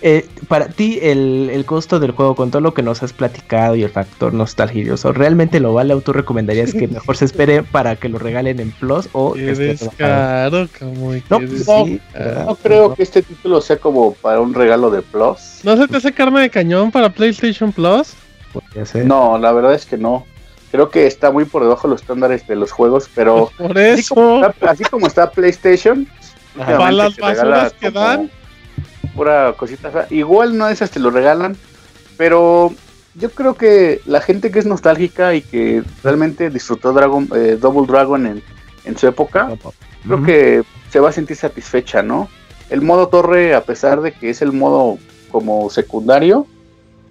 S2: Eh, para ti, el, el costo del juego, con todo lo que nos has platicado y el factor nostalgioso, ¿realmente lo vale o tú recomendarías que mejor se espere para que lo regalen en Plus o
S1: Qué
S2: rebajado?
S1: descaro, Camuy.
S2: No,
S1: qué
S2: pues
S11: No, no creo que este título sea como para un regalo de Plus.
S1: ¿No se te hace carne de cañón para PlayStation Plus?
S11: No, la verdad es que no. Creo que está muy por debajo de los estándares de los juegos, pero
S1: Por
S11: así como
S1: eso,
S11: está, así como está PlayStation,
S1: para las basuras que dan,
S11: Pura cosita. Igual no esas te lo regalan, pero yo creo que la gente que es nostálgica y que realmente disfrutó Dragon, eh, Double Dragon en, en su época, creo que se va a sentir satisfecha, ¿no? El modo torre, a pesar de que es el modo como secundario,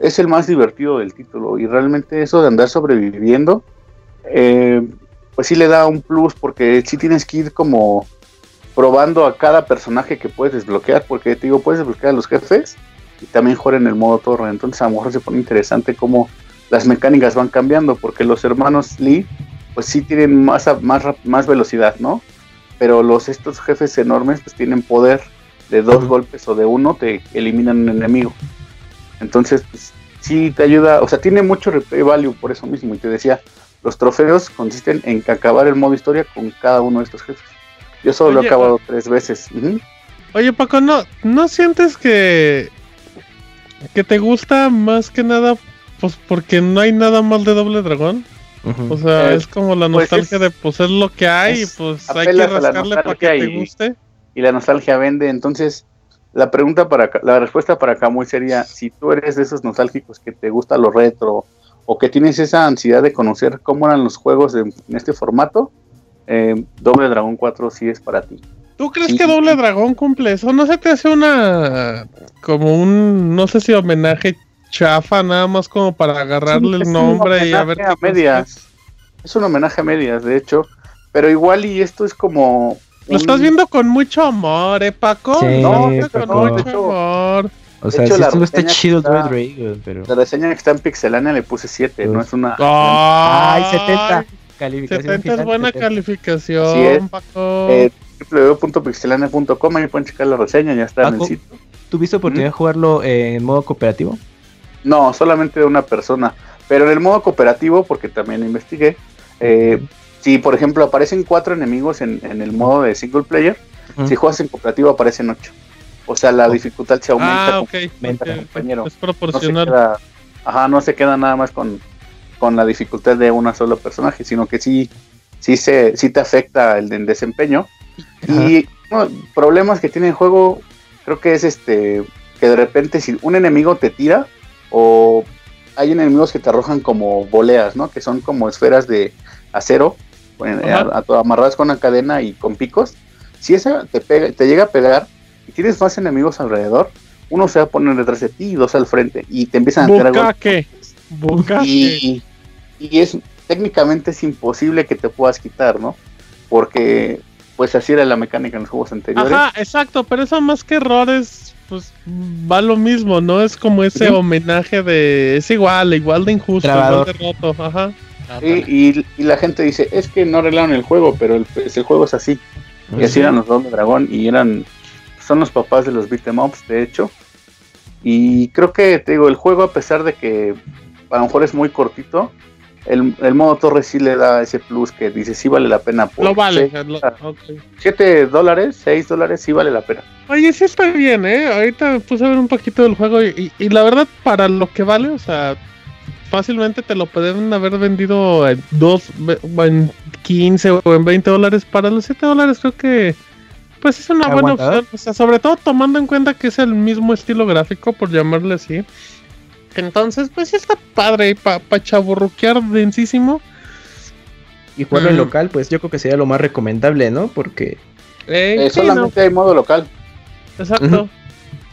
S11: es el más divertido del título y realmente eso de andar sobreviviendo, eh, pues sí le da un plus porque sí tienes que ir como probando a cada personaje que puedes desbloquear, porque te digo, puedes desbloquear a los jefes y también jugar en el modo torre, entonces a lo mejor se pone interesante cómo las mecánicas van cambiando, porque los hermanos Lee, pues sí tienen más, más, más velocidad, ¿no? Pero los estos jefes enormes pues tienen poder de dos golpes o de uno, te eliminan un enemigo. Entonces, pues, sí te ayuda, o sea, tiene mucho replay value por eso mismo, y te decía, los trofeos consisten en que acabar el modo historia con cada uno de estos jefes. Yo solo lo he acabado tres veces.
S1: Oye, Paco, ¿no, ¿no sientes que, que te gusta más que nada pues porque no hay nada mal de Doble Dragón? O sea,
S11: Eh,
S1: es como la
S11: pues
S1: nostalgia
S11: es-
S1: de pues es lo que hay y
S11: es-
S1: pues hay que rascarle para que te
S11: y-
S1: guste.
S11: y la nostalgia vende. Entonces, la pregunta para la respuesta para Camuy sería: si tú eres de esos nostálgicos que te gusta lo retro o que tienes esa ansiedad de conocer cómo eran los juegos de- en este formato, eh, Doble Dragón 4 sí es para ti.
S1: ¿Tú crees
S11: Sí.
S1: que Doble Dragón cumple eso? ¿No se te hace una como un no sé si homenaje chafa nada más como para agarrarle el nombre y a ver
S11: a medias. Es un homenaje a medias, de hecho. Pero igual y esto es como...
S1: Lo estás viendo con mucho amor, ¿eh, Paco?
S2: Sí,
S1: no,
S2: Paco.
S1: con mucho
S11: hecho,
S1: amor.
S2: O sea,
S11: hecho,
S2: si
S11: la
S2: esto está
S11: reseña
S2: chido
S11: está-
S2: Dread Dragon, pero...
S11: La reseña que está en Pixelania le puse 7, no es una...
S2: Ay,
S1: Ay,
S2: 70. Calificación
S1: 70 es buena
S2: 70.
S1: calificación,
S11: Así es.
S1: Paco.
S11: Eh, www.pixelania.com, ahí pueden checar la reseña, ya está en el sitio.
S2: ¿Tuviste oportunidad de jugarlo en modo cooperativo?
S11: No, solamente de una persona. Pero en el modo cooperativo, porque también investigué, eh, si por ejemplo aparecen cuatro enemigos en, en el modo de single player, si juegas en cooperativo aparecen ocho. O sea, la dificultad se aumenta.
S1: Ah,
S11: con-
S1: ok.
S11: aumenta compañero.
S1: Es
S11: no se
S1: proporcional.
S11: queda, ajá, no se queda nada más con, con la dificultad de una solo personaje, sino que sí, sí se, sí te afecta el, de- desempeño. Y no, problemas que tiene el juego, creo que es este, que de repente si un enemigo te tira, o hay enemigos que te arrojan como boleas, ¿no? Que son como esferas de acero. A- a- amarradas con una cadena y con picos. Si esa te pega, te llega a pegar y tienes más enemigos alrededor, uno se va a poner detrás de ti y dos al frente y te empiezan a.
S1: Bucaque.
S11: y, y es técnicamente es imposible que te puedas quitar, ¿no? Porque pues así era la mecánica en los juegos anteriores.
S1: Ajá, exacto, pero eso más que errores, pues va lo mismo, ¿no? Es como ese homenaje de. Es igual, igual de injusto,
S2: Trabador.
S1: igual de roto, ajá.
S11: Y, y- y la gente dice, es que no arreglaron el juego, pero el, pues, el juego es así. Y así eran los Doble Dragón y eran son los papás de los beat'em ups, de hecho. Y creo que te digo, el juego a pesar de que a lo mejor es muy cortito, el, el modo torre sí le da ese plus que dice sí vale la pena. por
S1: Lo vale.
S11: seis-
S1: lo- ok.
S11: 7 dólares, 6 dólares, sí vale la pena.
S1: Oye, sí está bien, ¿eh? Ahorita me puse a ver un poquito del juego y, y- y la verdad, para lo que vale, o sea, fácilmente te lo pueden haber vendido en, dos, en 15 o en 20 dólares. Para los 7 dólares creo que, pues es una buena
S2: ¿Aguantador?
S1: opción. O sea, sobre todo tomando en cuenta que es el mismo estilo gráfico, por llamarle así. Entonces, pues sí está padre para pa chaburruquear densísimo.
S2: Y jugarlo en
S1: Mm.
S2: local, pues yo creo que sería lo más recomendable, ¿no? Porque
S1: Eh,
S11: Eh,
S1: sí,
S11: solamente hay modo local.
S1: exacto.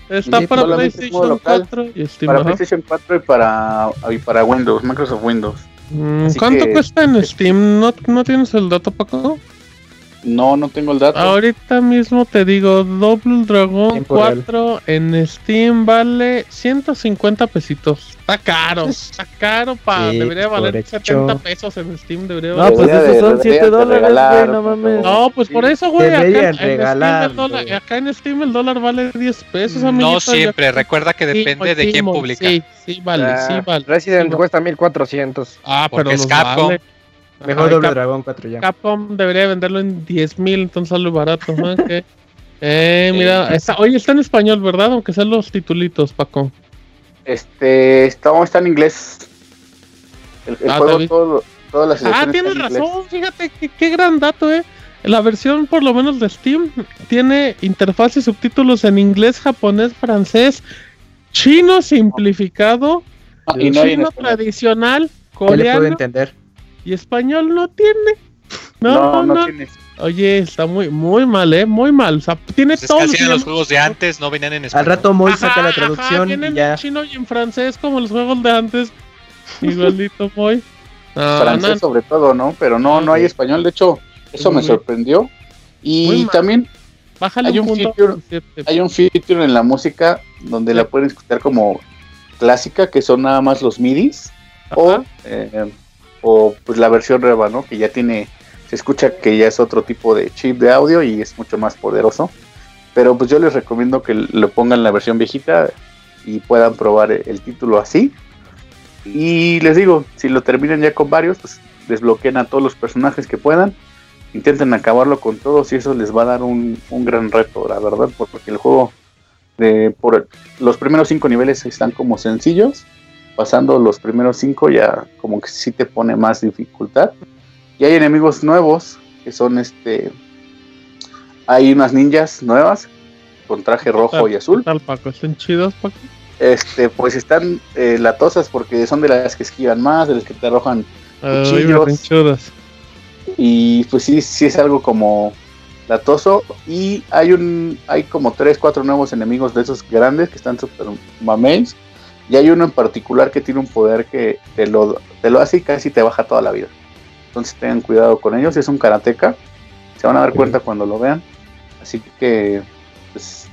S1: Está para PlayStation
S11: local.
S1: 4 y Steam.
S11: Para
S1: ajá.
S11: PlayStation 4 y para, y para Windows, Microsoft Windows.
S1: Mm, ¿Cuánto
S11: que-
S1: cuesta en Steam? ¿No, ¿No tienes el dato, Paco?
S11: No, no tengo el dato.
S1: Ahorita mismo te digo, Double Dragon
S2: Tiempo real.
S1: 4 en Steam vale 150 pesitos. Está caro, está caro, pa.
S2: Sí,
S1: debería valer
S2: correcto.
S1: 70 pesos en Steam, debería
S6: No,
S1: valer.
S6: pues
S11: Debería
S6: esos
S11: de-
S6: son
S11: deberían
S6: 7
S11: de
S6: dólares, güey,
S11: regalar,
S6: no mames.
S1: No, pues por eso, güey, acá, en Steam el
S2: regalarlo.
S1: dólar, acá en Steam el dólar vale 10 pesos, amiguito.
S3: No siempre, recuerda que
S1: Sí,
S3: depende de quién publica.
S1: Sí, sí, vale, sí,
S7: Ah,
S1: vale.
S7: Resident
S1: sí, vale.
S7: cuesta 1400.
S1: Ah, pero
S3: es Capcom.
S1: vale.
S2: Mejor Doble
S1: Cap-
S2: Dragón 4 ya.
S1: Capcom debería venderlo en 10 mil, entonces sale barato. ¿no? Que- Eh, mira, está, oye, está en español, ¿verdad? Aunque sean los titulitos, Paco.
S11: Este, está, está en inglés. El, el
S1: Ah,
S11: juego, todo, todas las
S1: Ah, tienes razón, fíjate, qué, qué gran dato, ¿eh? La versión, por lo menos de Steam, tiene interfaz y subtítulos en inglés, japonés, francés, chino simplificado,
S11: Ah, y no
S1: chino tradicional,
S2: Ya le puedo
S1: coreano
S2: entender.
S1: Y español no tiene. No,
S11: No,
S1: no,
S11: no tiene.
S1: Oye, está muy, muy mal, ¿eh? Muy mal. O sea, tiene
S3: Pues es
S1: todo
S3: que
S1: los
S3: juegos de antes, no venían en
S2: Al
S3: español.
S2: rato Moy saca la traducción y ya.
S1: en chino y en francés como los juegos de antes. Igualito, muy. No,
S11: francés
S1: no,
S11: sobre todo, ¿no? Pero no, no hay español. De hecho, eso me sorprendió. Y también
S1: bájale
S11: hay
S1: un
S11: un
S1: punto.
S11: feature- hay un feature en la música donde la pueden escuchar como clásica, que son nada más los midis, o, eh, o pues la versión reba, ¿no? Que ya tiene, se escucha que ya es otro tipo de chip de audio y es mucho más poderoso. Pero pues yo les recomiendo que lo pongan la versión viejita y puedan probar el, el título así. Y les digo, si lo terminan ya con varios, pues desbloqueen a todos los personajes que puedan. Intenten acabarlo con todos y eso les va a dar un, un gran reto, la verdad, porque el juego de por los primeros cinco niveles están como sencillos, pasando los primeros cinco ya como que sí te pone más dificultad. Y hay enemigos nuevos que son este, hay unas ninjas nuevas con traje rojo y azul.
S1: ¿Qué tal, Paco? ¿Están chidos, Paco?
S11: Este, pues están eh, latosas porque son de las que esquivan más, de las que te arrojan Cuchillos.
S1: berrinchudas.
S11: y pues sí, sí es algo como latoso y hay un hay como tres, cuatro nuevos enemigos de esos grandes que están super mames y hay uno en particular que tiene un poder que te lo, te lo hace y casi te baja toda la vida. Entonces tengan cuidado con ellos, es un karateka, se van a dar cuenta cuando lo vean. Así que pues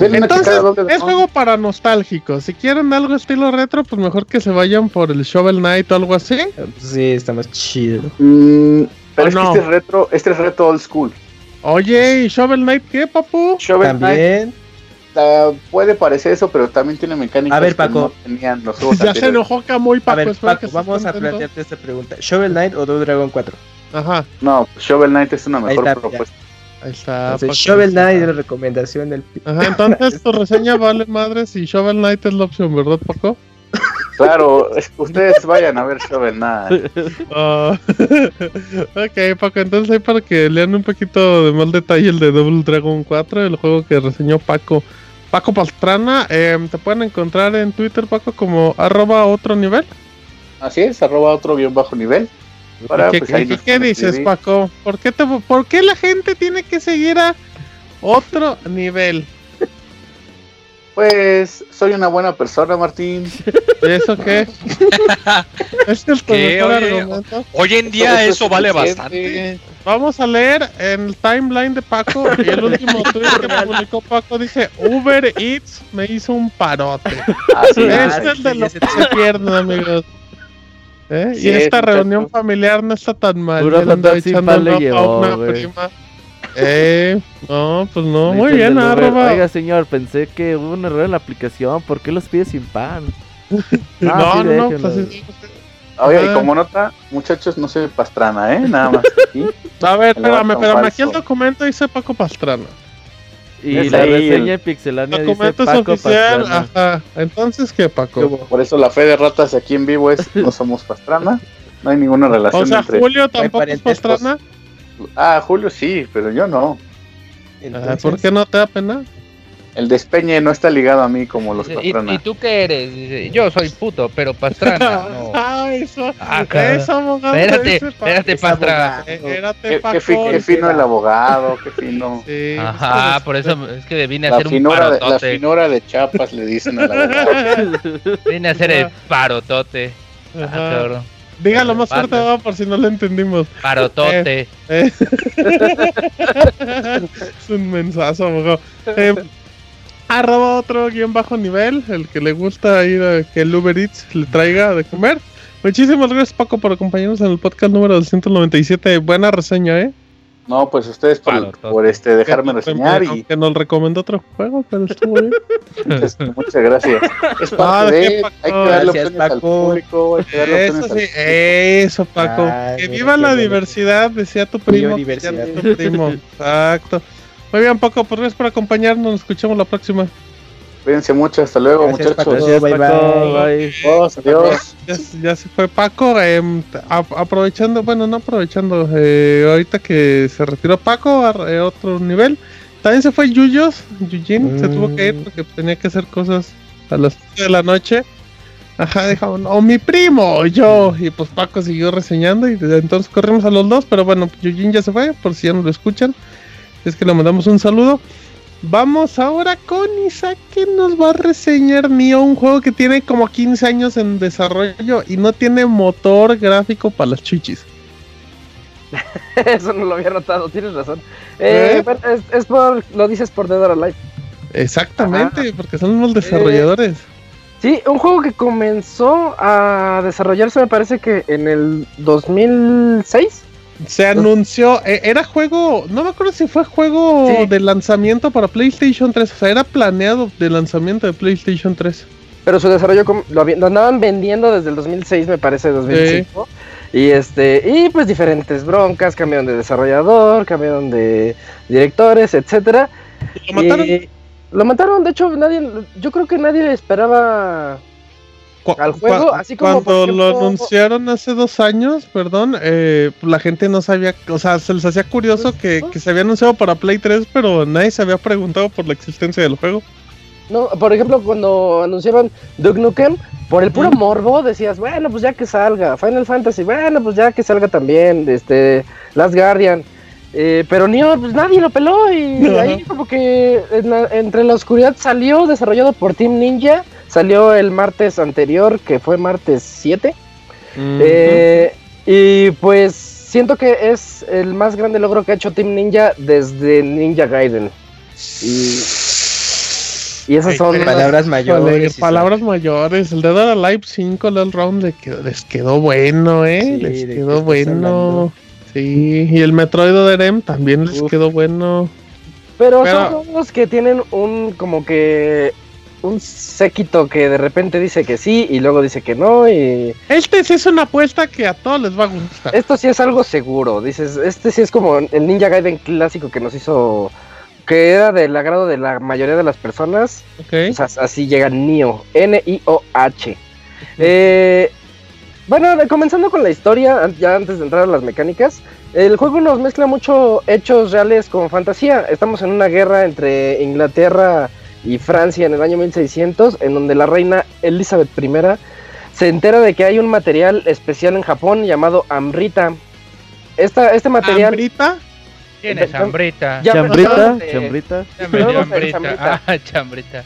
S1: Entonces, es juego para nostálgicos. Si quieren algo estilo retro, pues mejor que se vayan por el Shovel Knight o algo así.
S2: Sí, está más chido.
S11: Mm, pero
S1: ¿O
S11: es que este es retro, este es retro old school.
S1: Oye, ¿y Shovel Knight qué, papu?
S11: Shovel Knight Puede parecer eso, pero también tiene mecánicas
S2: A ver,
S11: que no tenían los juegos
S1: Ya se
S11: anteriores.
S1: enojó Camuy, Paco.
S2: A ver,
S1: espero que
S2: Paco, vamos a plantearte esta pregunta. ¿Shovel Knight o Double Dragon 4?
S1: Ajá,
S11: No, Shovel Knight es una mejor
S2: está,
S11: propuesta.
S1: ahí está.
S2: Entonces,
S1: Paco.
S2: Shovel Knight es la recomendación del...
S1: Ajá, entonces tu reseña vale madres y Shovel Knight es la opción, ¿verdad, Paco?
S11: Claro, es- ustedes vayan a ver Shovel Knight.
S1: Ah, ok, Paco, entonces ahí para que lean un poquito de mal detalle el de Double Dragon 4, el juego que reseñó Paco. Paco Pastrana, eh, te pueden encontrar en Twitter, Paco, como arroba otro nivel.
S11: Así es, arroba otro guion bajo nivel. Para,
S1: ¿Qué,
S11: pues, ahí
S1: qué-
S11: nos
S1: qué
S11: pueden
S1: dices. Paco? ¿Por qué, te, ¿Por qué la gente tiene que seguir a otro nivel?
S11: Pues soy una buena persona, Martín.
S1: ¿Eso qué? es el
S3: ¿Qué? Oye,
S1: argumento.
S3: Hoy en día
S11: Eso
S3: eso
S11: es
S3: vale
S11: suficiente.
S3: bastante.
S1: Vamos a leer en el timeline de Paco y el último tweet que publicó Paco dice Uber Eats me hizo un parote.
S11: Así
S1: Este
S11: es.
S1: es el de
S2: sí,
S1: los que se pierden, amigos. ¿Eh?
S11: Sí,
S1: y esta reunión familiar no está tan mal. Echando
S6: pan le
S1: a
S6: llevó,
S1: una prima. Eh, no, pues no, muy
S6: dice
S1: bien, arroba.
S6: Oiga, señor, pensé que hubo un error en la aplicación. ¿Por qué los pide sin pan?
S1: no,
S6: Ah, sí,
S1: no, no,
S6: déjenlo.
S1: pues.
S11: Oye,
S1: Ah.
S11: y como nota, muchachos, no soy pastrana, ¿eh? Nada más. ¿sí?
S1: A ver, espérame, espérame, aquí el documento dice Paco Pastrana.
S6: Y
S11: Es
S6: la
S11: ahí
S6: reseña
S11: el-
S6: Pixelania dice
S1: Documento es
S6: Paco
S1: oficial,
S6: Pastrana.
S1: ajá. Entonces, ¿qué, Paco?
S11: Por eso la fe de ratas aquí en vivo es no somos pastrana. No hay ninguna relación
S1: O sea,
S11: entre.
S1: Julio tampoco es. Pastrana.
S11: Ah, Julio sí, pero yo no.
S1: Ah,
S2: Entonces,
S1: ¿Por qué no te da pena?
S11: El despeñe no está ligado a mí como los
S4: ¿Y,
S11: pastrana.
S4: y tú qué eres? Dice, yo soy puto, pero Pastrana. No.
S1: Ah, eso.
S4: Ah,
S1: eso, abogado.
S4: Espérate, espérate, Pastra.
S1: Eh, Espérate,
S11: Qué, qué fi- qué fino el abogado, qué fino.
S1: Sí,
S4: Ajá, por eso es que vine a
S11: La
S4: hacer un
S11: finura, de, la
S4: parotote.
S11: finura de Chapas le dicen al abogado.
S4: Vine a hacer el parotote. Ah,
S1: Ajá.
S4: cabrón.
S1: Dígalo más fuerte, por si no lo entendimos.
S4: Parotote.
S1: Eh. es un mensazo, abogado. Eh, arroba otro guion bajo nivel, el que le gusta ir a que el Uber Eats le traiga de comer. Muchísimas gracias, Paco, por acompañarnos en el podcast número 297. Buena reseña, ¿eh?
S11: No, pues ustedes por, por este dejarme
S1: Que-
S11: reseñar y
S1: Aunque nos recomendó otro juego, pero estuvo bien.
S11: muchas, muchas gracias. Es
S1: Ah,
S11: parte
S1: ¿de
S11: de,
S1: Paco?
S11: hay que darle
S2: Gracias,
S11: opciones al público, hay que darle
S1: Eso sí,
S11: al
S1: eso, Paco.
S2: Ay,
S1: que viva la diversidad, decía tu primo. Decía tu primo. Exacto. Muy bien, Paco, pues gracias por acompañarnos. Nos escuchamos la próxima.
S11: Cuídense mucho, hasta luego,
S2: Gracias,
S11: muchachos.
S2: Paco.
S6: Gracias,
S2: Bye,
S6: Paco.
S2: bye.
S6: bye.
S11: Adiós, adiós.
S1: Ya, ya se fue Paco. em, a- aprovechando, bueno, no aprovechando. eh, ahorita que se retiró Paco a eh, otro nivel. También se fue Yuyos. Yujin se tuvo que ir porque tenía que hacer cosas a las 7 de la noche. Ajá, dijo, no, mi primo, o yo. Y pues Paco siguió reseñando y desde entonces corrimos a los dos. Pero bueno, Yujin ya se fue, por si ya no lo escuchan. Es que le mandamos un saludo. Vamos ahora con Isaac que nos va a reseñar Nioh, un juego que tiene como 15 años en desarrollo y no tiene motor gráfico para las chichis.
S7: Eso no lo había notado, tienes razón. Eh,
S1: ¿Eh?
S7: es, es por, lo dices por Dead or Alive.
S1: Exactamente, porque son los desarrolladores.
S7: Sí, un juego que comenzó a desarrollarse me parece que en el 2006.
S1: Se anunció, eh, era juego, no me acuerdo si fue juego
S7: Sí.
S1: de lanzamiento para PlayStation 3, o sea, era planeado de lanzamiento de PlayStation 3.
S7: Pero su desarrollo lo, andaban vendiendo desde el 2006, me parece, 2005. Y este, y pues diferentes broncas, cambiaron de desarrollador, cambiaron de directores, etcétera.
S1: ¿Lo mataron?
S7: Y lo mataron, de hecho, nadie, yo creo que nadie esperaba al juego,
S1: cua-
S7: así como,
S1: Cuando lo anunciaron hace dos años, perdón, eh, la gente no sabía, o sea, se les hacía curioso que, que se había anunciado para Play 3, pero nadie se había preguntado por la existencia del juego.
S7: No, por ejemplo, cuando anunciaban Duke Nukem, por el puro
S1: Mm.
S7: morbo decías, bueno, pues ya que salga. Final Fantasy, bueno, pues ya que salga también. Este, Last Guardian. Eh, pero Nioh, pues nadie lo peló y ahí como que en la- entre la oscuridad salió desarrollado por Team Ninja. Salió el martes anterior, que fue martes 7. Eh, y pues siento que es el más grande logro que ha hecho Team Ninja desde Ninja Gaiden. Y, y esas
S1: Ay,
S7: son
S2: Palabras mayores.
S1: palabras mayores. El Dead or Alive 5, el round le quedó- les quedó bueno, eh.
S2: Sí,
S1: les
S2: ¿de qué
S1: quedó bueno. Sí, y el Metroid Other M también les
S2: Uf.
S1: quedó bueno.
S7: Pero,
S1: Pero-
S7: son juegos que tienen un como que un séquito que de repente dice que sí y luego dice que no y
S1: Este sí es una apuesta que a todos les va a gustar.
S7: esto sí es algo seguro, dices, este sí es como el Ninja Gaiden clásico que nos hizo que era del agrado de la mayoría de las personas,
S1: Ok.
S7: o sea, así llega Nioh, N I O H. Eh, bueno, comenzando con la historia, ya antes de entrar a las mecánicas, el juego nos mezcla mucho hechos reales con fantasía. Estamos en una guerra entre Inglaterra y Francia en el año 1600, en donde la reina Elizabeth I se entera de que hay un material especial en Japón llamado Amrita. Esta, este material...
S1: ¿Hambrita?
S4: Tienes hambrita.
S7: Ya,
S6: Chambrita, chambrita.
S7: Chambrita.
S4: Ah, chambrita.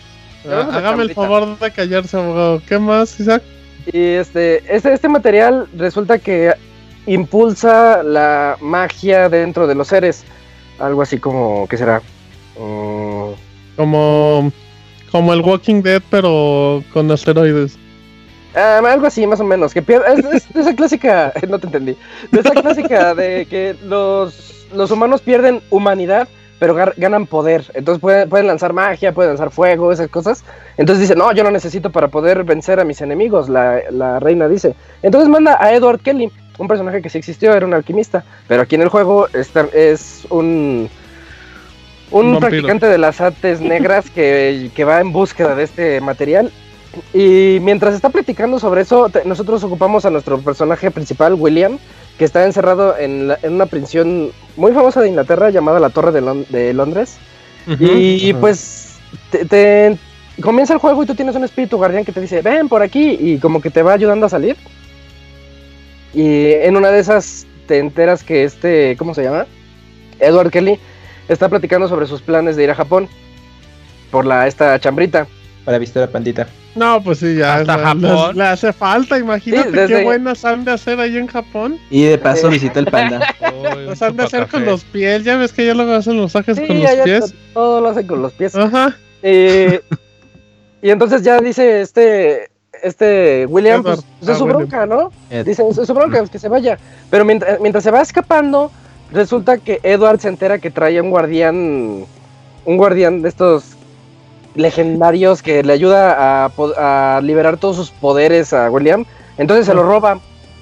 S1: Ah, Hágame el
S7: chambrita.
S1: favor de callarse, abogado. ¿Qué más, Isaac?
S7: Y este, este, este material resulta que impulsa la magia dentro de los seres. Algo así como, ¿qué será? Mm,
S1: Como, como el Walking Dead, pero con asteroides.
S7: ah, algo así, más o menos. Que es, es esa clásica, no te entendí. De esa clásica de que los, los humanos pierden humanidad, pero ganan poder. Entonces pueden, pueden lanzar magia, pueden lanzar fuego, esas cosas. Entonces dice, no, yo lo necesito para poder vencer a mis enemigos, la, la reina dice. Entonces manda a Edward Kelly, un personaje que sí existió, era un alquimista. Pero aquí en el juego está, es un... Un
S1: vampiro.
S7: practicante de las artes negras que, que va en búsqueda de este material y mientras está platicando sobre eso, te- nosotros ocupamos a nuestro personaje principal, William, que está encerrado en, la- en una prisión muy famosa de Inglaterra llamada la Torre de, Lon- de Londres. Y pues te, te- comienza el juego y tú tienes un espíritu guardián que te dice, ven por aquí, y como que te va ayudando a salir. Y en una de esas te enteras que este, ¿cómo se llama? Edward Kelly está platicando sobre sus planes de ir a Japón por la esta chambrita.
S2: Para visitar a Pandita.
S1: No, pues sí, ya.
S4: Hasta
S1: le-
S4: Japón.
S1: Le, le hace falta, imagínate
S7: Sí, desde-
S1: qué buenas han de hacer ahí en Japón.
S2: Y de paso visita el panda.
S1: Los han de hacer con los pies. Ya ves que ya luego hacen los sajes
S7: Sí,
S1: con los pies.
S7: todo lo hacen con los pies.
S1: Ajá.
S7: Eh, y entonces ya dice este este William, pues,
S1: Edward.
S7: pues, es
S1: Ah,
S7: su
S1: William.
S7: bronca, ¿no?
S2: Ed.
S7: Dice, es su bronca, pues, que se vaya. Pero mientras, mientras se va escapando, resulta que Edward se entera que trae un guardián, un guardián de estos legendarios que le ayuda a, a liberar todos sus poderes a William. Entonces se lo roba.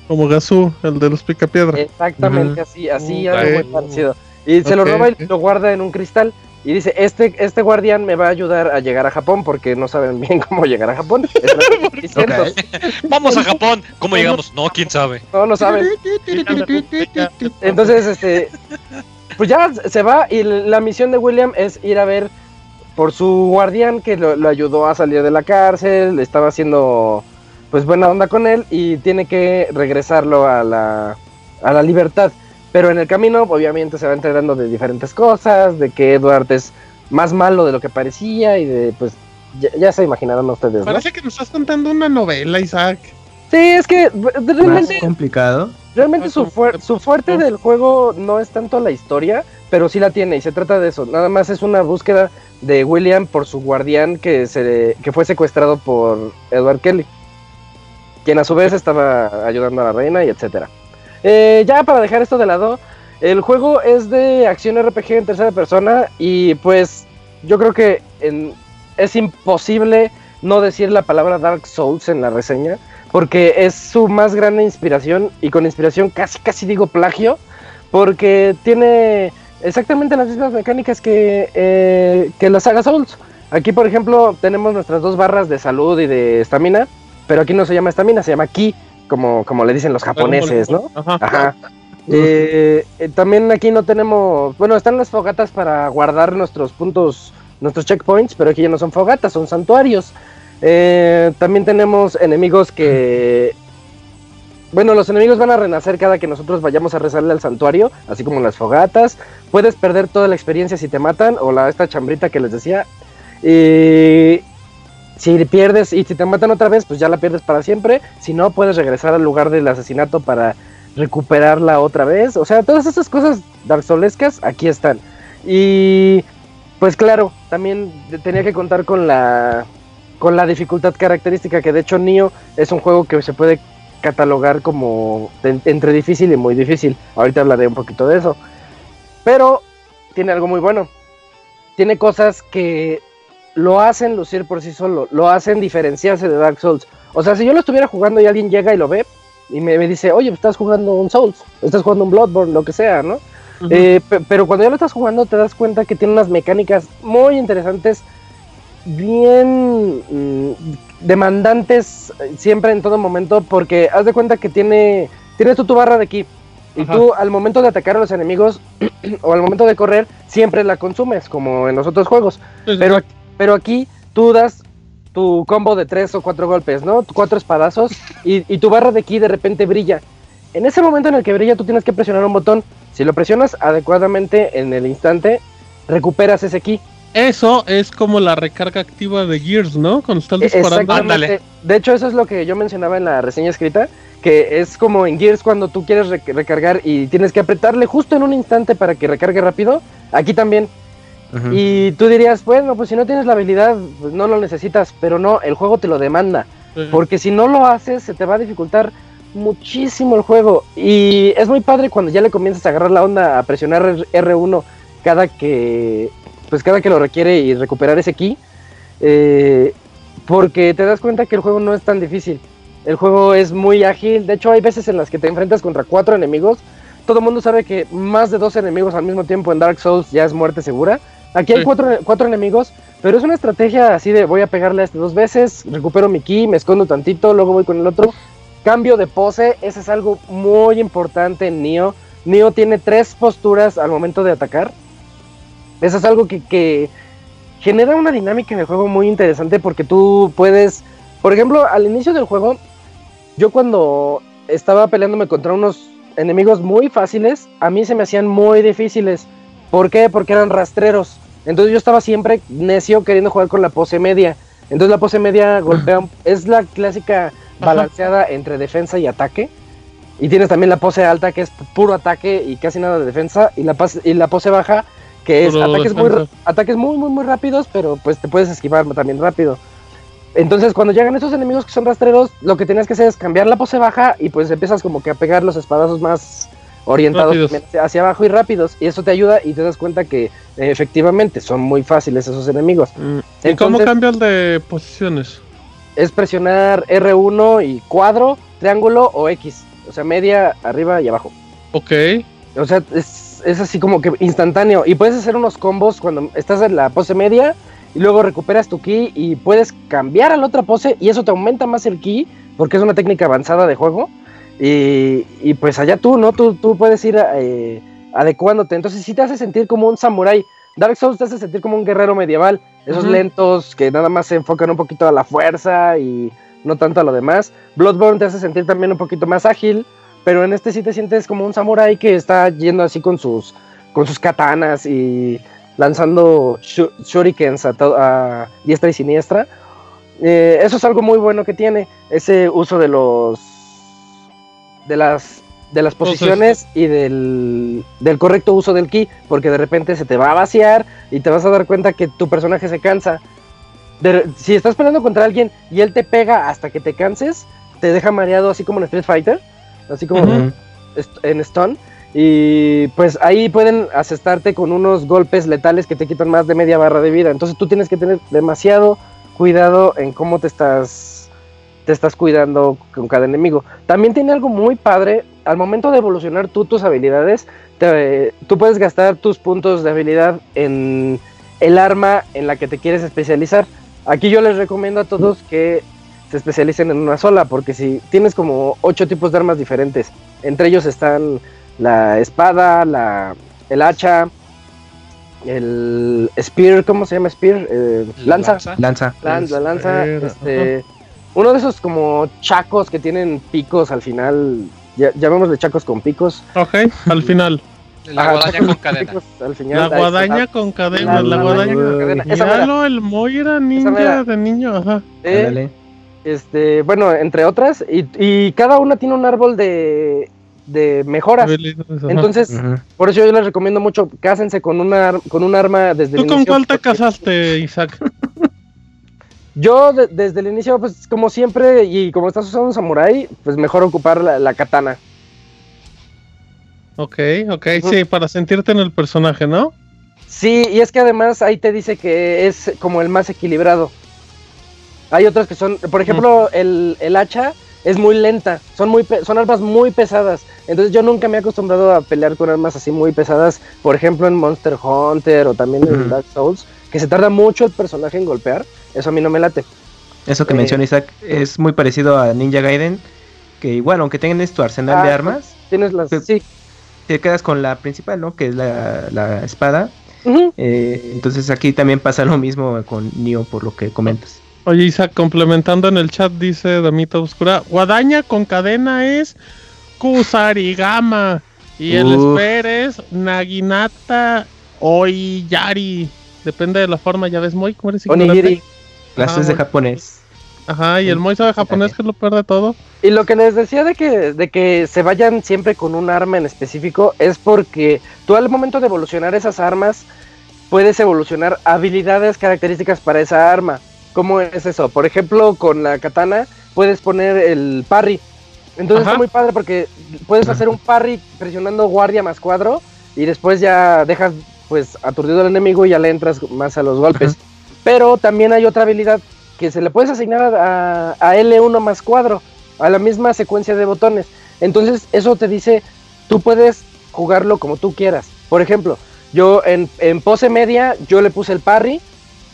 S1: Como Gazú, el de los picapiedra.
S7: Exactamente así, así,
S4: Uh,
S7: algo muy parecido. Y se lo roba y lo guarda en un cristal. Y dice, este, este guardián me va a ayudar a llegar a Japón porque no saben bien cómo llegar a Japón. Es lo dicen,
S3: Vamos a Japón. ¿Cómo llegamos? No, quién sabe.
S7: No, no saben. Entonces, este, pues ya se va y la misión de William es ir a ver por su guardián que lo, lo ayudó a salir de la cárcel, estaba haciendo pues buena onda con él y tiene que regresarlo a la, a la libertad. Pero en el camino obviamente se va enterando de diferentes cosas, de que Edward es más malo de lo que parecía y de pues ya, ya se imaginarán ustedes, ¿no?
S1: Parece que nos estás contando una novela, Isaac.
S7: Sí, es que
S2: Más
S7: realmente
S2: complicado.
S7: Realmente su, fuer- su fuerte del juego no es tanto la historia, pero sí la tiene y se trata de eso. Nada más es una búsqueda de William por su guardián que, se, que fue secuestrado por Edward Kelly, quien a su vez estaba ayudando a la reina y etcétera. Eh, ya para dejar esto de lado, el juego es de acción RPG en tercera persona y pues yo creo que es imposible no decir la palabra Dark Souls en la reseña porque es su más grande inspiración y con inspiración casi casi digo plagio porque tiene exactamente las mismas mecánicas que, eh, que la saga Souls. Aquí por ejemplo tenemos nuestras dos barras de salud y de estamina, pero aquí no se llama estamina, se llama ki, como, como le dicen los japoneses, ¿no?
S1: Ajá.
S7: Ajá. Eh, eh, también aquí no tenemos, bueno, están las fogatas para guardar nuestros puntos, nuestros checkpoints, pero aquí ya no son fogatas, son santuarios. Eh, también tenemos enemigos que, bueno, los enemigos van a renacer cada que nosotros vayamos a rezarle al santuario, así como las fogatas. Puedes perder toda la experiencia si te matan, o la esta chambrita que les decía. Y si pierdes y si te matan otra vez, pues ya la pierdes para siempre. Si no, puedes regresar al lugar del asesinato para recuperarla otra vez. O sea, todas esas cosas Dark Soulescas aquí están. Y pues claro, también tenía que contar con la con la dificultad característica que de hecho Nio es un juego que se puede catalogar como entre difícil y muy difícil. Ahorita hablaré un poquito de eso. Pero tiene algo muy bueno. tiene cosas que lo hacen lucir por sí solo, lo hacen diferenciarse de Dark Souls. O sea, si yo lo estuviera jugando y alguien llega y lo ve y me, me dice, oye, estás jugando un Souls, estás jugando un Bloodborne, lo que sea, ¿no? Eh, pe- pero cuando ya lo estás jugando te das cuenta que tiene unas mecánicas muy interesantes, bien mm, demandantes eh, siempre en todo momento, porque haz de cuenta que tiene, tienes tú tu barra de ki y
S1: Ajá.
S7: tú al momento de atacar a los enemigos o al momento de correr siempre la consumes, como en los otros juegos.
S1: Sí, sí,
S7: Pero,
S1: sí.
S7: Pero aquí tú das tu combo de tres o cuatro golpes, ¿no? Cuatro espadazos y, y tu barra de ki de repente brilla. En ese momento en el que brilla tú tienes que presionar un botón. Si lo presionas adecuadamente en el instante, recuperas ese ki.
S1: Eso es como la recarga activa de Gears, ¿no? Cuando estás disparando.
S7: Exactamente. De hecho, eso es lo que yo mencionaba en la reseña escrita, que es como en Gears cuando tú quieres rec- recargar y tienes que apretarle justo en un instante para que recargue rápido. Aquí también. Y tú dirías, bueno, pues si no tienes la habilidad, pues no lo necesitas, pero no, el juego te lo demanda. Porque si no lo haces, se te va a dificultar muchísimo el juego. Y es muy padre cuando ya le comienzas a agarrar la onda a presionar R- R1 cada que, pues cada que lo requiere y recuperar ese ki. eh, porque te das cuenta que el juego no es tan difícil. El juego es muy ágil. De hecho, hay veces en las que te enfrentas contra cuatro enemigos. Todo el mundo sabe que más de dos enemigos al mismo tiempo en Dark Souls ya es muerte segura. Aquí hay
S1: Sí.
S7: cuatro, cuatro enemigos, pero es una estrategia así de voy a pegarle a este dos veces, recupero mi ki, me escondo tantito, luego voy con el otro. Cambio de pose, ese es algo muy importante en Nioh. Nioh tiene tres posturas al momento de atacar. Eso es algo que, que genera una dinámica en el juego muy interesante porque tú puedes, por ejemplo, al inicio del juego, yo cuando estaba peleándome contra unos enemigos muy fáciles, a mí se me hacían muy difíciles. ¿Por qué? Porque eran rastreros. Entonces yo estaba siempre necio queriendo jugar con la pose media. Entonces la pose media golpea, es la clásica balanceada entre defensa y ataque. Y tienes también la pose alta que es puro ataque y casi nada de defensa. Y la, pas- y la pose baja que es
S1: Puro
S7: ataques muy, ataques muy, muy, muy rápidos, pero pues te puedes esquivar también rápido. Entonces, cuando llegan esos enemigos que son rastreros, lo que tienes que hacer es cambiar la pose baja y pues empiezas como que a pegar los espadazos más orientados
S1: Rápidos.
S7: hacia- abajo y rápidos. Y eso te ayuda y te das cuenta que eh, efectivamente son muy fáciles esos enemigos.
S1: Mm. ¿Y cómo cambias de posiciones?
S7: Es presionar R1 y cuadro, triángulo o X. O sea, media, arriba y abajo.
S1: Ok.
S7: O sea, es, es así como que instantáneo. Y puedes hacer unos combos cuando estás en la pose media y luego recuperas tu ki y puedes cambiar a la otra pose y eso te aumenta más el ki porque es una técnica avanzada de juego. Y, y pues allá tú, ¿no? Tú, tú puedes ir eh, adecuándote. Entonces sí te hace sentir como un samurái. Dark Souls te hace sentir como un guerrero medieval. Esos lentos que nada más se enfocan un poquito a la fuerza y no tanto a lo demás. Bloodborne te hace sentir también un poquito más ágil. Pero en este sí te sientes como un samurái que está yendo así con sus, con sus katanas y lanzando shu- shurikens a, a diestra y siniestra. Eh, eso es algo muy bueno que tiene, ese uso de los de las de las posiciones y del, del correcto uso del ki, porque de repente se te va a vaciar y te vas a dar cuenta que tu personaje se cansa. De- si estás peleando contra alguien y él te pega hasta que te canses, te deja mareado así como en Street Fighter, así como en Stone. Y pues ahí pueden asestarte con unos golpes letales que te quitan más de media barra de vida. Entonces tú tienes que tener demasiado cuidado en cómo te estás te estás cuidando con cada enemigo. También tiene algo muy padre. Al momento de evolucionar tú tus habilidades, te- tú puedes gastar tus puntos de habilidad en el arma en la que te quieres especializar. Aquí yo les recomiendo a todos que se especialicen en una sola, porque si tienes como ocho tipos de armas diferentes, entre ellos están la espada, la, el hacha, el spear, ¿cómo se llama spear? Eh, lanza.
S3: Lanza.
S2: Lanza.
S7: Lan- la lanza, este, uno de esos como chacos que tienen picos al final, ya, llamémosle chacos con picos.
S1: Ok, al final.
S3: La guadaña con cadena.
S7: picos al final.
S1: La guadaña con cadena,
S7: La-
S1: la,
S7: la
S1: guadaña
S7: con cadena.
S1: Míralo, el Moy era ninja de niño, ajá.
S7: Eh, este, bueno, entre otras, y, y cada una tiene un árbol de, de mejoras.
S1: Ajá.
S7: Entonces, por eso yo les recomiendo mucho, cásense con, una, con un arma desde
S1: ¿Tú
S7: el
S1: con cuál te casaste, Isaac?
S7: Yo de- desde el inicio, pues como siempre, y como estás usando un samurai, pues mejor ocupar la, la katana.
S1: Ok, ok, sí, para sentirte en el personaje, ¿no?
S7: Sí, y es que además ahí te dice que es como el más equilibrado. Hay otros que son, por ejemplo, el, el hacha es muy lenta, son, muy son armas muy pesadas. Entonces yo nunca me he acostumbrado a pelear con armas así muy pesadas, por ejemplo en Monster Hunter o también en. Dark Souls, que se tarda mucho el personaje en golpear. Eso a mí no me late.
S2: Eso que
S7: Eh,
S2: menciona Isaac es muy parecido a Ninja Gaiden, que igual, aunque tengas tu arsenal de
S7: Ah,
S2: armas,
S7: Tienes las...
S2: Pe-
S7: Sí.
S2: te quedas con la principal, ¿no? Que es la, la espada. Eh, entonces aquí también pasa lo mismo con Nioh, por lo que comentas.
S1: Oye, Isaac, complementando en el chat, dice Damita Oscura, guadaña con cadena es Kusarigama. Y el
S2: Uf.
S1: Esper es Naginata Oiyari. Depende de la forma, ya ves, muy, ¿cómo eres ignorante?
S7: Onigiri.
S2: Clases
S1: Ah,
S2: de japonés.
S1: Ajá, y el Moy sabe japonés, que es lo peor de todo.
S7: Y lo que les decía de que, de que se vayan siempre con un arma en específico es porque tú al momento de evolucionar esas armas puedes evolucionar habilidades características para esa arma. ¿Cómo es eso? Por ejemplo, con la katana puedes poner el parry. Entonces
S1: Ajá.
S7: está muy padre porque puedes hacer un parry presionando guardia más cuadro y después ya dejas pues aturdido al enemigo y ya le entras más a los golpes. Pero también hay otra habilidad que se le puedes asignar a, a- a L1 más cuadro, a la misma secuencia de botones. Entonces eso te dice, tú puedes jugarlo como tú quieras. Por ejemplo, yo en, en pose media yo le puse el parry,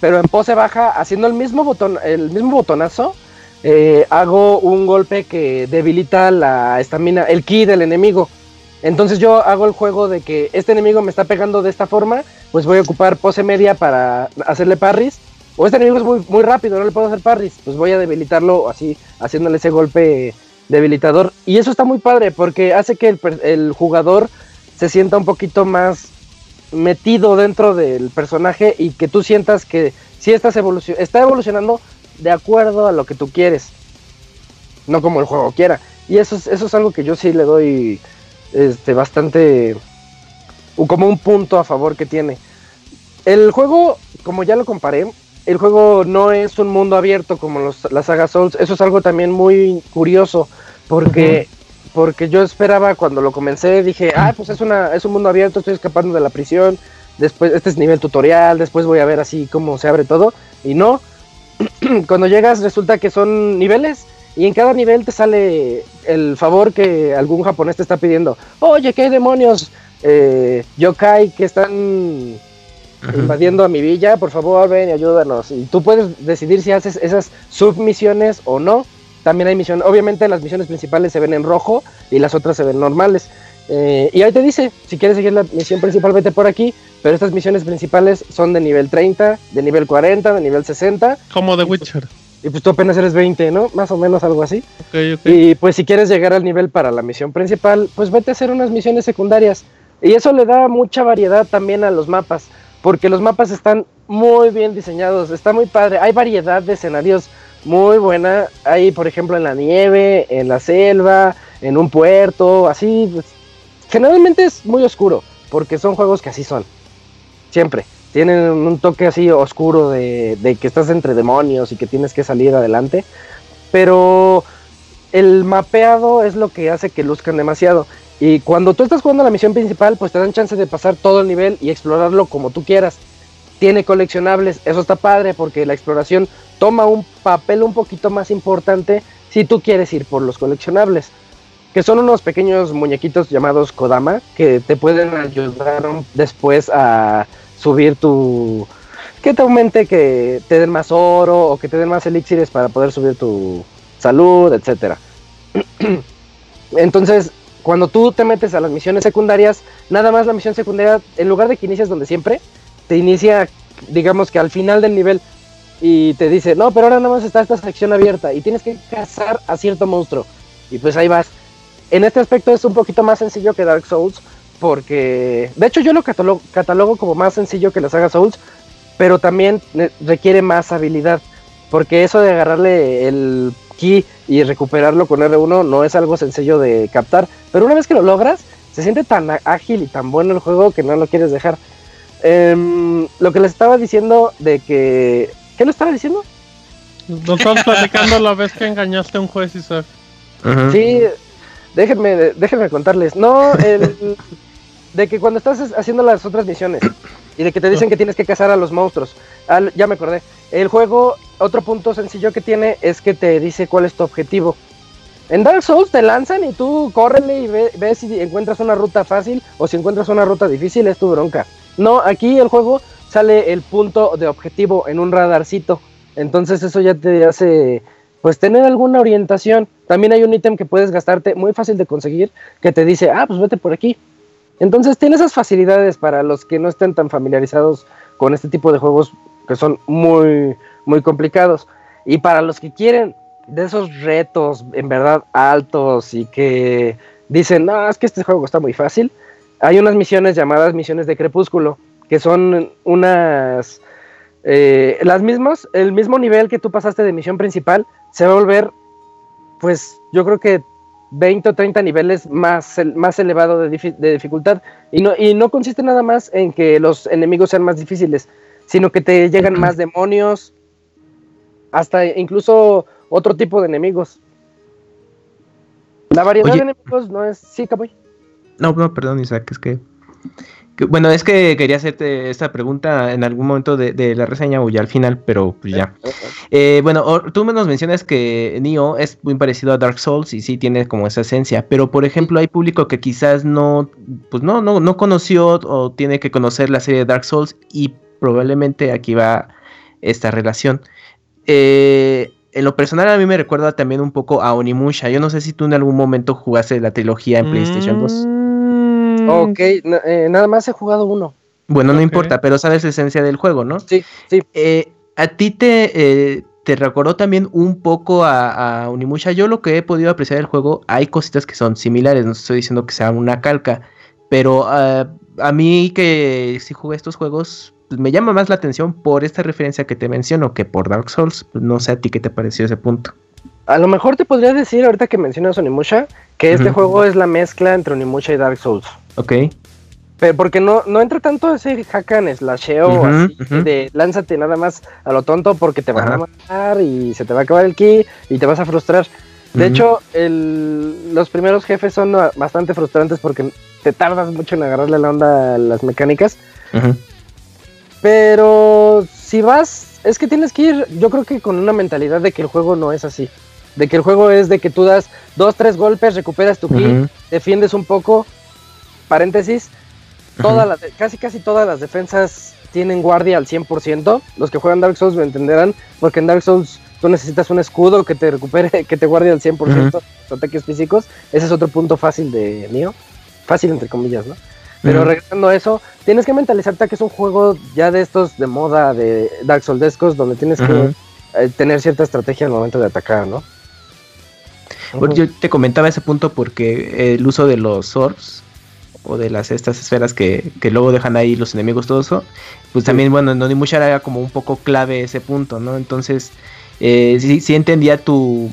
S7: pero en pose baja, haciendo el mismo botón, el mismo botonazo, eh, hago un golpe que debilita la estamina, el ki del enemigo. Entonces yo hago el juego de que este enemigo me está pegando de esta forma, pues voy a ocupar pose media para hacerle parries. O este enemigo es muy, muy rápido, no le puedo hacer parries, pues voy a debilitarlo así, haciéndole ese golpe debilitador. Y eso está muy padre porque hace que el, el jugador se sienta un poquito más metido dentro del personaje y que tú sientas que si estás evolucion está evolucionando de acuerdo a lo que tú quieres, no como el juego quiera. Y eso es, eso es algo que yo sí le doy este, bastante como un punto a favor que tiene. El juego, como ya lo comparé, el juego no es un mundo abierto como los, la saga Souls. Eso es algo también muy curioso porque porque yo esperaba cuando lo comencé, dije, ah, pues es, una, es un mundo abierto, estoy escapando de la prisión, después, este es nivel tutorial, después voy a ver así cómo se abre todo, y no, cuando llegas resulta que son niveles, y en cada nivel te sale el favor que algún japonés te está pidiendo, oye, ¿qué demonios? Eh, yokai que están invadiendo a mi villa, por favor ven y ayúdanos. Y tú puedes decidir si haces esas submisiones o no. También hay misiones, obviamente las misiones principales se ven en rojo y las otras se ven normales. Eh, y ahí te dice, si quieres seguir la misión principal, vete por aquí, pero estas misiones principales son de nivel 30, de nivel 40, de nivel 60,
S1: Como The Witcher.
S7: y pues tú apenas eres 20, ¿no? Más o menos algo así. Y pues si quieres llegar al nivel para la misión principal, pues vete a hacer unas misiones secundarias. Y eso le da mucha variedad también a los mapas, porque los mapas están muy bien diseñados, está muy padre. Hay variedad de escenarios muy buena. Hay, por ejemplo, en la nieve, en la selva, en un puerto, así. pues, generalmente es muy oscuro, porque son juegos que así son. Siempre. Tienen un toque así oscuro de, de que estás entre demonios y que tienes que salir adelante. Pero el mapeado es lo que hace que luzcan demasiado. Y cuando tú estás jugando la misión principal, pues te dan chance de pasar todo el nivel y explorarlo como tú quieras. Tiene coleccionables, eso está padre porque la exploración toma un papel un poquito más importante si tú quieres ir por los coleccionables. Que son unos pequeños muñequitos llamados Kodama que te pueden ayudar después a subir tu... Que te aumente, que te den más oro o que te den más elixires para poder subir tu salud, etcétera. Entonces, cuando tú te metes a las misiones secundarias, nada más la misión secundaria, en lugar de que inicias donde siempre, te inicia, digamos que al final del nivel y te dice, no, pero ahora nada más está esta sección abierta y tienes que cazar a cierto monstruo. Y pues ahí vas. En este aspecto es un poquito más sencillo que Dark Souls, porque de hecho yo lo catalogo, catalogo como más sencillo que la saga Souls, pero también ne- requiere más habilidad, porque eso de agarrarle el y recuperarlo con R1 no es algo sencillo de captar, pero una vez que lo logras, se siente tan ágil y tan bueno el juego que no lo quieres dejar. Em, lo que les estaba diciendo de que... ¿Qué le estaba diciendo?
S1: Nos estamos platicando la vez que engañaste a un juez, Isaac.
S7: Sí, déjenme, déjenme contarles. No, el, de que cuando estás haciendo las otras misiones y de que te dicen que tienes que cazar a los monstruos. Al- ya me acordé. El juego, otro punto sencillo que tiene es que te dice cuál es tu objetivo. En Dark Souls te lanzan y tú córrele y ve- ves si encuentras una ruta fácil o si encuentras una ruta difícil, es tu bronca. No, aquí el juego sale el punto de objetivo en un radarcito. Entonces eso ya te hace pues tener alguna orientación. También hay un ítem que puedes gastarte muy fácil de conseguir que te dice, ah, pues vete por aquí. Entonces tiene esas facilidades para los que no estén tan familiarizados con este tipo de juegos que son muy, muy complicados. Y para los que quieren de esos retos en verdad altos y que dicen, no, es que este juego está muy fácil, hay unas misiones llamadas misiones de crepúsculo, que son unas... eh, las mismas, el mismo nivel que tú pasaste de misión principal, se va a volver, pues yo creo que 20 o 30 niveles más, más elevado de, de dificultad. Y no, y no consiste nada más en que los enemigos sean más difíciles, sino que te llegan más demonios, hasta incluso otro tipo de enemigos. La variedad
S2: Oye.
S7: de enemigos no es... Sí, Caboy.
S2: No, no, perdón, Isaac, es que, que- Bueno, es que quería hacerte esta pregunta en algún momento de, de la reseña o ya al final, pero pues ya. Eh, bueno, tú nos mencionas que Nioh es muy parecido a Dark Souls y sí tiene como esa esencia, pero por ejemplo hay público que quizás no, pues no, no, no conoció o tiene que conocer la serie de Dark Souls y probablemente aquí va esta relación. Eh, en lo personal a mí me recuerda también un poco a Onimusha. Yo no sé si tú en algún momento jugaste la trilogía en PlayStation 2.
S7: Ok, na- eh, nada más he jugado uno.
S2: Bueno, no importa, pero sabes la esencia del juego, ¿no?
S7: Sí, sí.
S2: Eh, ¿A ti te, eh, te recordó también un poco a, a Onimusha? Yo lo que he podido apreciar del juego, hay cositas que son similares, no estoy diciendo que sea una calca, pero ah, a mí que si jugué estos juegos, me llama más la atención por esta referencia que te menciono que por Dark Souls. No sé a ti qué te pareció ese punto.
S7: A lo mejor te podría decir, ahorita que mencionas Onimusha, que este juego es la mezcla entre Onimusha y Dark Souls.
S2: Ok.
S7: Pero porque no, no entra tanto ese hack and slasheo así de lánzate nada más a lo tonto porque te van a matar y se te va a acabar el ki y te vas a frustrar. De hecho, el- los primeros jefes son bastante frustrantes porque te tardas mucho en agarrarle la onda a las mecánicas. Pero si vas, es que tienes que ir, yo creo que con una mentalidad de que el juego no es así. De que el juego es de que tú das dos, tres golpes, recuperas tu ki,
S2: Ujú.
S7: defiendes un poco, paréntesis, todas las, casi casi todas las defensas tienen guardia al 100%. Los que juegan Dark Souls lo entenderán, porque en Dark Souls tú necesitas un escudo que te recupere, que te guarde al 100% tus ataques físicos. Ese es otro punto fácil de Nioh. Fácil entre comillas, ¿no? Pero regresando a eso, tienes que mentalizarte que es un juego ya de estos de moda de Dark Soulsescos donde tienes que eh, tener cierta estrategia al momento de atacar, ¿no?
S2: Bueno, Yo te comentaba ese punto porque el uso de los orbs o de las estas esferas que, que luego dejan ahí los enemigos, todo eso, pues también, bueno, en Onimusha era como un poco clave ese punto, ¿no? Entonces, eh, sí, sí entendía tu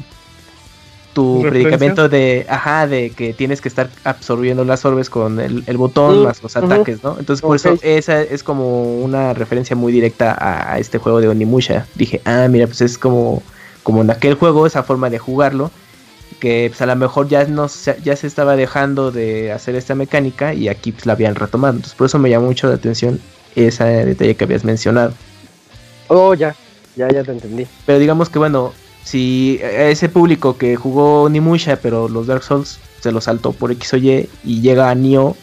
S2: tu
S1: ¿Referencia?
S2: predicamento de, ajá, de que tienes que estar absorbiendo las orbes con el, el botón más los ataques, ¿no? Entonces, por eso esa es como una referencia muy directa a, a este juego de Onimusha. Dije, ah, mira, pues es como, como en aquel juego, esa forma de jugarlo que pues, a lo mejor ya no se, ya se estaba dejando de hacer esta mecánica y aquí pues, la habían retomado. Entonces por eso me llamó mucho la atención ese detalle que habías mencionado.
S7: Oh, ya, ya, ya te entendí.
S2: Pero digamos que bueno, si a ese público que jugó Nimusha pero los Dark Souls se lo saltó por X o Y y llega a Nioh,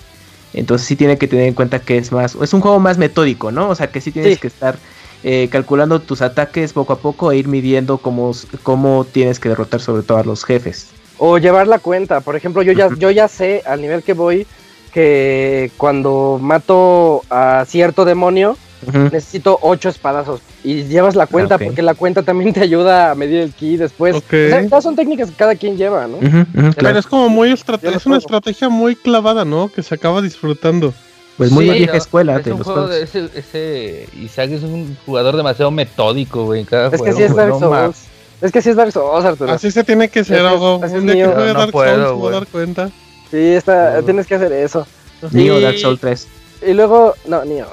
S2: entonces sí tiene que tener en cuenta que es más, es un juego más metódico, ¿no? O sea que sí tienes
S7: Sí.
S2: que estar eh, calculando tus ataques poco a poco e ir midiendo cómo, cómo tienes que derrotar sobre todo a los jefes.
S7: O llevar la cuenta. Por ejemplo, yo ya, yo ya sé al nivel que voy que cuando mato a cierto demonio Necesito ocho espadazos. Y llevas la cuenta
S2: Ah, ok.
S7: porque la cuenta también te ayuda a medir el ki después.
S1: Ok.
S7: O sea, son técnicas que cada quien lleva, ¿no?
S2: Ujú, ujú,
S1: Pero
S2: claro.
S1: es como muy estrate-
S7: Yo lo
S1: es una estrategia muy clavada, ¿no? Que se acaba disfrutando.
S2: Pues muy
S4: Sí,
S2: vieja
S4: no,
S2: escuela
S4: es
S2: de
S4: un
S2: los
S4: juego
S2: juegos.
S4: de ese, ese Isaac es un jugador demasiado metódico, güey, en cada
S7: Es que sí es Dark Souls. Es que sí es Dark Souls, Arturo.
S1: Así se tiene que ser, algo. Un día que
S4: No, no
S1: Dark
S4: puedo,
S1: Souls, voy a
S4: güey.
S1: dar cuenta.
S7: Sí, está,
S4: No.
S7: tienes que hacer eso.
S2: Neo
S7: Y-
S2: Dark Souls 3.
S7: Y luego, no, Neo.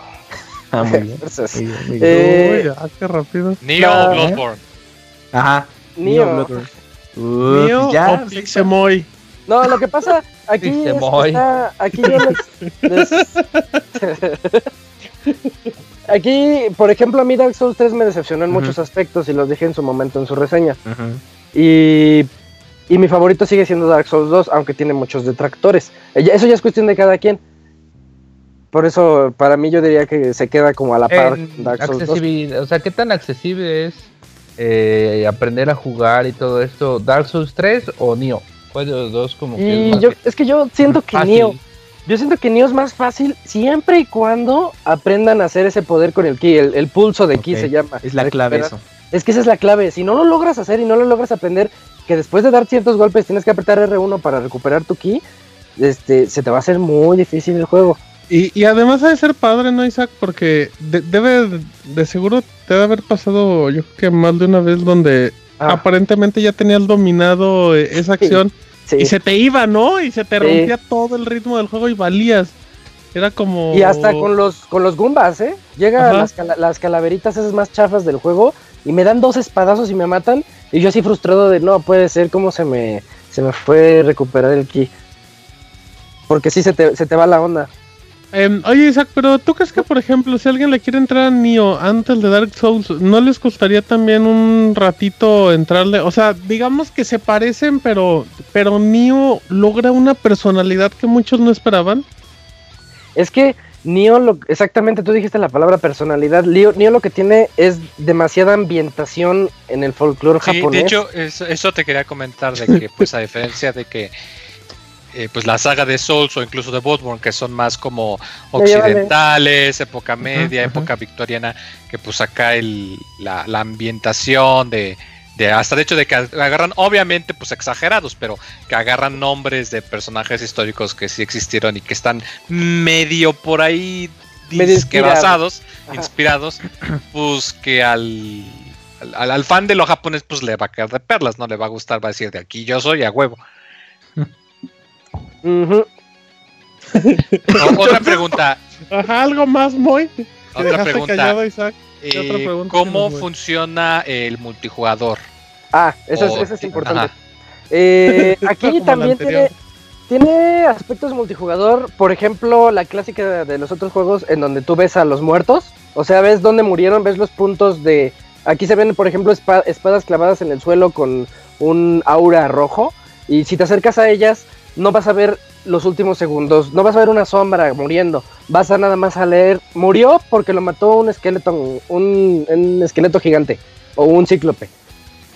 S2: Ah, muy bien.
S7: Entonces,
S2: muy bien, muy bien.
S7: eh,
S1: Uy, ya, qué rápido.
S5: Neo
S7: Ah.
S5: Bloodborne.
S2: Ajá.
S7: Neo.
S2: Bloodborne. Uh,
S1: Neo
S2: ya,
S1: o Pixemoy.
S7: No, lo que pasa aquí es que está, aquí yo les, les- aquí, por ejemplo, a mí Dark Souls 3 me decepcionó en muchos aspectos y los dije en su momento en su reseña. Y, y mi favorito sigue siendo Dark Souls 2, aunque tiene muchos detractores. Eh, Eso ya es cuestión de cada quien. Por eso, para mí, yo diría que se queda como a la par Dark Souls 2.
S4: accesibilidad, o sea, ¿qué tan accesible es eh, aprender a jugar y todo esto? ¿Dark Souls 3 o Nioh? ¿Cuál de los dos como que
S7: Y
S4: es
S7: yo, es que yo siento que
S4: fácil?
S7: Nioh, yo siento que Nioh es más fácil siempre y cuando aprendan a hacer ese poder con el ki, el, el pulso de ki se llama.
S2: Es la clave eso.
S7: Es que esa es la clave. Si no lo logras hacer y no lo logras aprender, que después de dar ciertos golpes tienes que apretar R1 para recuperar tu ki, este, se te va a hacer muy difícil el juego.
S1: Y, y además ha de ser padre, ¿no, Isaac? Porque de- debe, de seguro te debe haber pasado, yo creo que más de una vez donde
S7: Ah.
S1: aparentemente ya tenías dominado eh, esa acción
S7: Sí.
S1: y se te iba, ¿no? Y se te
S7: Sí.
S1: rompía todo el ritmo del juego y valías. Era como...
S7: Y hasta con los, con los Goombas, ¿eh? Llega
S1: Ajá.
S7: las, cala- las calaveritas esas más chafas del juego y me dan dos espadazos y me matan. Y yo así frustrado de no puede ser cómo se me, se me fue recuperar el ki. Porque sí se te, se te va la onda.
S1: Em, oye, Isaac, pero ¿tú crees que, por ejemplo, si alguien le quiere entrar a Nioh antes de Dark Souls, ¿no les costaría también un ratito entrarle? O sea, digamos que se parecen, pero, pero Nioh logra una personalidad que muchos no esperaban.
S7: Es que Nioh, lo, exactamente tú dijiste la palabra personalidad. Nioh, Nioh lo que tiene es demasiada ambientación en el folclore
S3: Sí,
S7: japonés.
S3: de hecho, eso, eso te quería comentar de que, pues, a diferencia de que, eh, pues, la saga de Souls o incluso de Bloodborne, que son más como occidentales, época media, época victoriana, que pues acá el, la, la ambientación de, de, hasta de hecho de que agarran, obviamente, pues, exagerados, pero que agarran nombres de personajes históricos que sí existieron y que están medio por ahí
S7: Medio
S3: basados,
S7: Ajá.
S3: inspirados, pues que al, al, al fan de los japoneses pues le va a caer de perlas, no le va a gustar, va a decir de aquí yo soy a huevo. O- otra pregunta,
S1: Ajá, algo más, Moy. Que
S3: otra
S1: dejaste
S3: pregunta.
S1: callado, Isaac. ¿Qué
S3: eh,
S1: otra pregunta
S3: ¿Cómo funciona el multijugador?
S7: Ah, eso,
S3: O-
S7: es, eso es importante. Eh, aquí también tiene, tiene aspectos multijugador. Por ejemplo, la clásica de los otros juegos en donde tú ves a los muertos. O sea, ves dónde murieron, ves los puntos de... Aquí se ven, por ejemplo, espa- espadas clavadas en el suelo con un aura rojo. Y si te acercas a ellas, no vas a ver los últimos segundos. No vas a ver una sombra muriendo. Vas a nada más a leer... Murió porque lo mató un esqueleto, un, esqueleto gigante. O un cíclope.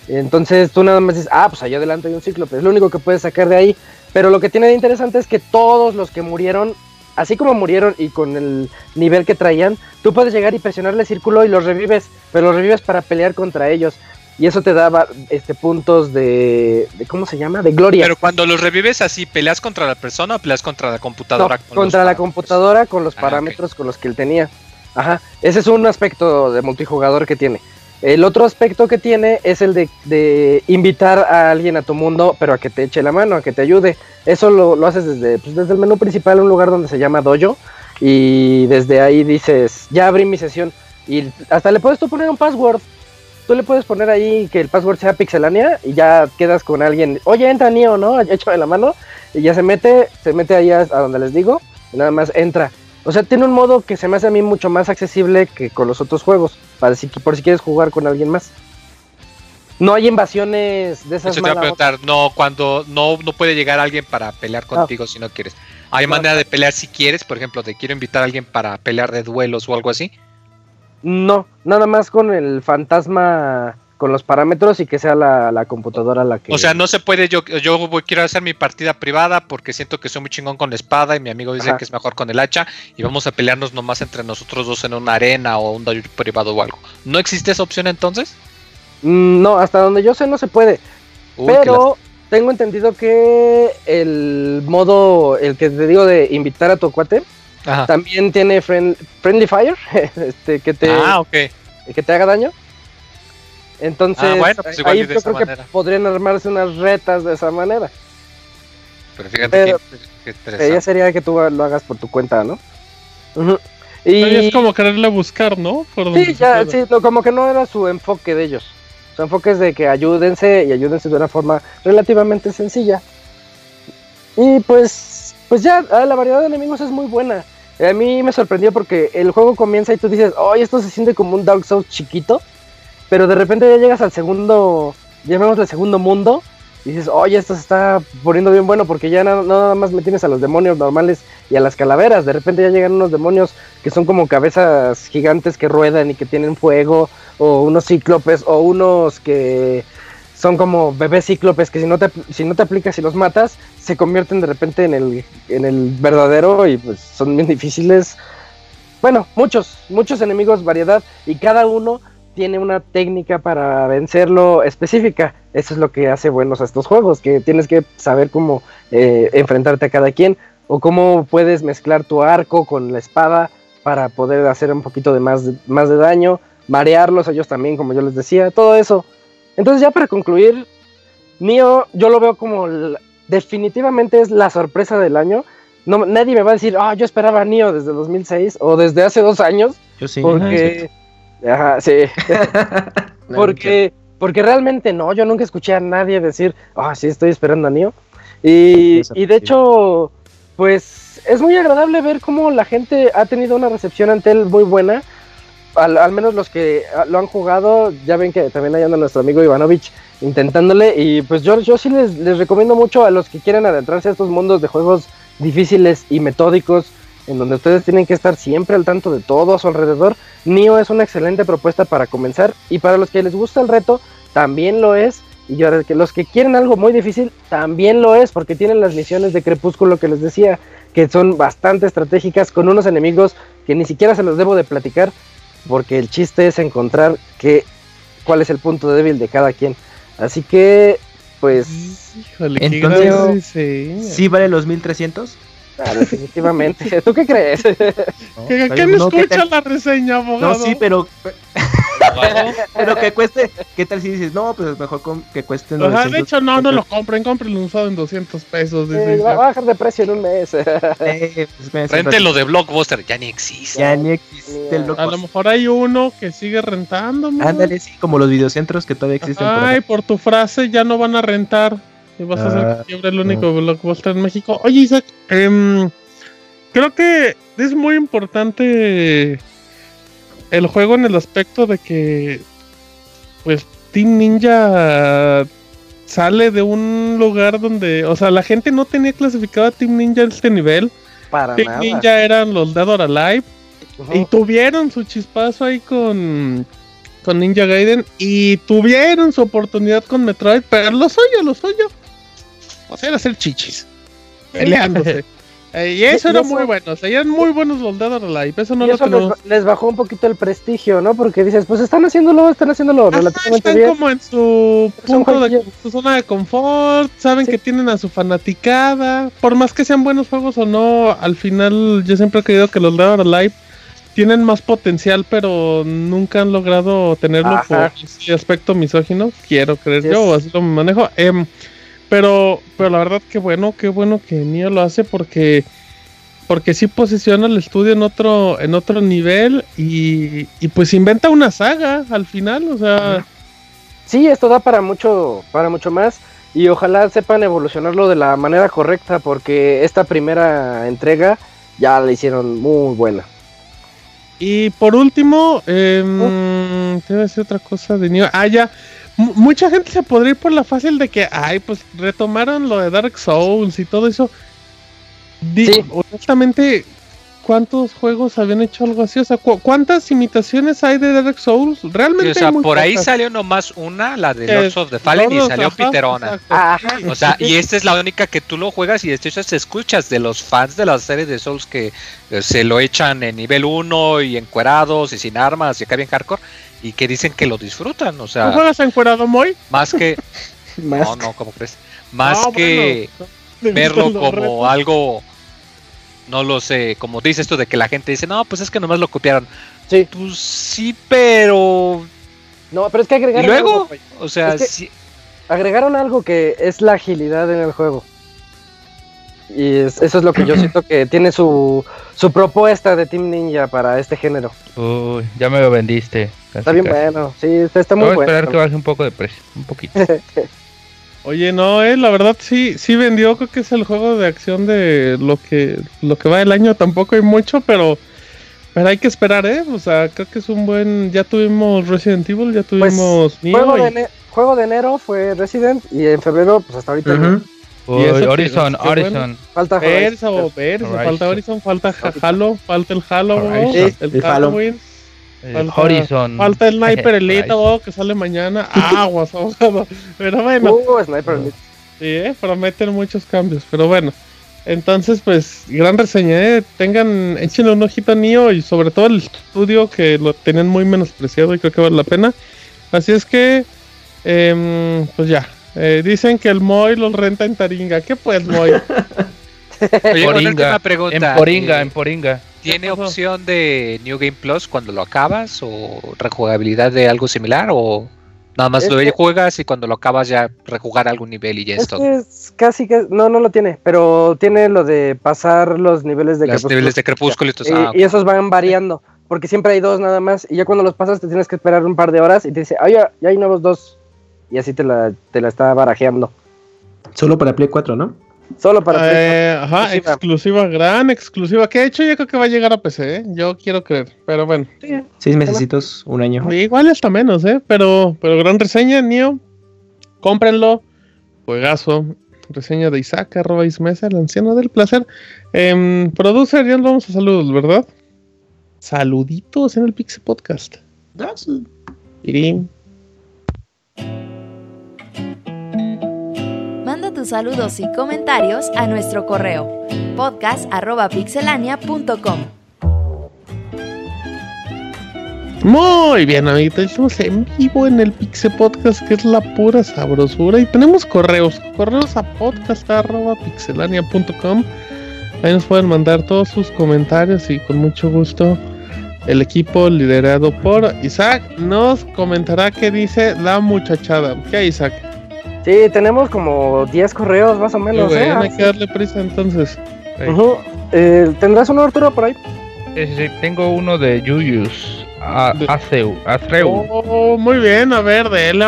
S7: Entonces tú nada más dices, ah, pues allá adelante hay un cíclope, es lo único que puedes sacar de ahí. Pero lo que tiene de interesante es que todos los que murieron, así como murieron y con el nivel que traían, tú puedes llegar y presionarle círculo y los revives, pero los revives para pelear contra ellos. Y eso te daba este, puntos de, de ¿cómo se llama? De gloria.
S3: Pero cuando los revives así, ¿peleas contra la persona o peleas contra la
S7: No,
S3: computadora? con
S7: contra la computadora con los
S3: Ah,
S7: parámetros con los que él tenía. Ajá, ese es un aspecto de multijugador que tiene. El otro aspecto que tiene es el de, de invitar a alguien a tu mundo, pero a que te eche la mano, a que te ayude. Eso lo, lo haces desde, pues, desde el menú principal, un lugar donde se llama Dojo, y desde ahí dices, ya abrí mi sesión. Y hasta le puedes tú poner un password. Tú le puedes poner ahí que el password sea pixelania y ya quedas con alguien. Oye, entra Nio, ¿no? Échame la mano. Y ya se mete, se mete ahí a, a donde les digo. Y nada más entra. O sea, tiene un modo que se me hace a mí mucho más accesible que con los otros juegos. Para si, por si quieres jugar con alguien más. No hay invasiones de esas
S3: Eso te iba a preguntar, no, cuando no, no puede llegar alguien para pelear contigo si no quieres. ¿Hay
S7: No.
S3: manera de pelear si quieres? Por ejemplo, te quiero invitar a alguien para pelear de duelos o algo así.
S7: No, nada más con el fantasma, con los parámetros y que sea la, la computadora la que...
S3: O sea, no se puede, yo, yo voy- quiero hacer mi partida privada porque siento que soy muy chingón con la espada y mi amigo dice
S7: Ajá.
S3: que es mejor con el hacha y vamos a pelearnos nomás entre nosotros dos en una arena o un dojo privado o algo. ¿No existe esa opción entonces?
S7: Mm, No, hasta donde yo sé no se puede.
S3: Uy,
S7: pero tengo entendido que el modo, el que te digo de invitar a tu cuate,
S3: Ajá.
S7: también tiene friend- Friendly Fire, este, que te,
S3: Ah,
S7: que te haga daño. Entonces,
S3: Ah, bueno, pues igual
S7: ahí yo creo
S3: manera.
S7: que podrían armarse unas retas de esa manera.
S3: Pero fíjate
S7: Pero-
S3: que, que
S7: Eh,
S3: interesante.
S7: sería que tú lo hagas por tu cuenta, ¿no? Y
S1: Es como quererle buscar, ¿no? Por donde
S7: sí, ya, sí, no, como que no era su enfoque de ellos. Su enfoque es de que ayúdense y ayúdense de una forma relativamente sencilla. Y pues, pues ya, ah, la variedad de enemigos es muy buena. A mí me sorprendió porque el juego comienza y tú dices, oye, esto se siente como un Dark Souls chiquito, pero de repente ya llegas al segundo, llamémosle segundo mundo, y dices, oye, esto se está poniendo bien bueno porque ya no, nada más me tienes a los demonios normales y a las calaveras, de repente ya llegan unos demonios que son como cabezas gigantes que ruedan y que tienen fuego, o unos cíclopes, o unos que son como bebés cíclopes que si no te, si no te aplicas y los matas, se convierten de repente en el, en el verdadero y pues son bien difíciles. Bueno, muchos, muchos enemigos, variedad, y cada uno tiene una técnica para vencerlo específica. Eso es lo que hace buenos a estos juegos, que tienes que saber cómo eh, enfrentarte a cada quien, o cómo puedes mezclar tu arco con la espada para poder hacer un poquito de más, más de daño, marearlos a ellos también, como yo les decía, todo eso entonces ya para concluir, Nio yo lo veo como definitivamente es la sorpresa del año. No, nadie me va a decir, ah, yo esperaba a Nio desde 2006 o desde hace dos años.
S2: Yo sí.
S7: Porque, ajá, sí. porque, porque realmente no, yo nunca escuché a nadie decir, ah, sí, estoy esperando a Nio. Y, y de hecho, pues es muy agradable ver cómo la gente ha tenido una recepción ante él muy buena al, menos los que ah, lo han jugado, ya ven que también hay anda nuestro amigo Ivanovich intentándole. Y pues yo, yo sí les, les recomiendo mucho a los que quieren adentrarse a estos mundos de juegos difíciles y metódicos, en donde ustedes tienen que estar siempre al tanto de todo a su alrededor. Nio es una excelente propuesta para comenzar. Y para los que les gusta el reto, también lo es. Y yo, los que quieren algo muy difícil, también lo es, porque tienen las misiones de Crepúsculo que les decía, que son bastante estratégicas, con unos enemigos que ni siquiera se los debo de platicar, porque el chiste es encontrar que, cuál es el punto débil de cada quien. Así que, pues...
S2: Híjole, Entonces, sí. ¿sí vale los 1300?
S7: Ah, definitivamente. ¿Tú qué crees?
S1: ¿Qué, ¿Quién escucha la reseña, abogado?
S2: No, sí, pero pero que cueste, ¿qué tal si dices, no, pues mejor que cueste
S1: O sea, de hecho, no, no lo compren, compren usado en 200 pesos.
S7: va a bajar de precio en un mes.
S3: eh, pues, lo de Blockbuster, ya ni existe.
S2: Ya ni existe
S1: A lo mejor hay uno que sigue rentando.
S2: Ándale, sí, como los videocentros que todavía existen.
S1: Ay, por, tu frase ya no van a rentar. Y vas a ser ah, siempre el único Blockbuster en México. Oye, Isaac, eh, creo que es muy importante el juego en el aspecto de que, pues, Team Ninja sale de un lugar donde, o sea, la gente no tenía clasificado a Team Ninja a este nivel.
S7: Para
S1: Team Ninja eran los Dead or Alive. Y tuvieron su chispazo ahí con, con Ninja Gaiden. Y tuvieron su oportunidad con Metroid. Pero lo suyo, lo suyo. O sea, era hacer chichis. Peleándose. Eh, y eso era muy bueno, o sea, eran muy buenos soldados Live, eso no lo
S7: les, bajó un poquito el prestigio, ¿no? Porque dices, pues están haciéndolo, están haciéndolo relativamente
S1: están como en su punto de su zona de confort, saben que tienen a su fanaticada, por más que sean buenos juegos o no, al final yo siempre he creído que los Dead Live tienen más potencial, pero nunca han logrado tenerlo por ese aspecto misógino, quiero creer yo, así lo manejo. Eh, pero, pero la verdad que bueno, qué bueno que Nio lo hace porque porque sí posiciona el estudio en otro en otro nivel y, y pues inventa una saga al final, o sea,
S7: sí, esto da para mucho para mucho más y ojalá sepan evolucionarlo de la manera correcta porque esta primera entrega ya la hicieron muy buena.
S1: Y por último, eh, te voy a decir otra cosa de Nio. Ah, ya mucha gente se podría ir por la fácil de que, ay, pues retomaron lo de Dark Souls y todo eso. sí. Honestamente, ¿cuántos juegos habían hecho algo así? O sea, ¿cuántas imitaciones hay de Dark Souls? Realmente. o
S3: sea, por ahí salió nomás una, la de Lords of the Fallen, y salió Piterona. O sea, y esta es la única que tú lo juegas y de hecho escuchas de los fans de la serie de Souls que eh, se lo echan en nivel 1 y encuerados y sin armas y acá bien hardcore y que dicen que lo disfrutan, o sea...
S1: ¿No juegas encuerado, Moy?
S3: Más que... no, no, ¿cómo crees? Más que verlo como algo... No lo sé, como dice esto de que la gente dice, no, pues es que nomás lo copiaron.
S7: Sí.
S3: Pues sí, pero...
S7: No, pero es que agregaron...
S3: ¿Y luego? o sea, sí...
S7: Agregaron algo que es la agilidad en el juego. Y eso es lo que yo siento que tiene su, su propuesta de Team Ninja para este género.
S4: Uy, ya me lo vendiste.
S7: Está bien bueno, sí, está, muy bueno.
S4: Voy a esperar que baje un poco de precio, un poquito.
S1: Oye, no, eh, la verdad sí, sí vendió, creo que es el juego de acción de lo que, lo que va del año, tampoco hay mucho, pero, pero hay que esperar, eh, o sea, creo que es un buen, ya tuvimos Resident Evil, ya
S7: Pues,
S1: tuvimos Neo
S7: juego,
S1: y-
S7: de juego de enero fue Resident y en febrero, pues hasta ahorita.
S2: Ujú.
S1: Y eso que-
S4: Horizon,
S1: qué bueno.
S4: Horizon.
S7: Falta Horizon.
S1: Falta Horizon, falta Halo, falta el Halo, el,
S2: El Halo.
S1: Halloween, Falta-
S4: Horizon.
S1: falta el Sniper Elite,
S4: Horizon.
S1: oh, que sale mañana, aguas, abogado, pero bueno.
S7: Uh, Sniper Elite.
S1: Sí, eh, prometen muchos cambios, pero bueno. Entonces, pues, gran reseña, eh. Tengan, échenle un ojito a Nio y sobre todo el estudio que lo tenían muy menospreciado y creo que vale la pena. Así es que, em, pues ya. Eh, dicen que el Moy los renta en Taringa. ¿Qué pues, Moy?
S3: Oye, una
S4: Poringa,
S3: última pregunta.
S4: En Poringa,
S3: eh,
S4: en Poringa.
S3: ¿Tiene opción de New Game Plus cuando lo acabas o rejugabilidad de algo similar o nada más lo juegas y cuando lo acabas ya rejugar algún nivel y ya es todo?
S7: Este es casi que. No, no lo tiene, pero tiene lo de pasar los niveles de
S3: Los
S7: crepúsculo.
S3: niveles de crepúsculo y todo eso.
S7: Y,
S3: Ah,
S7: y esos van variando, porque siempre hay dos nada más, y ya cuando los pasas te tienes que esperar un par de horas y te dice, ah, ya, ya hay nuevos dos. Y así te la, te la está barajeando.
S2: Solo para Play 4, ¿no?
S7: Solo para
S1: Eh, ajá,
S7: Exclusiva.
S1: exclusiva, gran exclusiva. Que de hecho yo creo que va a llegar a PC, ¿eh? Yo quiero creer, pero bueno.
S2: Seis mesecitos, un año.
S1: Igual hasta menos, ¿eh? Pero, pero gran reseña, Nio. Cómprenlo. Juegazo. Reseña de Isaac, arroba Ismesa, el anciano del placer. Em, producer, ya nos vamos a saludos, ¿verdad? Saluditos en el Pixel Podcast. Irim.
S8: Saludos y comentarios a nuestro correo podcast.pixelania.com.
S1: Muy bien, amiguitos. Estamos en vivo en el Pixel Podcast, que es la pura sabrosura. Y tenemos correos. Correos a podcast.pixelania.com. Ahí nos pueden mandar todos sus comentarios y con mucho gusto el equipo liderado por Isaac nos comentará qué dice la muchachada. ¿Qué Isaac?
S7: Sí, tenemos como 10 correos más o menos. ¿eh?
S1: bien, hay que darle prisa entonces.
S7: Ujú. Eh, ¿Tendrás uno, Arturo, por ahí?
S4: Sí, sí, sí, tengo uno de Yuyus. A-
S1: De-
S4: Aceu, Atreu.
S1: Oh, muy bien, a ver, de él.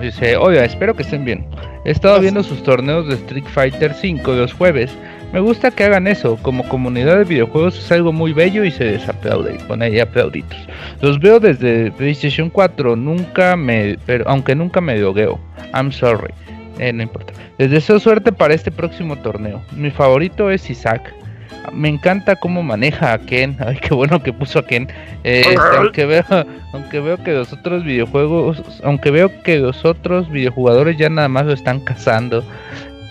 S4: Dice, oiga, espero que estén bien. He estado viendo sus torneos de Street Fighter 5 los jueves. Me gusta que hagan eso. Como comunidad de videojuegos es algo muy bello y se desaplaude. Y ahí aplauditos. Los veo desde PlayStation 4. Nunca me... Pero, aunque nunca me dogueo. I'm sorry. Eh, no importa. Les deseo suerte para este próximo torneo. Mi favorito es Isaac. Me encanta cómo maneja a Ken. Ay, qué bueno que puso a Ken. Eh, este, aunque veo, aunque veo que los otros videojuegos, aunque veo que los otros videojugadores ya nada más lo están cazando,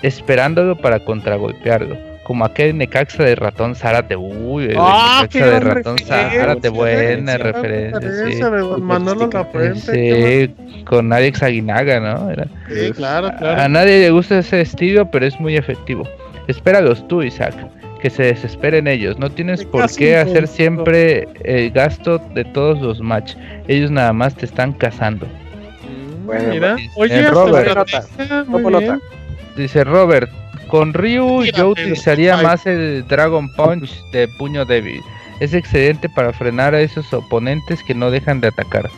S4: esperándolo para contragolpearlo. Como aquel Necaxa de ratón Zárate. Uy, el
S1: Ah,
S4: Necaxa de ratón
S1: referencia,
S4: Zárate, buena
S1: gran
S4: referencia. Sí.
S1: referencia de Manolo Lafuente, qué
S4: Sí, con Alex Aguinaga, ¿no? Era-
S1: Sí, claro, claro.
S4: a nadie le gusta ese estilo, pero es muy efectivo. Espéralos tú, Isaac. Que se desesperen ellos. No tienes por qué hacer siempre el gasto de todos los match. Ellos nada más te están cazando.
S7: Bueno,
S1: Mira,
S4: bueno.
S1: oye,
S4: Robert. Dice Robert, con Ryu
S1: Mira,
S4: yo utilizaría
S1: ay.
S4: más el Dragon Punch de puño débil. Es excelente para frenar a esos oponentes que no dejan de atacar.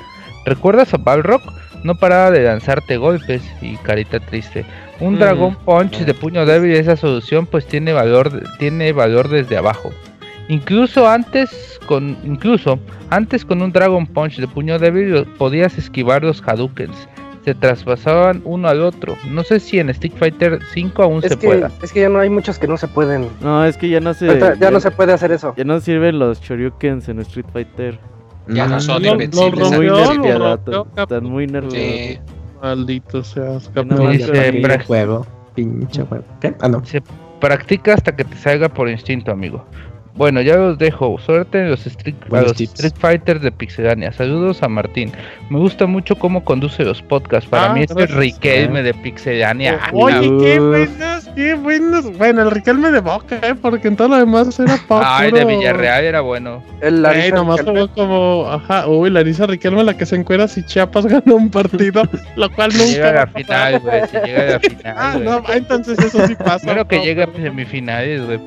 S4: ¿Recuerdas a Balrog? No paraba de lanzarte golpes y carita triste. Un
S1: Mm.
S4: Dragon Punch de puño débil esa solución pues tiene valor tiene valor desde abajo. Incluso antes con incluso antes con un Dragon Punch de puño débil podías esquivar los Hadoukens. Se traspasaban uno al otro. No sé si en Street Fighter 5 aún
S7: Es
S4: se
S7: que,
S4: pueda.
S7: es que ya no hay muchos que no se pueden.
S6: No, es que ya no se.
S7: Ya no se puede hacer eso.
S6: Ya no sirven los Shoryukens en Street Fighter.
S3: Ya no
S2: Mm.
S3: son
S1: Lo-
S3: invencibles.
S6: muy Están muy nerfeados.
S3: Sí.
S1: Maldito seas,
S6: no
S2: juego. Pinche juego. ¿Qué? Ah, no.
S4: se practica hasta que te salga por instinto, amigo. Bueno, ya los dejo. Suerte en los Street, a los. Street Fighters de Pixelania. Saludos a Martín. Me gusta mucho cómo conduce los podcasts. Para
S1: Ah,
S4: mí es el. Riquelme de Pixelania.
S1: Oye, qué buenos, qué buenos. Bueno, el Riquelme de Boca, ¿eh? Porque en todo lo demás era pa-
S4: Ay, de Villarreal era bueno.
S7: El
S1: Ey,
S7: Larissa
S1: nomás como, ajá, uy, Larisa Riquelme la que se encuera si Chiapas gana un partido, lo cual
S4: Si
S1: nunca
S4: llega a la final, güey. Si llega a la final.
S1: Ah, no, entonces eso sí pasa.
S4: Primero que
S1: no,
S4: llegue a semifinales, güey.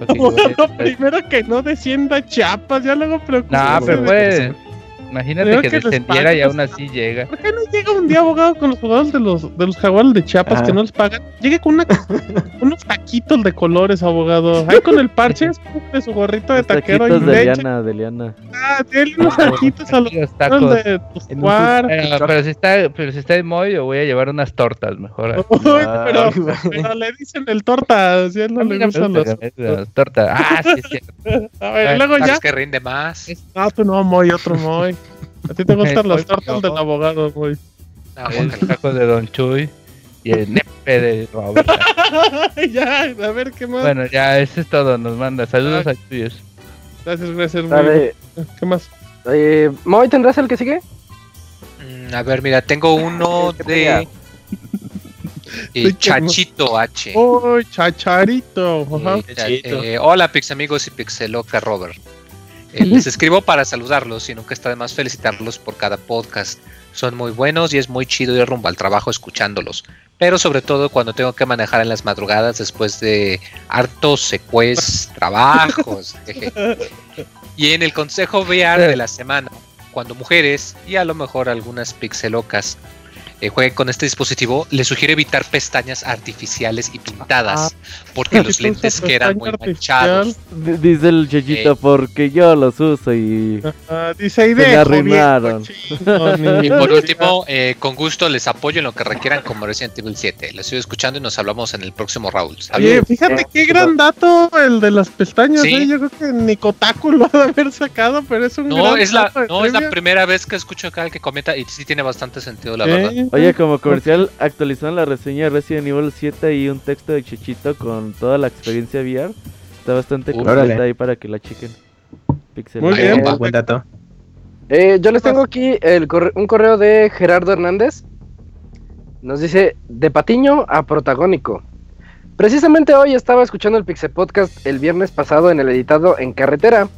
S1: primero que no descienda Chiapas, ya luego preocupa.
S4: Nah, pero puede. Imagínate
S1: Creo
S4: que
S1: que les
S4: descendiera y
S1: pagan.
S4: aún así llega.
S1: ¿Por qué no llega un día abogado con los jugadores de los, de los jaguares de Chiapas que no les pagan? Llegue con una, unos taquitos de colores, abogado. Ahí con el parche de su gorrito de
S6: Los
S1: taquero y
S6: de
S1: leche.
S6: Liana, de Liana.
S1: Ah, denle unos taquitos a los
S4: tacos.
S1: de Tuscuar.
S4: Pero, pero si está, pero si está de Moy, yo voy a llevar unas tortas mejor.
S1: Uy, pero,
S2: Ay,
S1: pero le dicen el torta, si él no le gustan
S4: gusta
S1: los.
S4: tortas. Ah, sí, sí.
S1: A ver, luego ya.
S3: Que rinde más.
S1: Ah, tú no, Moy, otro Moy. A ti te gustan las tortas del abogado.
S3: Ah,
S4: El taco de Don Chuy y el nepe de Roberta.
S1: ya, a ver qué más.
S4: Bueno, ya, eso es todo. Nos manda saludos a tuyos.
S1: Gracias, gracias.
S7: Dale,
S1: ¿Qué más?
S7: eh, Moy, ¿tendrás el que sigue?
S3: Mm, A ver, mira, tengo uno de eh, Chachito H.
S1: Uy, chacharito.
S3: Eh, eh, hola, Pix amigos y Pixeloca Robert. Eh, les escribo para saludarlos y nunca está de más felicitarlos por cada podcast. Son muy buenos y es muy chido ir rumbo al trabajo escuchándolos. Pero sobre todo cuando tengo que manejar en las madrugadas después de hartos secues, trabajos. y en el consejo VR de la semana, cuando mujeres y a lo mejor algunas pixelocas eh, jueguen con este dispositivo, les sugiero evitar pestañas artificiales y pintadas, porque los
S1: ¿Qué
S3: lentes quedan muy manchados.
S6: D- Dice el Chechito
S3: Eh.
S6: porque yo los uso y
S1: Ah, dice ahí
S6: Se me arruinaron.
S3: Y por último, eh, con gusto les apoyo en lo que requieran como Resident Evil 7. Les estoy escuchando y nos hablamos en el próximo Raúl.
S1: Oye, fíjate qué gran dato el de las pestañas,
S3: Sí.
S1: ¿eh? Yo creo que ni Kotaku lo ha de haber sacado, pero es un
S3: No,
S1: gran
S3: es la, no es la primera vez que escucho acá el que comenta y sí tiene bastante sentido, la
S1: Sí.
S3: verdad.
S6: Oye, como comercial, actualizaron la reseña de Resident Evil 7 y un texto de Chechito con toda la experiencia VR. Está bastante
S3: Uh,
S6: completa
S2: órale.
S6: ahí para que la chequen. Pixel.
S1: Muy
S2: Eh,
S1: bien.
S2: buen dato.
S7: Eh, yo les tengo aquí el corre- un correo de Gerardo Hernández. Nos dice, de Patiño a Protagónico. Precisamente hoy estaba escuchando el Pixel Podcast el viernes pasado en el editado en carretera.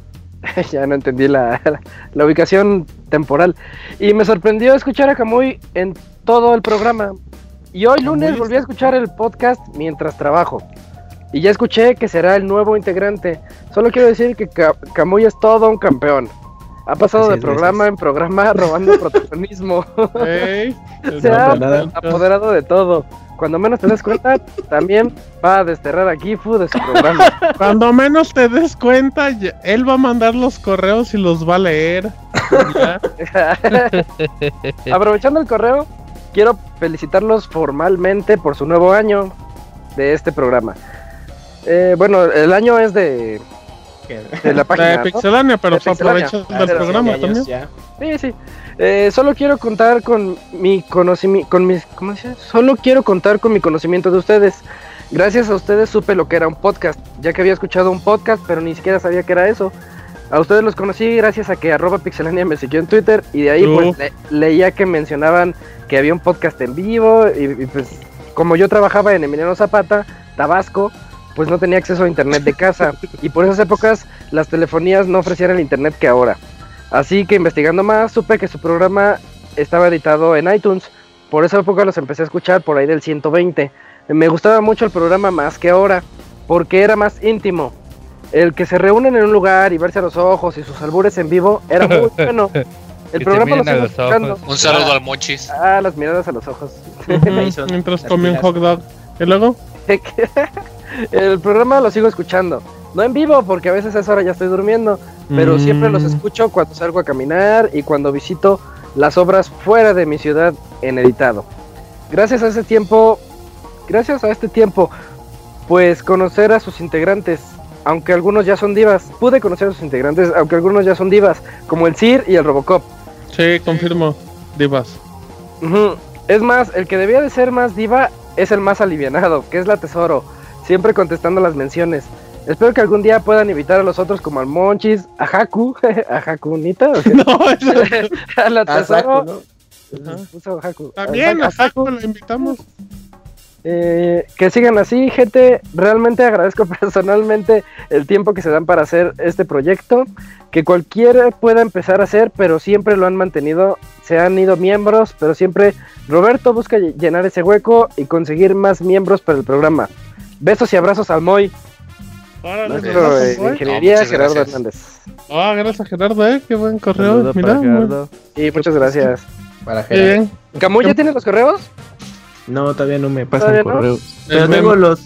S7: ya no entendí la, la ubicación temporal. Y me sorprendió escuchar a Camuy en todo el programa. Y hoy lunes volví a escuchar el podcast mientras trabajo. Y ya escuché que será el nuevo integrante. Solo quiero decir que Ca- Camuy es todo un campeón. Ha pasado
S2: Así
S7: de programa en programa robando protagonismo. Se ha apoderado de todo. Cuando menos te des cuenta, también va a desterrar a Gifu de su programa.
S1: Cuando menos te des cuenta, él va a mandar los correos y los va a leer.
S7: Aprovechando el correo, quiero felicitarlos formalmente por su nuevo año de este programa. Eh, bueno, el año es de, de la página.
S1: De
S7: ¿no?
S1: Pixelania, pero aprovechas
S7: Ah,
S1: del programa
S2: años
S1: también.
S2: ya.
S7: Sí, sí. Eh, solo quiero contar con mi conocimiento, con mis, ¿cómo se dice? Solo quiero contar con mi conocimiento de ustedes. Gracias a ustedes supe lo que era un podcast, ya que había escuchado un podcast, pero ni siquiera sabía que era eso. A ustedes los conocí gracias a que arroba pixelania me siguió en Twitter y de ahí pues le- leía que mencionaban que había un podcast en vivo y, y, pues como yo trabajaba en Emiliano Zapata, Tabasco, pues no tenía acceso a internet de casa y por esas épocas las telefonías no ofrecían el internet que ahora. Así que investigando más, supe que su programa estaba editado en iTunes. Por esa época los empecé a escuchar por ahí del 120. Me gustaba mucho el programa más que ahora, porque era más íntimo. El que se reúnen en un lugar y verse a los ojos y sus albures en vivo era muy bueno. El programa lo
S4: los ojos.
S3: Un saludo al Monchis.
S7: Ah, las miradas a los ojos.
S1: Mientras come un hot dog. ¿Y luego?
S7: el programa lo sigo escuchando. No en vivo, porque a veces a esa hora ya estoy durmiendo. Pero
S1: Mm.
S7: siempre los escucho cuando salgo a caminar y cuando visito las obras fuera de mi ciudad en editado. Gracias a ese tiempo, gracias a este tiempo, pues conocer a sus integrantes, aunque algunos ya son divas, pude conocer a sus integrantes, aunque algunos ya son divas, como el Sir y el Robocop.
S1: Sí, confirmo. Divas.
S7: Ujú. Es más, el que debía de ser más diva es el más alivianado, que es la Tesoro, siempre contestando las menciones. Espero que algún día puedan invitar a los otros como al Monchis, a Haku, a Haku Nita, o sea,
S1: No, eso-
S7: a la
S2: Ah,
S7: Tesoro. Haku.
S1: También
S7: A
S1: a Jaco lo invitamos.
S7: Eh, que sigan así, gente. Realmente agradezco personalmente el tiempo que se dan para hacer este proyecto. Que cualquiera pueda empezar a hacer, pero siempre lo han mantenido. Se han ido miembros, pero siempre Roberto busca ll- llenar ese hueco y conseguir más miembros para el programa. Besos y abrazos al Moy. Nuestro eh, de ingeniería, Gerardo
S5: gracias.
S7: Hernández.
S1: Ah, gracias Gerardo, eh, qué buen correo. Mira,
S6: Gerardo.
S7: Sí, muchas gracias.
S2: Para Gerardo.
S7: Camuy, ¿ya tienes los correos?
S2: No, todavía no me pasan
S7: ¿Todavía no?
S2: correos. Pero
S1: El
S2: tengo los,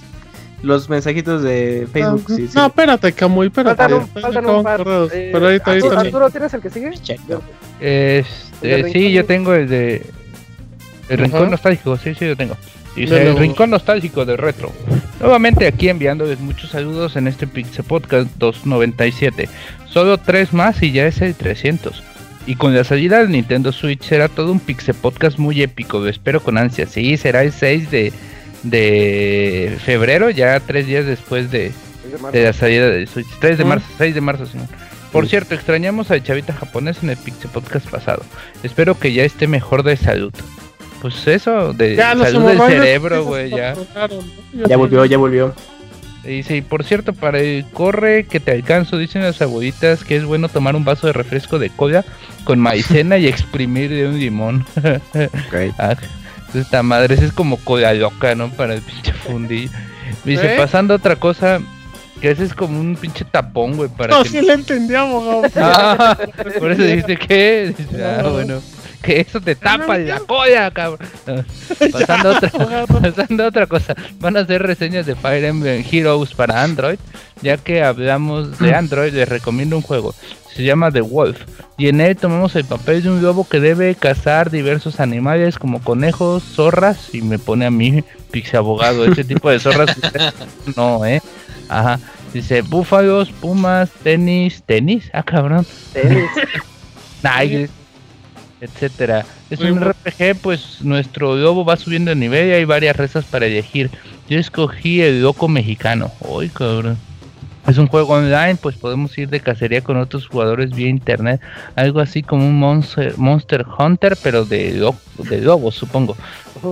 S2: los mensajitos de Facebook.
S1: Ah,
S2: sí, sí.
S1: No, espérate, Camuy, espérate.
S7: Faltan un, faltan un par.
S1: correos,
S7: Eh,
S1: Pero ahorita,
S7: Arturo,
S1: ahorita.
S7: Arturo, ¿tienes el que sigue?
S2: Checo.
S4: Este,
S7: ¿El de
S4: sí,
S7: Rincón?
S4: yo tengo el de. El rincón nostálgico, sí, sí, lo tengo. Dice el rincón nostálgico de retro. Nuevamente aquí enviándoles muchos saludos en este Pixel Podcast 297. Solo tres más y ya es el 300. Y con la salida del Nintendo Switch será todo un Pixel Podcast muy épico. Lo espero con ansia. Sí, será el 6 de, de febrero, ya tres días después de, de la salida del Switch. 3 de marzo, 6 de marzo, señor. Por cierto, extrañamos al chavita japonés en el Pixel Podcast pasado. Espero que ya esté mejor de salud. Pues eso, de
S1: Ya
S4: salud del cerebro, güey, ya.
S2: Ya volvió, ya volvió.
S4: Dice, y por cierto, para el corre que te alcanzo, dicen las abuelitas que es bueno tomar un vaso de refresco de cola con maicena y exprimir de un limón.
S2: Ok.
S4: Ah, esta madre, es como cola loca, ¿no? Para el pinche fundillo. Dice,
S1: ¿Eh?
S4: pasando a otra cosa, que ese es como un pinche tapón, güey, para
S1: No,
S4: que...
S1: sí le entendí, abogado.
S4: Ah, por eso dice que, dice, ah,
S1: No.
S4: bueno, que eso te tapa la cola, cabrón. Pasando otra, pasando a otra cosa, van a hacer reseñas de Fire Emblem Heroes para Android, ya que hablamos de Android, les recomiendo un juego. Se llama The Wolf y en él tomamos el papel de un lobo que debe cazar diversos animales como conejos, zorras y me pone a mí pixie abogado, ese tipo de zorras no, eh. Ajá. Dice búfalos, pumas, tenis, tenis, ah cabrón,
S7: Tenis.
S4: Nike, etcétera. Es
S1: Muy
S4: un
S1: bueno.
S4: RPG, pues nuestro lobo va subiendo de nivel y hay varias rezas para elegir. Yo escogí el loco mexicano. Uy, cabrón. Es un juego online, pues podemos ir de cacería con otros jugadores vía internet. Algo así como un Monster, Monster Hunter, pero de, lo- de lobos, supongo.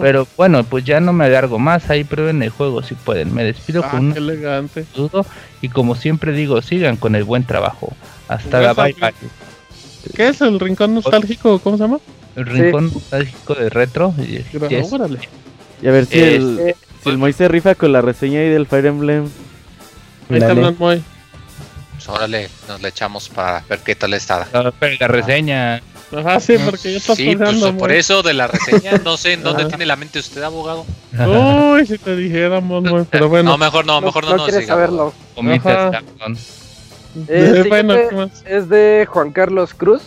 S4: Pero bueno, pues ya no me alargo más. Ahí prueben el juego si pueden. Me despido
S1: Ah,
S4: con un
S1: elegante.
S4: saludo y como siempre digo, sigan con el buen trabajo. Hasta la bye bye.
S1: ¿Qué es el rincón nostálgico? ¿Cómo se llama?
S4: El rincón nostálgico de retro. y-
S1: Gra-
S4: y es-
S1: Órale.
S6: Y a ver si
S4: Eh,
S6: el,
S7: eh,
S6: si el Moy se rifa con la reseña ahí del Fire Emblem.
S1: Ahí está. Blanc Moy.
S3: Pues órale, nos le echamos para ver qué tal está.
S4: Ah, pero la reseña.
S1: Ajá, sí, porque ya está
S3: Sí, pues por eso de la reseña, no sé en dónde tiene la mente usted, abogado.
S1: Uy, si te dijéramos, Moy, pero bueno.
S3: No, mejor no, mejor no,
S7: no
S3: nos
S7: quieres
S3: diga,
S7: saberlo. Eh,
S1: bueno,
S7: siguiente
S1: ¿qué más?
S7: es de Juan Carlos Cruz.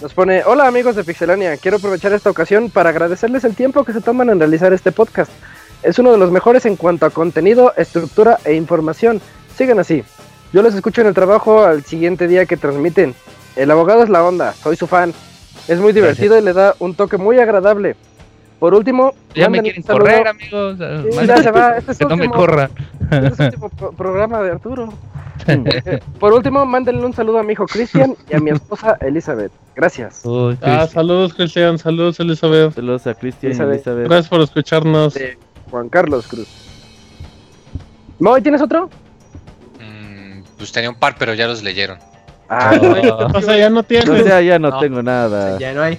S7: Nos pone, hola amigos de Pixelania, quiero aprovechar esta ocasión para agradecerles el tiempo que se toman en realizar este podcast. Es uno de los mejores en cuanto a contenido, estructura e información. Sigan así. Yo les escucho en el trabajo al siguiente día que transmiten. El abogado es la onda, soy su fan. Es muy divertido y le da un toque muy agradable. Por último,
S4: Ya me quieren correr, amigos.
S7: Sí, ya se va, este es
S4: que no me corran.
S7: Este es el último pro- programa de Arturo. Por último, mándenle un saludo a mi hijo Cristian y a mi esposa Elizabeth. Gracias.
S4: Uy,
S1: Ah, saludos, Cristian. Saludos, Elizabeth.
S6: Saludos a Cristian y
S7: Elizabeth.
S6: Elizabeth.
S1: Gracias por escucharnos.
S7: De Juan Carlos Cruz. Moy, ¿tienes otro?
S3: Mm, pues tenía un par, pero ya los leyeron.
S7: Ah,
S6: O
S1: tienes.
S6: sea, ya no,
S3: No.
S6: tengo nada.
S2: Ya no hay.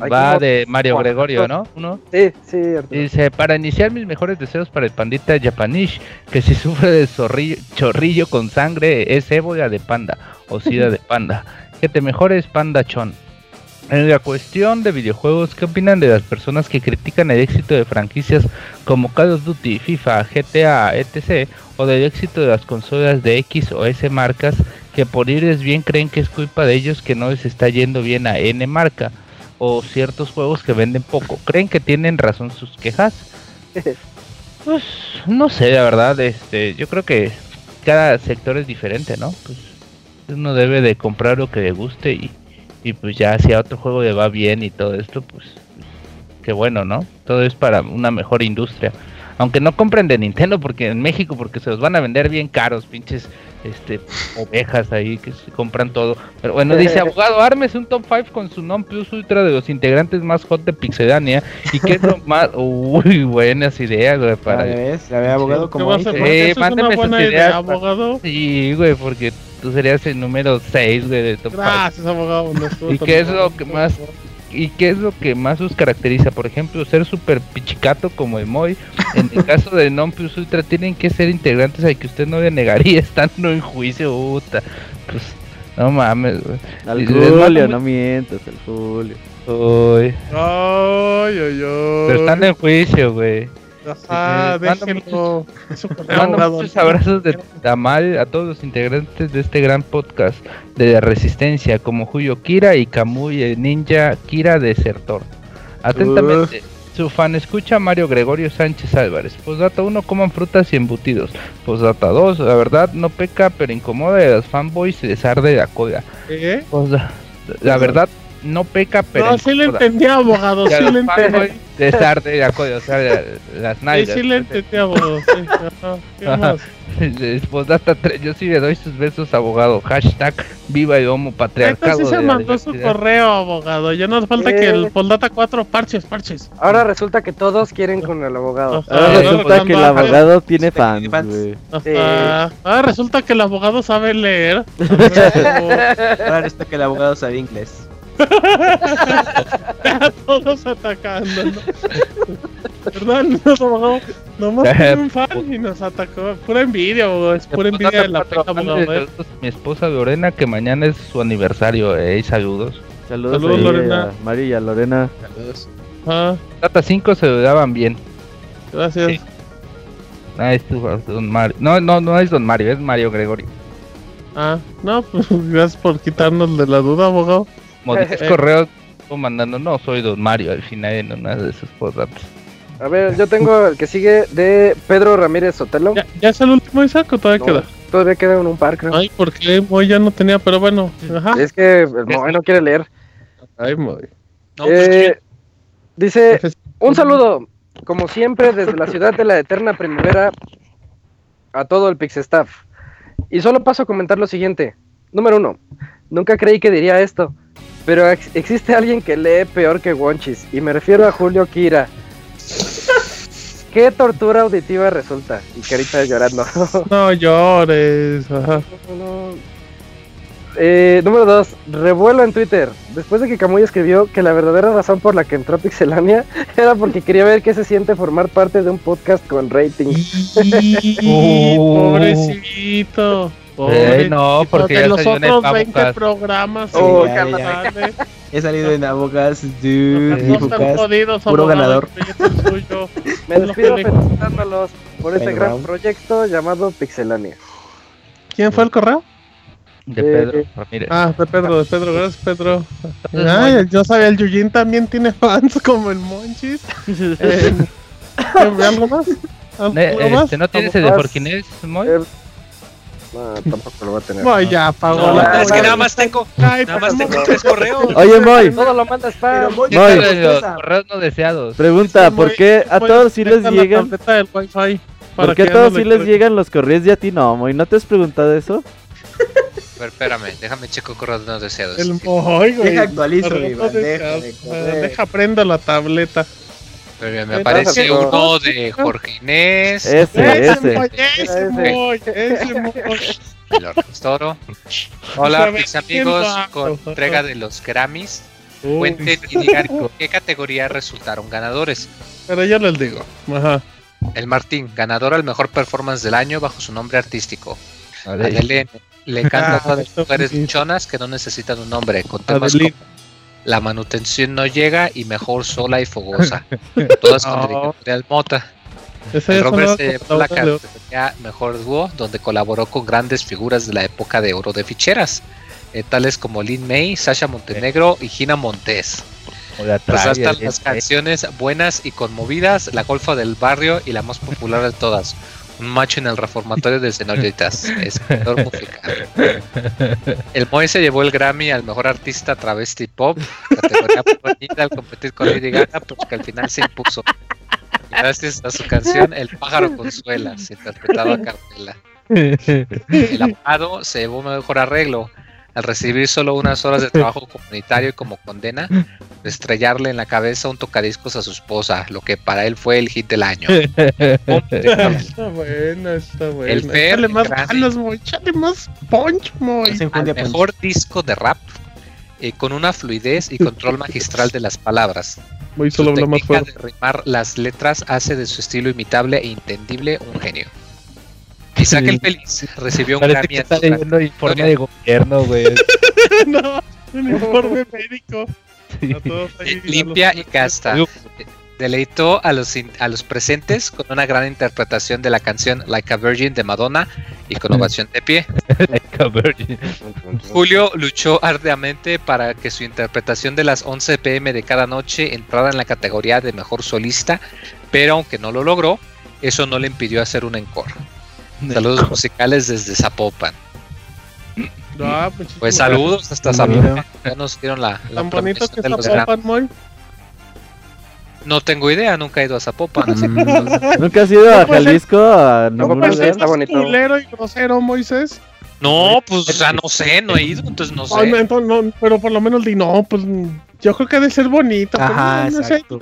S4: Va de Mario
S7: Juan-
S4: Gregorio, ¿no? Uno.
S7: sí, sí, Arturo.
S4: Dice, para iniciar mis mejores deseos para el pandita Japanish, que si sufre de zorrillo- chorrillo con sangre es ébola de panda o sida de panda. Que te mejores panda chon. En la cuestión de videojuegos, ¿qué opinan de las personas que critican el éxito de franquicias como Call of Duty, FIFA, GTA, etc. o del éxito de las consolas de X o S marcas que por irles bien creen que es culpa de ellos que no les está yendo bien a N marca? O ciertos juegos que venden poco. ¿Creen que tienen razón sus quejas? Pues no sé, la verdad, este, yo creo que cada sector es diferente, ¿no? Pues uno debe de comprar lo que le guste y, y pues ya si a otro juego le va bien y todo esto, pues qué bueno, ¿no? Todo es para una mejor industria. Aunque no compren de Nintendo porque en México porque se los van a vender bien caros, pinches este ovejas ahí que se compran todo. Pero bueno, dice abogado, armes un top 5 con su non plus ultra de los integrantes más hot de Pixedania y que es lo más uy, buenas ideas, güey, para
S2: Para ves, la ve abogado
S1: ¿Qué
S2: como
S1: vas a
S2: dice.
S4: Eh,
S1: buena
S4: sus
S1: idea,
S4: ideas,
S1: abogado.
S4: Sí, güey, porque tú serías el número 6, güey, de top 5.
S1: Gracias, abogado. No
S4: ¿Y qué es lo que más y qué es lo que más os caracteriza? Por ejemplo, ser super pichicato como Emoy. En el caso de Non Plus Ultra, tienen que ser integrantes al que usted no le negaría estando en juicio, puta. Pues, no mames, güey.
S6: Al Julio, no mientas, al Julio.
S4: Uy,
S1: Ay, ay, ay.
S4: pero están en juicio, güey.
S1: Ajá,
S4: Eh,
S1: déjenlo.
S4: Mando muchos abrazos de tamal a todos los integrantes de este gran podcast de la Resistencia, como Julio Kira y Kamui el Ninja Kira Desertor. Atentamente, su fan escucha Mario Gregorio Sánchez Álvarez. Posdata 1, coman frutas y embutidos. Posdata 2, la verdad no peca, pero incomoda y a los fanboys y les arde la cola. Posda- la verdad no peca, pero
S1: No, sí le
S4: incomoda.
S1: entendí, abogado. Sí le entendí.
S4: les arde la cola, o sea, la- las
S1: Sí,
S4: nalgas.
S1: sí le entendí, abogado. Sí. Ajá. ¿Qué más?
S4: Postdata 3, yo sí le doy sus besos, abogado. Hashtag viva el homo patriarcado.
S1: Entonces se
S4: de
S1: mandó su correo, abogado. Ya nos falta
S7: Eh.
S1: que el Poldata 4 parches, parches.
S7: Ahora resulta que todos quieren con el abogado.
S6: Ahora
S1: Ah,
S6: resulta que el abogado tiene
S2: Tiene
S6: fans,
S2: fans.
S6: güey.
S1: Ajá. Ah, resulta que el abogado sabe leer.
S2: Ahora resulta que el abogado sabe inglés.
S1: Todos atacando, ¿no? ¿Verdad? Nos abogado. Nomás un fan y nos atacó. Pura envidia, abogado. Es pura envidia de la abogado. ¿eh?
S4: saludos Mi esposa Lorena, que mañana es su aniversario. Eh, saludos.
S6: Saludos,
S1: Saludos,
S6: ahí
S1: Lorena.
S6: a Mari y a Lorena.
S1: Ah,
S4: Data 5 se daban bien.
S1: gracias.
S4: Sí. Ah, es tu- don Mario. No, no, no es Don Mario, es Mario Gregorio.
S1: Ah, no, pues gracias por quitarnos de la duda, abogado.
S4: Como dices
S1: Eh.
S4: correo, estuvo mandando, no soy Don Mario al final en una de sus postdatas.
S7: A ver, yo tengo el que sigue de Pedro Ramírez Sotelo.
S1: ¿Ya, ya es el último Isaac o todavía
S7: No,
S1: queda?
S7: Todavía queda en un par, creo.
S1: Ay, porque hoy ya no tenía, pero bueno. Ajá.
S7: Es que el Moe no quiere leer.
S1: Ay, muy.
S5: No, pues,
S7: Eh, dice, un saludo, como siempre, desde la ciudad de la eterna primavera a todo el Pixestaff. Y solo paso a comentar lo siguiente. Número uno, nunca creí que diría esto, pero ex- existe alguien que lee peor que Wonchis, y me refiero a Julio Kira. Qué tortura auditiva resulta. Y carita llorando.
S1: No llores. Ajá.
S7: Eh, número 2. Revuelo en Twitter. Después de que Camuy escribió que la verdadera razón por la que entró a Pixelania era porque quería ver qué se siente formar parte de un podcast con rating.
S1: Y- Pobrecito.
S4: Eh, no, porque
S1: de
S4: ya
S1: los
S4: salió en el
S1: otros 20
S4: Pavocast.
S1: programas.
S7: Oh.
S2: He salido en Abogas, dude,
S1: No están
S2: Fucas.
S1: jodidos,
S2: puro ganador.
S7: Me despido felicitándolos por este gran proyecto llamado Pixelania.
S1: ¿Quién fue el correo?
S4: De
S7: Eh,
S4: Pedro Ramírez.
S1: Ah, de Pedro, de Pedro, gracias Pedro. Ay, yo sabía, el Yujin también tiene fans como el Monchis. Eh, ¿Algo más? ¿Algo
S4: Eh,
S1: más?
S4: este, ¿No tienes el de Moy?
S7: Eh, No, tampoco lo va a tener.
S1: Voy ya, apagó
S5: No,
S1: la
S5: es que nada más tengo,
S1: Ay,
S5: nada más tengo tres correos.
S6: Oye, Moy,
S7: Todo lo manda spam.
S2: Muy
S4: ¿Qué
S6: Moy.
S4: correos no deseados?
S6: pregunta, ¿por
S1: Moy-
S6: qué a
S1: Moy,
S6: todos sí les llegan?
S1: tableta del Wi-Fi para
S6: ¿Por qué a todos sí les llegan los correos y a ti no, Moy? ¿No te has preguntado eso?
S3: A ver, espérame, déjame checo correos no deseados.
S1: El Moy, güey.
S2: Deja actualizo mi bandeja
S1: deseado.
S2: de correo.
S1: Deja prendo la tableta.
S3: Me aparece uno de Jorge Inés.
S6: Ese,
S1: Ese
S6: ese.
S1: Ese
S3: lo restauro. Hola,
S1: ve
S3: mis amigos, con entrega de los Grammys.
S1: Uy,
S3: Cuenten y digan con qué categoría resultaron ganadores.
S1: Pero yo les digo. Ajá.
S3: El Martín, ganador al mejor performance del año bajo su nombre artístico. Le canta a
S1: Ah,
S3: todas las mujeres luchonas que no necesitan un nombre, con temas como La manutención no llega y mejor sola y fogosa. Todas con
S1: No.
S3: dedicatoria al Mota. El Robert
S1: León.
S3: categoría Mejor Dúo, donde colaboró con grandes figuras de la época de oro de ficheras, eh, tales como Lin May, Sasha Montenegro y Gina Montes. Resaltan
S4: Travias,
S3: las canciones buenas y conmovidas, La Golfa del Barrio y la más popular de todas, Un macho en el reformatorio de señoritas, escritor musical. El Moe se llevó el Grammy al mejor artista travesti pop, categoría al competir con Lady Gaga, porque al final se impuso. Gracias a su canción El pájaro consuela, se interpretaba a Carmela. El amado se llevó mejor arreglo al recibir solo unas horas de trabajo comunitario y como condena, de estrellarle en la cabeza un tocadiscos a su esposa, lo que para él fue el hit del año.
S1: Está bueno, está bueno.
S3: El Fer,
S1: Échale más
S3: grande.
S1: ganas, Moy. Échale más punch, Moy.
S2: Se
S3: Al mejor disco de rap eh, con una fluidez y control magistral de las palabras. Su
S1: solo más
S3: técnica
S1: fuerte.
S3: de rimar las letras hace de su estilo imitable e entendible un genio. Isaac
S4: Sí.
S3: el Feliz recibió un
S4: Parece
S3: Grammy
S4: que
S3: en
S4: está
S3: su
S4: leyendo informe de gobierno, güey.
S1: no, un informe médico. Ahí,
S3: Eh, limpia y casta. Deleitó a los, a los presentes con una gran interpretación de la canción Like a Virgin de Madonna y con ovación de pie.
S4: Like a virgin.
S3: Julio luchó arduamente para que su interpretación de las 11 pm de cada noche entrara en la categoría de mejor solista, pero aunque no lo logró, eso no le impidió hacer un encore. Saludos musicales desde Zapopan.
S1: Muchísimas
S3: Pues
S1: gracias.
S3: saludos hasta Zapopan. Ya nos dieron la, la
S1: Tan bonito
S3: promesa
S1: que
S3: de los
S1: está
S3: Grammy.
S1: Popan, Moy.
S3: No tengo idea, nunca he ido a Zapopan.
S6: ¿Nunca has ido a
S1: No, pues,
S6: Jalisco a
S7: No,
S6: ningún
S7: pues, está bonito.
S1: culero y grosero, Moisés.
S3: No, pues o sea, no sé, no he ido, entonces no
S1: Ah, no,
S3: sé.
S1: entonces no, pero por lo menos di, no, pues yo creo que ha de ser bonito. pero
S2: Ajá,
S1: no, no sé.
S2: exacto.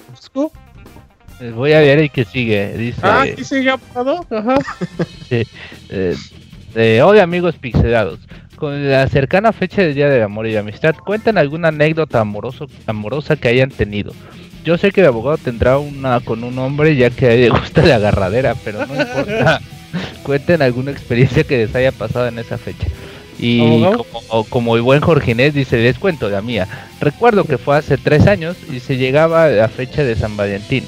S4: Voy a ver el que sigue. Dice.
S1: Ah, aquí sigue apagado. Ajá.
S4: eh, eh, hola amigos pixelados. Con la cercana fecha del Día del Amor y la Amistad, cuenten alguna anécdota amoroso, amorosa que hayan tenido. Yo sé que el abogado tendrá una con un hombre ya que a él le gusta la agarradera, pero no importa. cuenten alguna experiencia que les haya pasado en esa fecha. Y
S1: ¿Abogado?
S4: como, como el buen Jorge Inés dice, les cuento la mía. Recuerdo que fue hace tres años y se llegaba la fecha de San Valentín.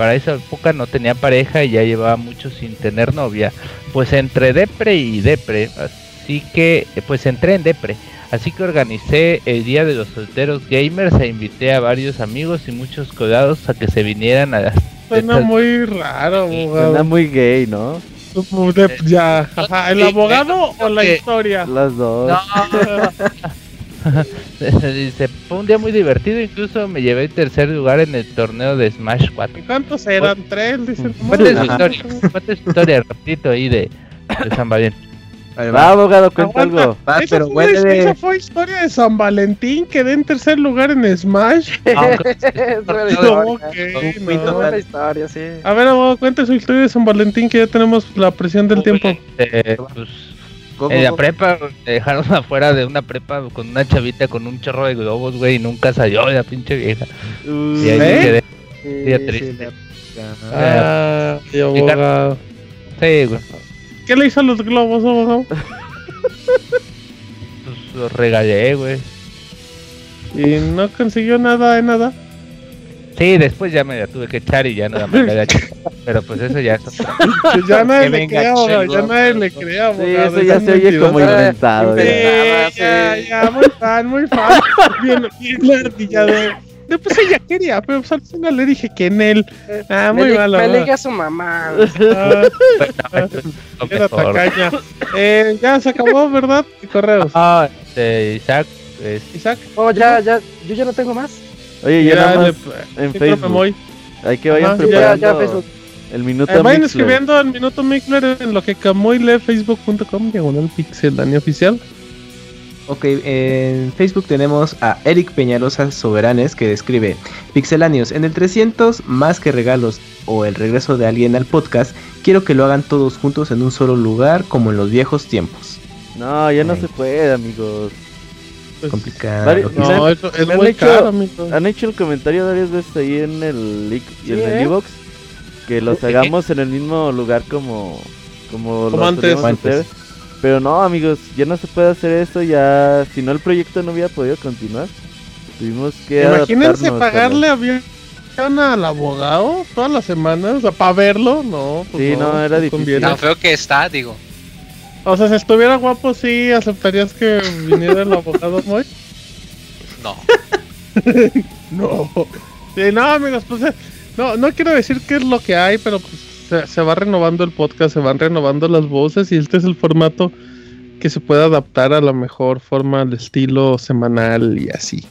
S4: Para esa época no tenía pareja y ya llevaba mucho sin tener novia. Pues entre depre y depre, así que eh, pues entré en depre. Así que organicé el día de los solteros gamers e invité a varios amigos y muchos colados a que se vinieran a las
S1: Suena
S4: estas-
S1: muy raro,
S6: Suena muy gay, ¿no?
S1: De- ya. ¿El abogado o la historia?
S6: Las dos.
S4: Dice, fue un día muy divertido, incluso me llevé el tercer lugar en el torneo de Smash 4.
S1: ¿Cuántos eran? ¿Tres? Dicen.
S4: Cuente su historia, cuente su historia, rapidito ahí de, de San Valentín.
S2: Vale,
S6: Va, abogado, cuenta algo.
S2: Va,
S1: esa,
S2: pero
S1: fue,
S2: huele-
S1: esa fue historia de San Valentín, quedé en tercer lugar en Smash. A ver, abogado, cuente su historia de San Valentín, que ya tenemos la presión del tiempo.
S4: Eh, pues, En la prepa me dejaron afuera de una prepa con una chavita con un chorro de globos, güey, y nunca salió la pinche vieja. Y ahí me
S1: ¿Eh?
S4: quedé.
S2: Sí, sí,
S4: triste.
S2: la-
S1: Ah, abogado.
S4: Sí, güey.
S1: ¿Qué le hizo a los globos, abogado?
S4: Pues los regalé, güey.
S1: Y no consiguió nada de nada.
S4: Sí, después ya me la tuve que echar y ya no la mandé a la. Pero pues eso ya es otra.
S1: Ya nadie
S2: Que
S1: le crea. Ya nadie le crea,
S6: Sí,
S1: abogado.
S6: eso ya se oye como inventado.
S1: Sí,
S6: ya.
S1: ya, ya, muy fan, muy fan. Bien, bien ardillado. No, pues ella quería, pero pues al final le dije que en él. Ah,
S7: Me,
S1: muy malo.
S7: a su mamá.
S1: Ah, era tacaña. Eh, ya se acabó, ¿verdad? Correos.
S4: Ah, este, Isaac, es-
S1: Isaac.
S7: Oh, ya, ya, yo ya no tengo más.
S6: Oye, ya nada
S1: le-
S6: en Facebook. Hay que vayan
S1: Ajá,
S6: preparando
S7: ya,
S6: el minuto
S1: Eh, vayan escribiendo el minuto Mixler en lo que Camuy lee facebook.com diagonal pixelania oficial.
S2: Ok, en Facebook tenemos a Eric Peñalosa Soberanes que describe Pixelanios, en el 300, más que regalos o el regreso de alguien al podcast, quiero que lo hagan todos juntos en un solo lugar como en los viejos tiempos.
S6: No, ya no
S2: Ay.
S6: se puede, amigos.
S1: Pues,
S2: Complicado.
S6: No,
S1: no, eso es
S6: han
S1: muy
S6: hecho-
S1: caro.
S6: Han hecho el comentario varias veces ahí en el link y en
S1: Sí,
S6: el
S1: ¿eh?
S6: Evox que los hagamos en el mismo lugar como como,
S1: Como antes.
S6: hacer. Pero no, amigos, ya no se puede hacer eso, ya si no el proyecto no hubiera podido continuar. Tuvimos que
S1: Imagínense
S6: adaptarnos a
S1: pagarle avión al abogado todas las semanas, o sea, para verlo, no. pues
S6: Sí, no, era difícil.
S3: Tan feo que está, digo.
S1: O sea, si estuviera guapo, sí, ¿aceptarías que viniera el abogado muy?
S3: No.
S1: No. Sí, no, amigos, pues eh, no, no quiero decir qué es lo que hay, pero pues, se, se va renovando el podcast, se van renovando las voces y este es el formato que se puede adaptar a la mejor forma al estilo semanal y así.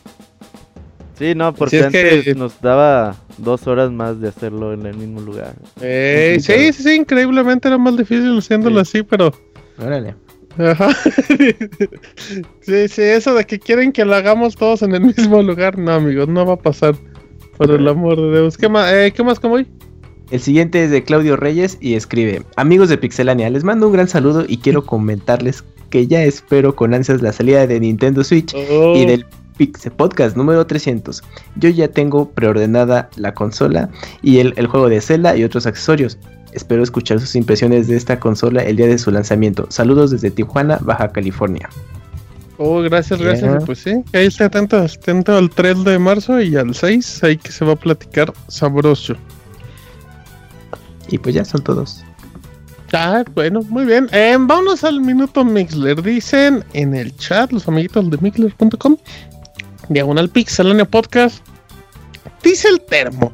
S6: Sí, no, porque
S1: es
S6: antes
S1: que-
S6: nos daba dos horas más de hacerlo en el mismo lugar.
S1: Eh, sí, sí, sí, increíblemente era más difícil haciéndolo así, pero...
S2: Órale.
S1: Ajá. sí, sí, eso de que quieren que lo hagamos todos en el mismo lugar, no, amigos, no va a pasar. Por el amor de Dios. ¿Qué más, eh, ¿qué más como hoy?
S2: El siguiente es de Claudio Reyes y escribe, amigos de Pixelania, les mando un gran saludo y quiero comentarles que ya espero con ansias la salida de Nintendo Switch
S1: Oh.
S2: y del Pixel Podcast número 300. Yo ya tengo preordenada la consola y el, el juego de Zelda y otros accesorios. Espero escuchar sus impresiones de esta consola el día de su lanzamiento. Saludos desde Tijuana, Baja California.
S1: Oh, gracias, gracias. Pues sí, ahí está atento, atento al 3 de marzo y al 6, ahí que se va a platicar sabroso.
S2: Y pues ya son todos.
S1: Ah, bueno, muy bien. Eh, vámonos al minuto Mixler. Dicen en el chat, los amiguitos de Mixler.com, diagonal Pixelania Podcast. Dice el termo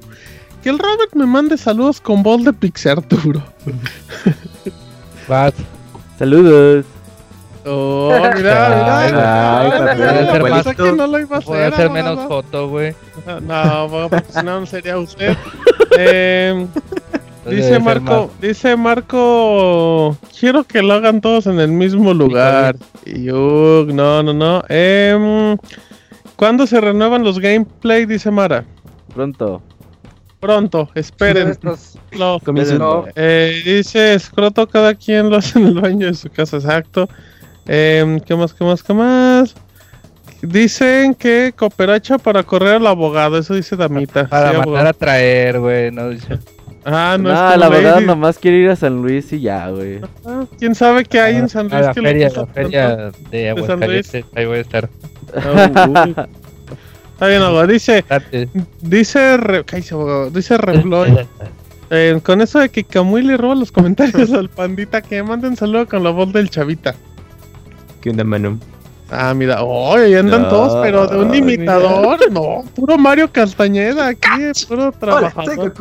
S1: que el Robert me mande saludos con voz de Pixarturo.
S4: Vas.
S6: Saludos.
S1: Oh, mira, mira. Iba a hacer.
S4: menos foto, güey.
S1: No, porque si no, no sería usted. Eh,
S4: Debe
S1: dice Marco, dice Marco, quiero que lo hagan todos en el mismo lugar. Y yo, no, no, no. Em, ¿Cuándo se renuevan los gameplay? Dice Mara.
S6: Pronto.
S1: Pronto, esperen.
S7: Estos-
S2: Comienza-
S7: No.
S1: Eh, dice Escroto, cada quien lo hace en el baño de su casa, exacto. Em, ¿Qué más, qué más, qué más? Dicen que cooperacha para correr al abogado, eso dice Damita.
S4: Para
S1: Sí,
S4: mandar a traer, güey. No, dice-
S1: Ah, no,
S6: No,
S1: es que
S6: la
S1: no
S6: verdad nomás quiere ir a San Luis y ya, güey.
S1: Ah, ¿Quién sabe qué hay en San
S4: a
S1: Luis
S4: la
S1: que
S4: feria, la feria de
S1: Luis?
S4: Aguascalientes. Ahí voy a estar.
S1: Ah, uy. Está bien, abogado. Dice, dice, Re- cállese, abogado. dice Rebloy. eh, con eso de que Camuy le roba los comentarios al pandita, que manden saludo con la voz del chavita.
S2: ¿Qué onda, Manu?
S1: Ah, mira, oh, ahí andan
S6: No,
S1: todos, pero de un
S6: mira.
S1: imitador, no, puro Mario Castañeda aquí, puro trabajador.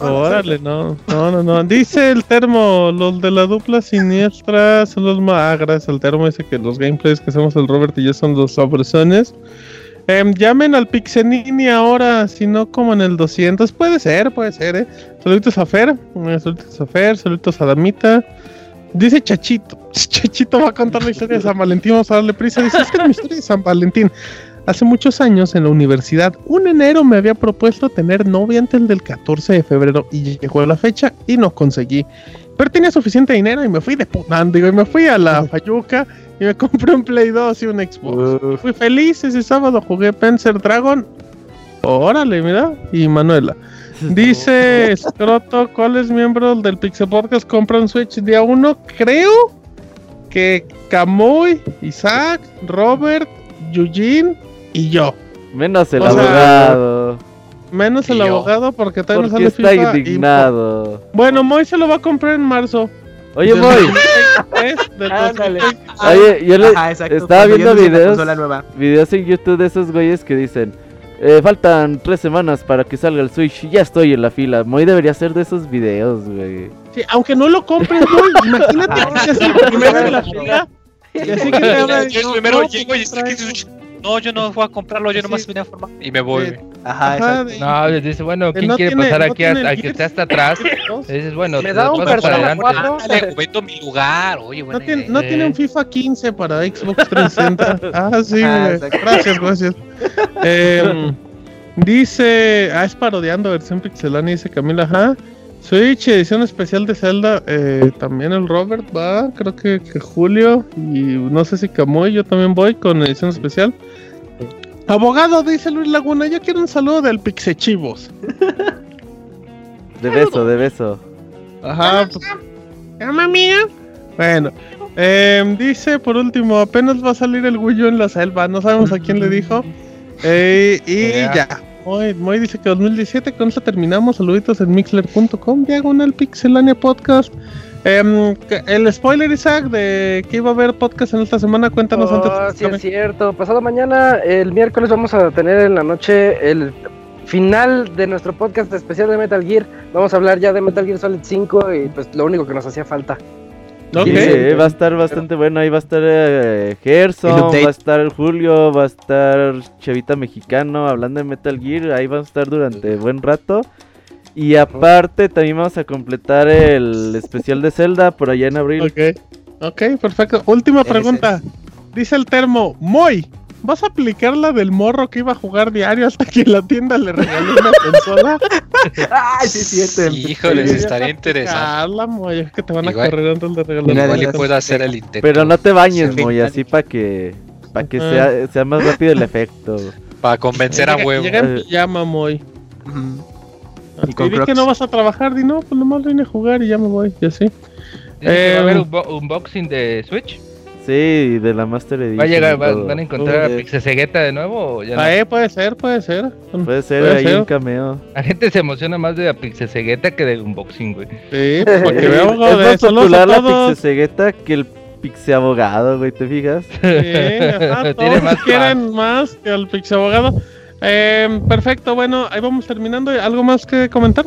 S1: Órale, no, no, no, no. Dice el termo, los de la dupla siniestra son los más. Ah, gracias al termo, dice que los gameplays que hacemos el Robert y yo son los sabrosones. Em, llamen al Pixenini ahora, si no como en el 200. Puede ser, puede ser, eh. Saluditos a Fer, eh, saluditos a Fer, saluditos a Damita. Dice Chachito, Chachito va a contar la historia de San Valentín, vamos a darle prisa. Dice, esta es mi historia de San Valentín. Hace muchos años en la universidad, un enero me había propuesto tener novia antes del 14 de febrero y llegó la fecha y no conseguí. Pero tenía suficiente dinero y me fui de digo, y me fui a la Fayuca y me compré un Play 2 y un Xbox. Fui feliz ese sábado, jugué Panzer Dragon. Órale, mira, y Manuela. Dice Scroto, ¿cuáles miembros del Pixel Podcast compran Switch día 1? Creo que Camuy, Isaac, Robert, Eugene y yo.
S6: Menos el
S1: O sea,
S6: abogado.
S1: Menos el
S3: Y yo.
S1: abogado porque todavía no
S6: Porque
S1: sale
S6: está
S1: FIFA y-
S6: indignado.
S1: Bueno, Moy se lo va a comprar en marzo.
S6: Oye, Moy.
S1: 2023, del
S2: Ándale.
S1: 2023.
S6: Oye, yo le
S2: Ajá, exacto,
S6: estaba viendo videos, videos en YouTube de esos güeyes que dicen, eh, faltan tres semanas para que salga el Switch y ya estoy en la fila. Moy debería ser de esos videos, güey.
S1: Sí, aunque no lo compres, Moy, imagínate que el primero en la fila. Y así que te y
S3: Yo
S1: no,
S3: primero
S1: no,
S3: llego y estoy aquí,
S1: traigo.
S3: No, yo no voy a comprarlo, yo nomás
S1: Sí.
S3: vine a formar. Y me voy.
S1: Sí.
S3: güey.
S2: Ajá,
S1: Ajá,
S2: exacto.
S4: No, les dice, bueno, ¿quién
S1: no
S4: quiere
S1: tiene-
S4: pasar
S1: no
S4: aquí a, a que esté hasta atrás? Le dices, bueno,
S7: Me
S4: te
S7: da un
S4: pasas para
S7: Persona
S4: adelante.
S7: 4.
S3: Dale, vendo mi lugar. Oye,
S1: No
S3: buena
S1: tiene,
S3: idea.
S1: no tiene un FIFA 15 para Xbox 360. Ah, sí,
S2: Ah.
S1: Gracias, gracias. Em, dice. Ah, es parodiando versión pixelania, dice Camila. Ajá. Switch, edición especial de Zelda. eh, también el Robert va. Creo que, que Julio. Y no sé si Camuy. Yo también voy con edición especial. Abogado, dice Luis Laguna. Yo quiero un saludo del Pixechivos.
S6: De beso, de beso.
S1: Ajá. pues, Mamá mía. Bueno. em, dice por último, apenas va a salir el Wii U en la selva. No sabemos a quién le dijo. Eh, y
S4: ya.
S1: Moy, Moy dice que 2017, con esto terminamos. Saluditos en mixler.com, diagonal pixelania podcast. Em, el spoiler, Isaac, de que iba a haber podcast en esta semana, cuéntanos
S7: Oh,
S1: antes.
S7: sí es cierto. Pasado mañana, el miércoles, vamos a tener en la noche el final de nuestro podcast especial de Metal Gear. Vamos a hablar ya de Metal Gear Solid 5 y pues lo único que nos hacía falta.
S6: Sí, va a estar bastante bueno. Ahí va a estar eh, Gerson, va a estar Julio, va a estar Chavita Mexicano hablando de Metal Gear. Ahí va a estar durante buen rato. Y aparte, también vamos a completar el especial de Zelda por allá en abril.
S1: Ok, ok, perfecto. Última pregunta. Dice el termo, Moy, ¿vas a aplicar la del morro que iba a jugar diario hasta que la tienda le regaló una consola?
S2: Ay, sí, es cierto.
S3: Híjoles,
S1: Sí,
S3: estaría
S1: a
S3: interesante.
S1: aplicarla, Moy, es que te van a
S3: Igual-
S1: correr antes de regalar
S3: Igual
S2: esas-
S3: puedo hacer el intento.
S6: Pero no te bañes,
S2: Sí.
S6: Moy, así para que, pa' Para que sea, sea más rápido el efecto.
S3: Para convencer a
S1: Llega-
S3: huevo.
S1: Llega en
S6: Eh.
S1: pijama, Moy.
S2: Y con
S1: Y que no vas a trabajar, di no, pues nomás vine a jugar y ya me voy, y así.
S4: Que va a haber
S1: Eh,
S4: un bo- unboxing de Switch.
S6: Sí, de la Master Edition.
S4: ¿Va a llegar, va- van a encontrar a
S6: Eh,
S4: Pixesegeta de nuevo o ya no?
S1: Ah, eh, puede ser, puede ser.
S6: Puede ser
S1: Puede
S6: ahí
S1: ser.
S6: un cameo.
S4: La gente se emociona más de la Pixesegeta que del unboxing, güey.
S1: Sí, pues, para que
S6: es
S1: veamos
S6: más
S1: de saludos a
S6: popular la
S1: todos.
S6: Pixesegeta que el Pixeabogado, güey, ¿te fijas?
S1: Sí, ajá,
S4: Tiene
S1: todos
S4: más
S1: quieren más que al Pix Abogado. Eh, perfecto, bueno, ahí vamos terminando. ¿Algo más que comentar?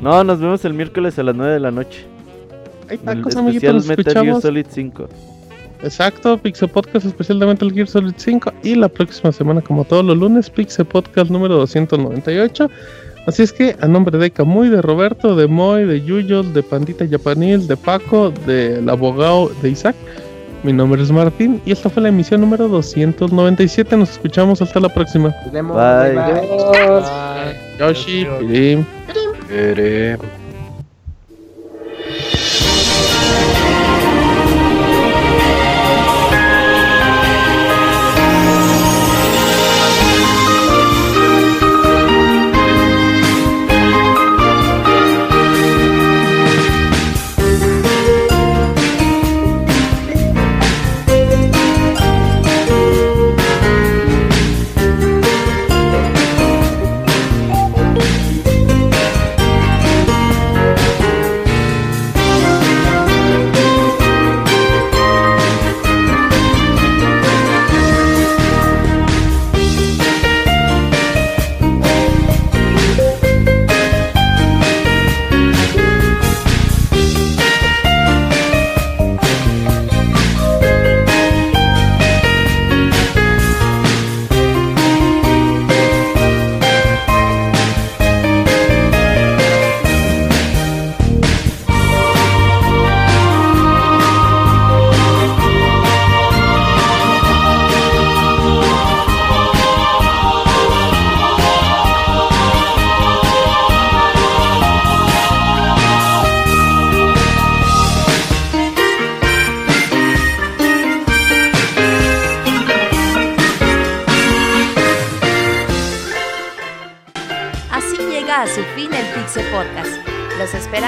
S6: No, nos vemos el miércoles a las 9 de la noche.
S1: Ahí está, cosa, amiguitos,
S6: Metal Gear. Solid 5.
S1: Exacto, Pixel Podcast especial de Metal Gear Solid 5 y la próxima semana, como todos los lunes, Pixel Podcast número 298. Así es que a nombre de Camuy, de Roberto, de Moy, de Yuyol, de Pandita Yapanil, de Paco, del abogado de Isaac, mi nombre es Martín y esta fue la emisión número 297. Nos escuchamos hasta la próxima.
S2: Nos vemos,
S6: Bye.
S2: bye, bye.
S1: Yoshi, Pirim.
S8: Así